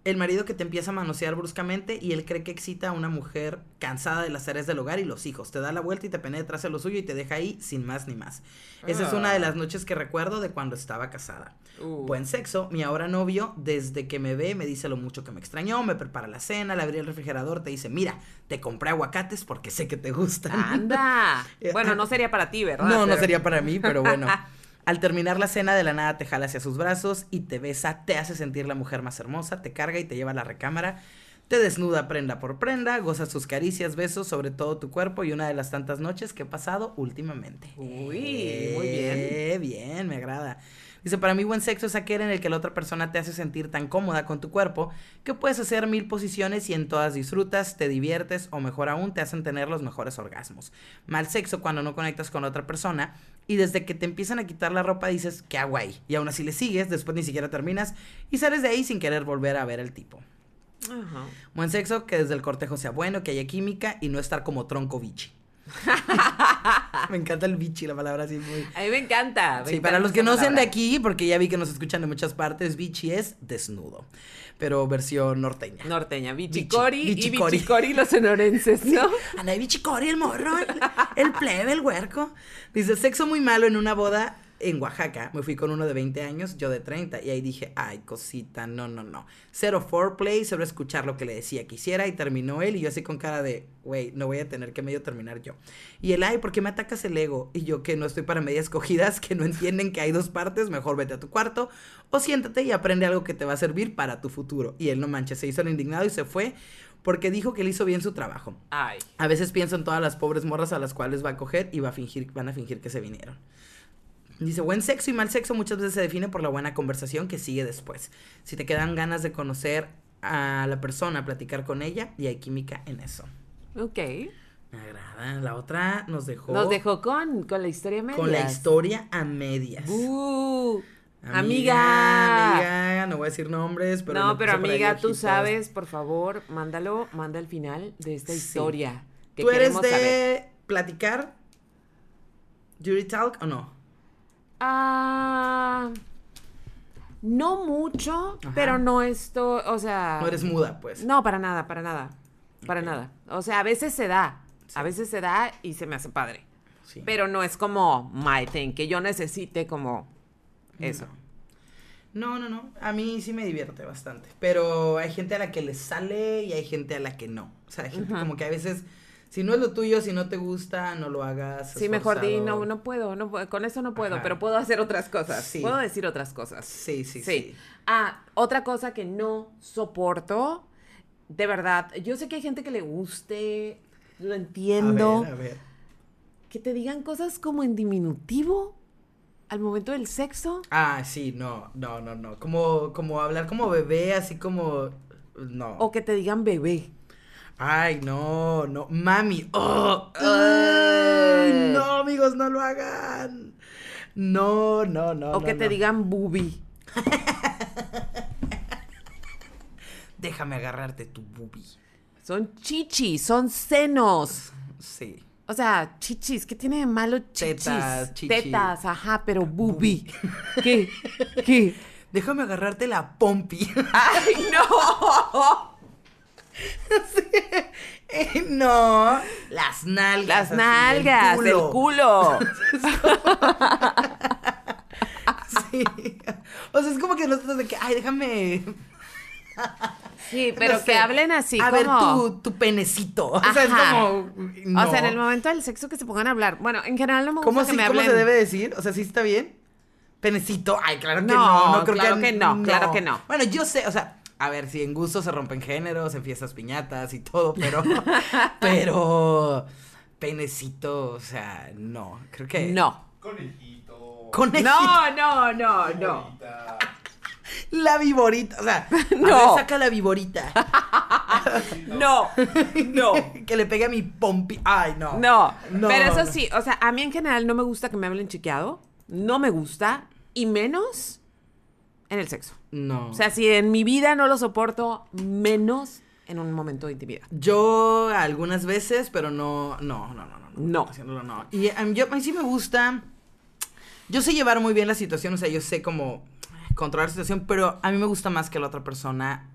el marido que te empieza a manosear bruscamente y él cree que excita a una mujer cansada de las tareas del hogar y los hijos. Te da la vuelta y te penetra hacia lo suyo y te deja ahí sin más ni más. Esa es una de las noches que recuerdo de cuando estaba casada. Uh. Buen sexo, mi ahora novio, desde que me ve, me dice lo mucho que me extrañó, me prepara la cena, le abrí el refrigerador, te dice, mira, te compré aguacates porque sé que te gustan. Anda. Bueno, no sería para ti, ¿verdad? No, no sería para mí, pero bueno. Al terminar la cena, de la nada te jala hacia sus brazos y te besa, te hace sentir la mujer más hermosa, te carga y te lleva a la recámara, te desnuda prenda por prenda, goza sus caricias, besos sobre todo tu cuerpo y una de las tantas noches que he pasado últimamente. Uy, muy bien. Eh, bien, me agrada. Dice, para mí buen sexo es aquel en el que la otra persona te hace sentir tan cómoda con tu cuerpo que puedes hacer mil posiciones y en todas disfrutas, te diviertes o mejor aún te hacen tener los mejores orgasmos. Mal sexo cuando no conectas con otra persona y desde que te empiezan a quitar la ropa dices, qué hago ahí? Y aún así le sigues, después ni siquiera terminas y sales de ahí sin querer volver a ver al tipo. Buen sexo, que desde el cortejo sea bueno, que haya química y no estar como tronco bichi. me encanta el bichi, la palabra así muy... A mí me encanta. me Sí, encanta para los que no sean de aquí, porque ya vi que nos escuchan de muchas partes, bichi es desnudo, pero versión norteña. Norteña, Bichi- Bichicori y Bichicori. Bichicori los sonorenses, ¿no? Anda, de bichicori el morro, el, el plebe, el huerco. Dice, sexo muy malo en una boda en Oaxaca, me fui con uno de 20 años, yo de 30, y ahí dije, ay, cosita, no, no, no. Cero foreplay, solo escuchar lo que le decía que hiciera, y terminó él, y yo así con cara de, güey, no voy a tener que medio terminar yo. Y él, ay, ¿por qué me atacas el ego? Y yo, que no estoy para medias cogidas, que no entienden que hay dos partes, mejor vete a tu cuarto, o siéntate y aprende algo que te va a servir para tu futuro. Y él, no manches, se hizo el indignado y se fue, porque dijo que él hizo bien su trabajo. Ay. A veces pienso en todas las pobres morras a las cuales va a coger y va a fingir, van a fingir que se vinieron. Dice, buen sexo y mal sexo muchas veces se define por la buena conversación que sigue después. Si te quedan ganas de conocer a la persona, platicar con ella y hay química en eso. Ok. Me agrada. La otra nos dejó... Nos dejó con, con la historia a medias. Con la historia a medias. Uh, Amiga, amiga. amiga, no voy a decir nombres, pero... no, pero amiga, tú sabes, por favor, mándalo, manda el final de esta Sí. historia. Que ¿Tú eres de saber. platicar? ¿Jury talk o no? Ah, no mucho, Ajá. pero no esto, o sea. No eres muda, pues. No, para nada, para nada. Para nada. O sea, a veces se da. Sí. A veces se da y se me hace padre. Sí. Pero no es como my thing, que yo necesite como eso. No, no, no. A mí sí me divierte bastante. Pero hay gente a la que le sale y hay gente a la que no. O sea, hay gente como que a veces, si no es lo tuyo, si no te gusta, no lo hagas. Sí, mejor di, no, no puedo, no con eso no puedo, Ajá. pero puedo hacer otras cosas. Sí. Puedo decir otras cosas. Sí, sí, sí. Sí. Ah, otra cosa que no soporto, de verdad, yo sé que hay gente que le guste, lo entiendo, A ver, a ver. que te digan cosas como en diminutivo al momento del sexo. Ah, sí, no, no, no, no. Como, como hablar como bebé, así como. No. O que te digan bebé. Ay, no, no. Mami. Oh, ay, Eh. no, amigos, no lo hagan. No, no, no. o no, que te no. digan bubi. Déjame agarrarte tu boobie. Son chichis, son senos. Sí. O sea, chichis, ¿qué tiene de malo chichis? Tetas, chichi. Tetas, ajá, pero bubi. ¿Qué? ¿Qué? Déjame agarrarte la pompi. ¡Ay, no! Eh, no. Las nalgas. Las nalgas, el el culo. culo. Sí. O sea, es como que nosotros de que, ay, déjame. Sí, pero no que sé, hablen así A como... ver tu, tu penecito. O sea, es como. no. O sea, en el momento del sexo que se pongan a hablar. Bueno, en general no me gusta ¿Cómo, que sí- me ¿Cómo hablen... se debe decir? O sea, ¿sí está bien? Penecito. Ay, claro que No, no. No, creo claro que no, claro que no. Bueno, yo sé, o sea, a ver, si en gusto se rompen géneros, en fiestas piñatas y todo, pero. pero. Penecito, o sea, no. Creo que. No. Conejito. Conejito. No, no, no, no. La viborita. O sea, a No. ver, saca la viborita. No, no. que le pegue a mi pompi. Ay, no. No, No, pero eso sí, o sea, a mí en general no me gusta que me hablen chiqueado, no me gusta, y menos en el sexo. No. O sea, si en mi vida no lo soporto, menos en un momento de intimidad. Yo algunas veces, pero no, no, no, no, no. No. Haciéndolo no. Y em, yo, a mí sí me gusta. Yo sé llevar muy bien la situación, o sea, yo sé cómo controlar la situación, pero a mí me gusta más que la otra persona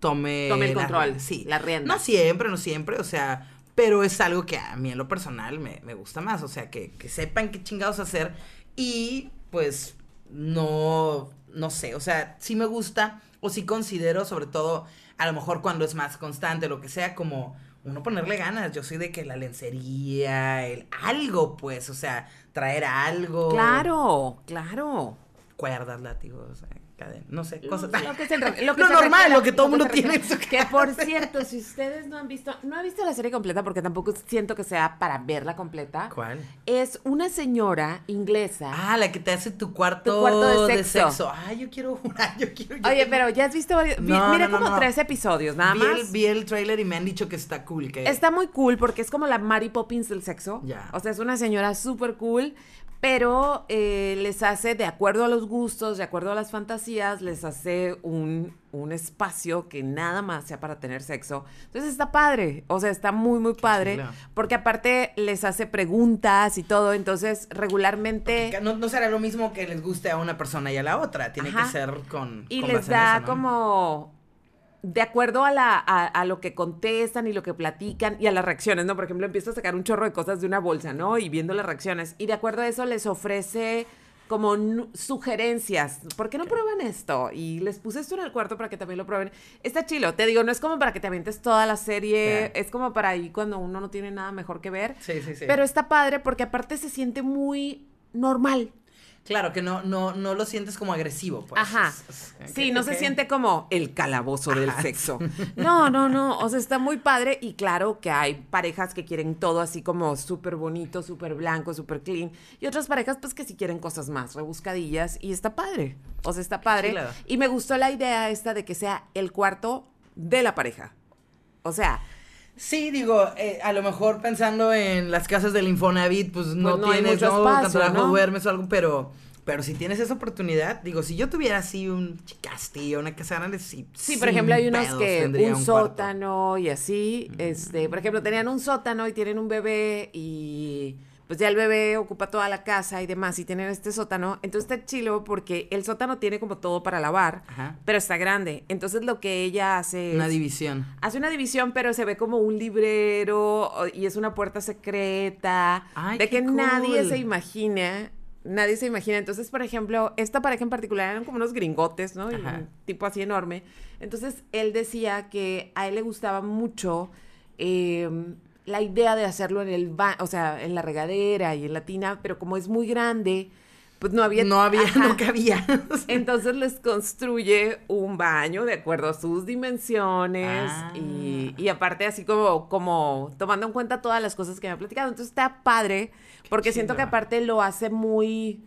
tome. Tome el la- control, sí. la rienda. No siempre, no siempre, o sea, pero es algo que a mí en lo personal me, me gusta más, o sea, que, que sepan qué chingados hacer y pues no, no sé, o sea, sí me gusta o sí considero, sobre todo, a lo mejor cuando es más constante, lo que sea, como uno ponerle ganas. Yo soy de que la lencería, el algo, pues, o sea, traer algo. Claro, claro. Cuerdas, látigos, o sea, cadena, no sé, cosas. lo que se lo que Lo se normal, lo que todo que mundo tiene en requiera. su Que por cierto, si ustedes no han visto, no he visto la serie completa porque tampoco siento que sea para verla completa. ¿Cuál? Es una señora inglesa. Ah, la que te hace tu cuarto, Tu cuarto de de sexo. sexo. Ay, yo quiero una, yo quiero. yo Oye, tengo- pero ya has visto varios. vi- No, mira no, no, como no. tres episodios, nada vi más. El, vi el trailer y me han dicho que está cool. Que... Está muy cool porque es como la Mary Poppins del sexo. Ya. O sea, es una señora súper cool, pero eh, les hace, de acuerdo a los gustos, de acuerdo a las fantasías, les hace un, un espacio que nada más sea para tener sexo. Entonces está padre, o sea, está muy, muy padre, porque aparte les hace preguntas y todo, entonces regularmente... No, no será lo mismo que les guste a una persona y a la otra. Tiene Ajá. que ser con. Y con les en da eso, ¿no? como de acuerdo a, la, a, a lo que contestan y lo que platican y a las reacciones, ¿no? Por ejemplo, empieza a sacar un chorro de cosas de una bolsa, ¿no? Y viendo las reacciones. Y de acuerdo a eso les ofrece como sugerencias. ¿Por qué no prueban esto? Y les puse esto en el cuarto para que también lo prueben. Está chilo, te digo, no es como para que te avientes toda la serie, es como para ahí cuando uno no tiene nada mejor que ver. Sí, sí, sí. Pero está padre porque aparte se siente muy normal. Claro, que no, no, no lo sientes como agresivo, pues. Ajá. Sí, no se siente como el calabozo del sexo. No, no, no. O sea, está muy padre y claro que hay parejas que quieren todo así como súper bonito, súper blanco, súper clean. Y otras parejas pues que sí quieren cosas más rebuscadillas y está padre. O sea, está padre. Y me gustó la idea esta de que sea el cuarto de la pareja. O sea, Sí, digo, eh, a lo mejor pensando en las casas del Infonavit, pues no, no hay tienes ¿no? espacio, tanto ¿no? duermes o algo, pero, pero si tienes esa oportunidad, digo, si yo tuviera así un castillo, una casa grande, sí. Sí, por ejemplo, hay unos que un, cuarto. sótano y así, este, por ejemplo, tenían un sótano y tienen un bebé y pues ya el bebé ocupa toda la casa y demás y tienen este sótano, entonces está chilo porque el sótano tiene como todo para lavar, Ajá. pero está grande, entonces lo que ella hace Una es- división. Hace una división, pero se ve como un librero y es una puerta secreta. Ay, de que nadie se imagina. Nadie se imagina. Entonces, por ejemplo, esta pareja en particular eran como unos gringotes, ¿no? Y. Un tipo así enorme. Entonces, él decía que a él le gustaba mucho eh, la idea de hacerlo en el baño, o sea, en la regadera y en la tina, pero como es muy grande, pues no había... No había, Ajá. no cabía. Entonces les construye un baño de acuerdo a sus dimensiones Ah. y, y aparte así como, como tomando en cuenta todas las cosas que me ha platicado. Entonces está padre porque siento que aparte lo hace muy...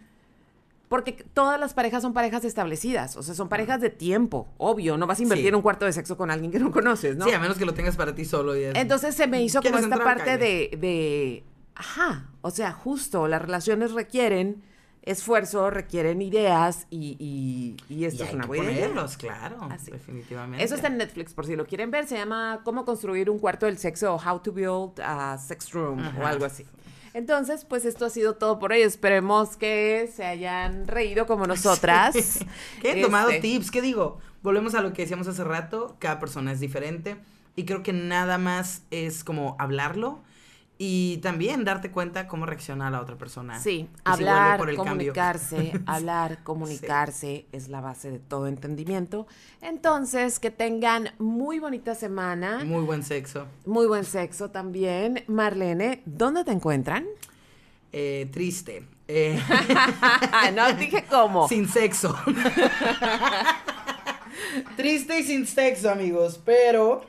Porque todas las parejas son parejas establecidas, o sea, son parejas de tiempo, obvio, no vas a invertir Sí. un cuarto de sexo con alguien que no conoces, ¿no? Sí, a menos que lo tengas para ti solo. Y es- Entonces se me hizo como ¿Quieres esta parte de, de, ajá, o sea, justo, las relaciones requieren esfuerzo, requieren ideas y, y, y esto y es una buena idea. claro. Así. Definitivamente. Eso está en Netflix, por si lo quieren ver, se llama Cómo construir un cuarto del sexo o How to Build a Sex Room o algo así. Entonces, pues esto ha sido todo por hoy. Esperemos que se hayan reído como nosotras. que he tomado Este, tips, ¿qué digo? Volvemos a lo que decíamos hace rato, cada persona es diferente y creo que nada más es como hablarlo y también darte cuenta cómo reacciona la otra persona. Sí, hablar, por el cambio. comunicarse, hablar, comunicarse es la base de todo entendimiento. Entonces, que tengan muy bonita semana, Muy buen sexo. muy buen sexo también. Marlene, ¿dónde te encuentran? Eh, triste. Eh, no dije cómo. sin sexo. Triste y sin sexo, amigos, pero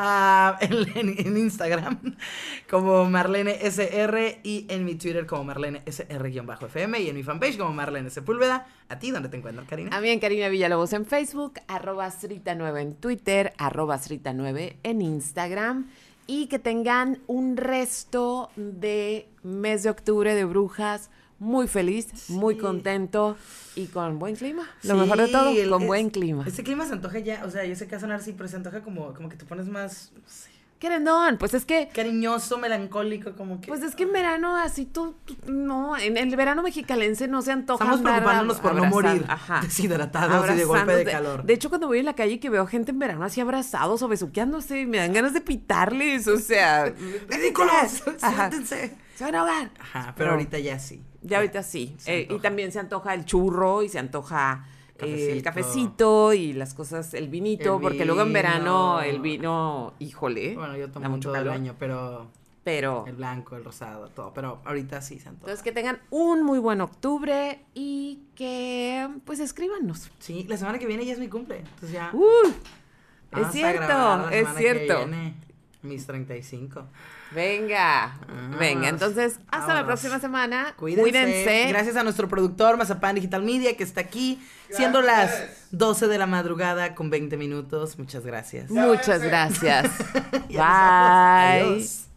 en Instagram como Marlene SR y en mi Twitter como Marlene SR-FM y en mi fanpage como Marlene Sepúlveda. ¿A ti dónde te encuentras, Karina? A mí en Karina Villalobos en Facebook, arroba Srita9 en Twitter, arroba Srita9 en Instagram. Y que tengan un resto de mes de octubre de brujas muy feliz, muy contento y con buen clima. Lo Sí, mejor de todo, el- con es- buen clima. Este clima se antoja ya, o sea, yo sé que va a sonar así, pero se antoja como, como que te pones más no sé, Querendón, pues es que, cariñoso, melancólico, como que... pues es que en verano así tú, tú- no, en el verano mexicalense no se antoja Estamos preocupándonos por no morir Ajá. deshidratados y de golpe de calor. De hecho, cuando voy en la calle y que veo gente en verano así abrazados o besuqueándose, me dan ganas de pitarles, o sea, ¡Ridículos! ¡Siéntense! Se van a ahogar. Ajá, pero ahorita ya sí. Ya ahorita sí. Eh, y también se antoja el churro y se antoja eh, el Cafecito. y las cosas, el vinito, El porque luego en verano el vino, híjole, Bueno, yo tomo mucho todo el año, pero Pero, el blanco, el rosado, todo. Pero ahorita sí se antoja. entonces que tengan un muy buen octubre y que, pues, escríbanos. Sí, la semana que viene ya es mi cumple. Entonces ya. ¡Uh! es cierto, es cierto. viene mis 35. Venga, venga. Entonces, hasta la próxima semana. Cuídense. Cuídense. Gracias a nuestro productor, Mazapán Digital Media, que está aquí, siendo las 12 de la madrugada con 20 minutos. Muchas gracias. Muchas gracias. Bye. Adiós.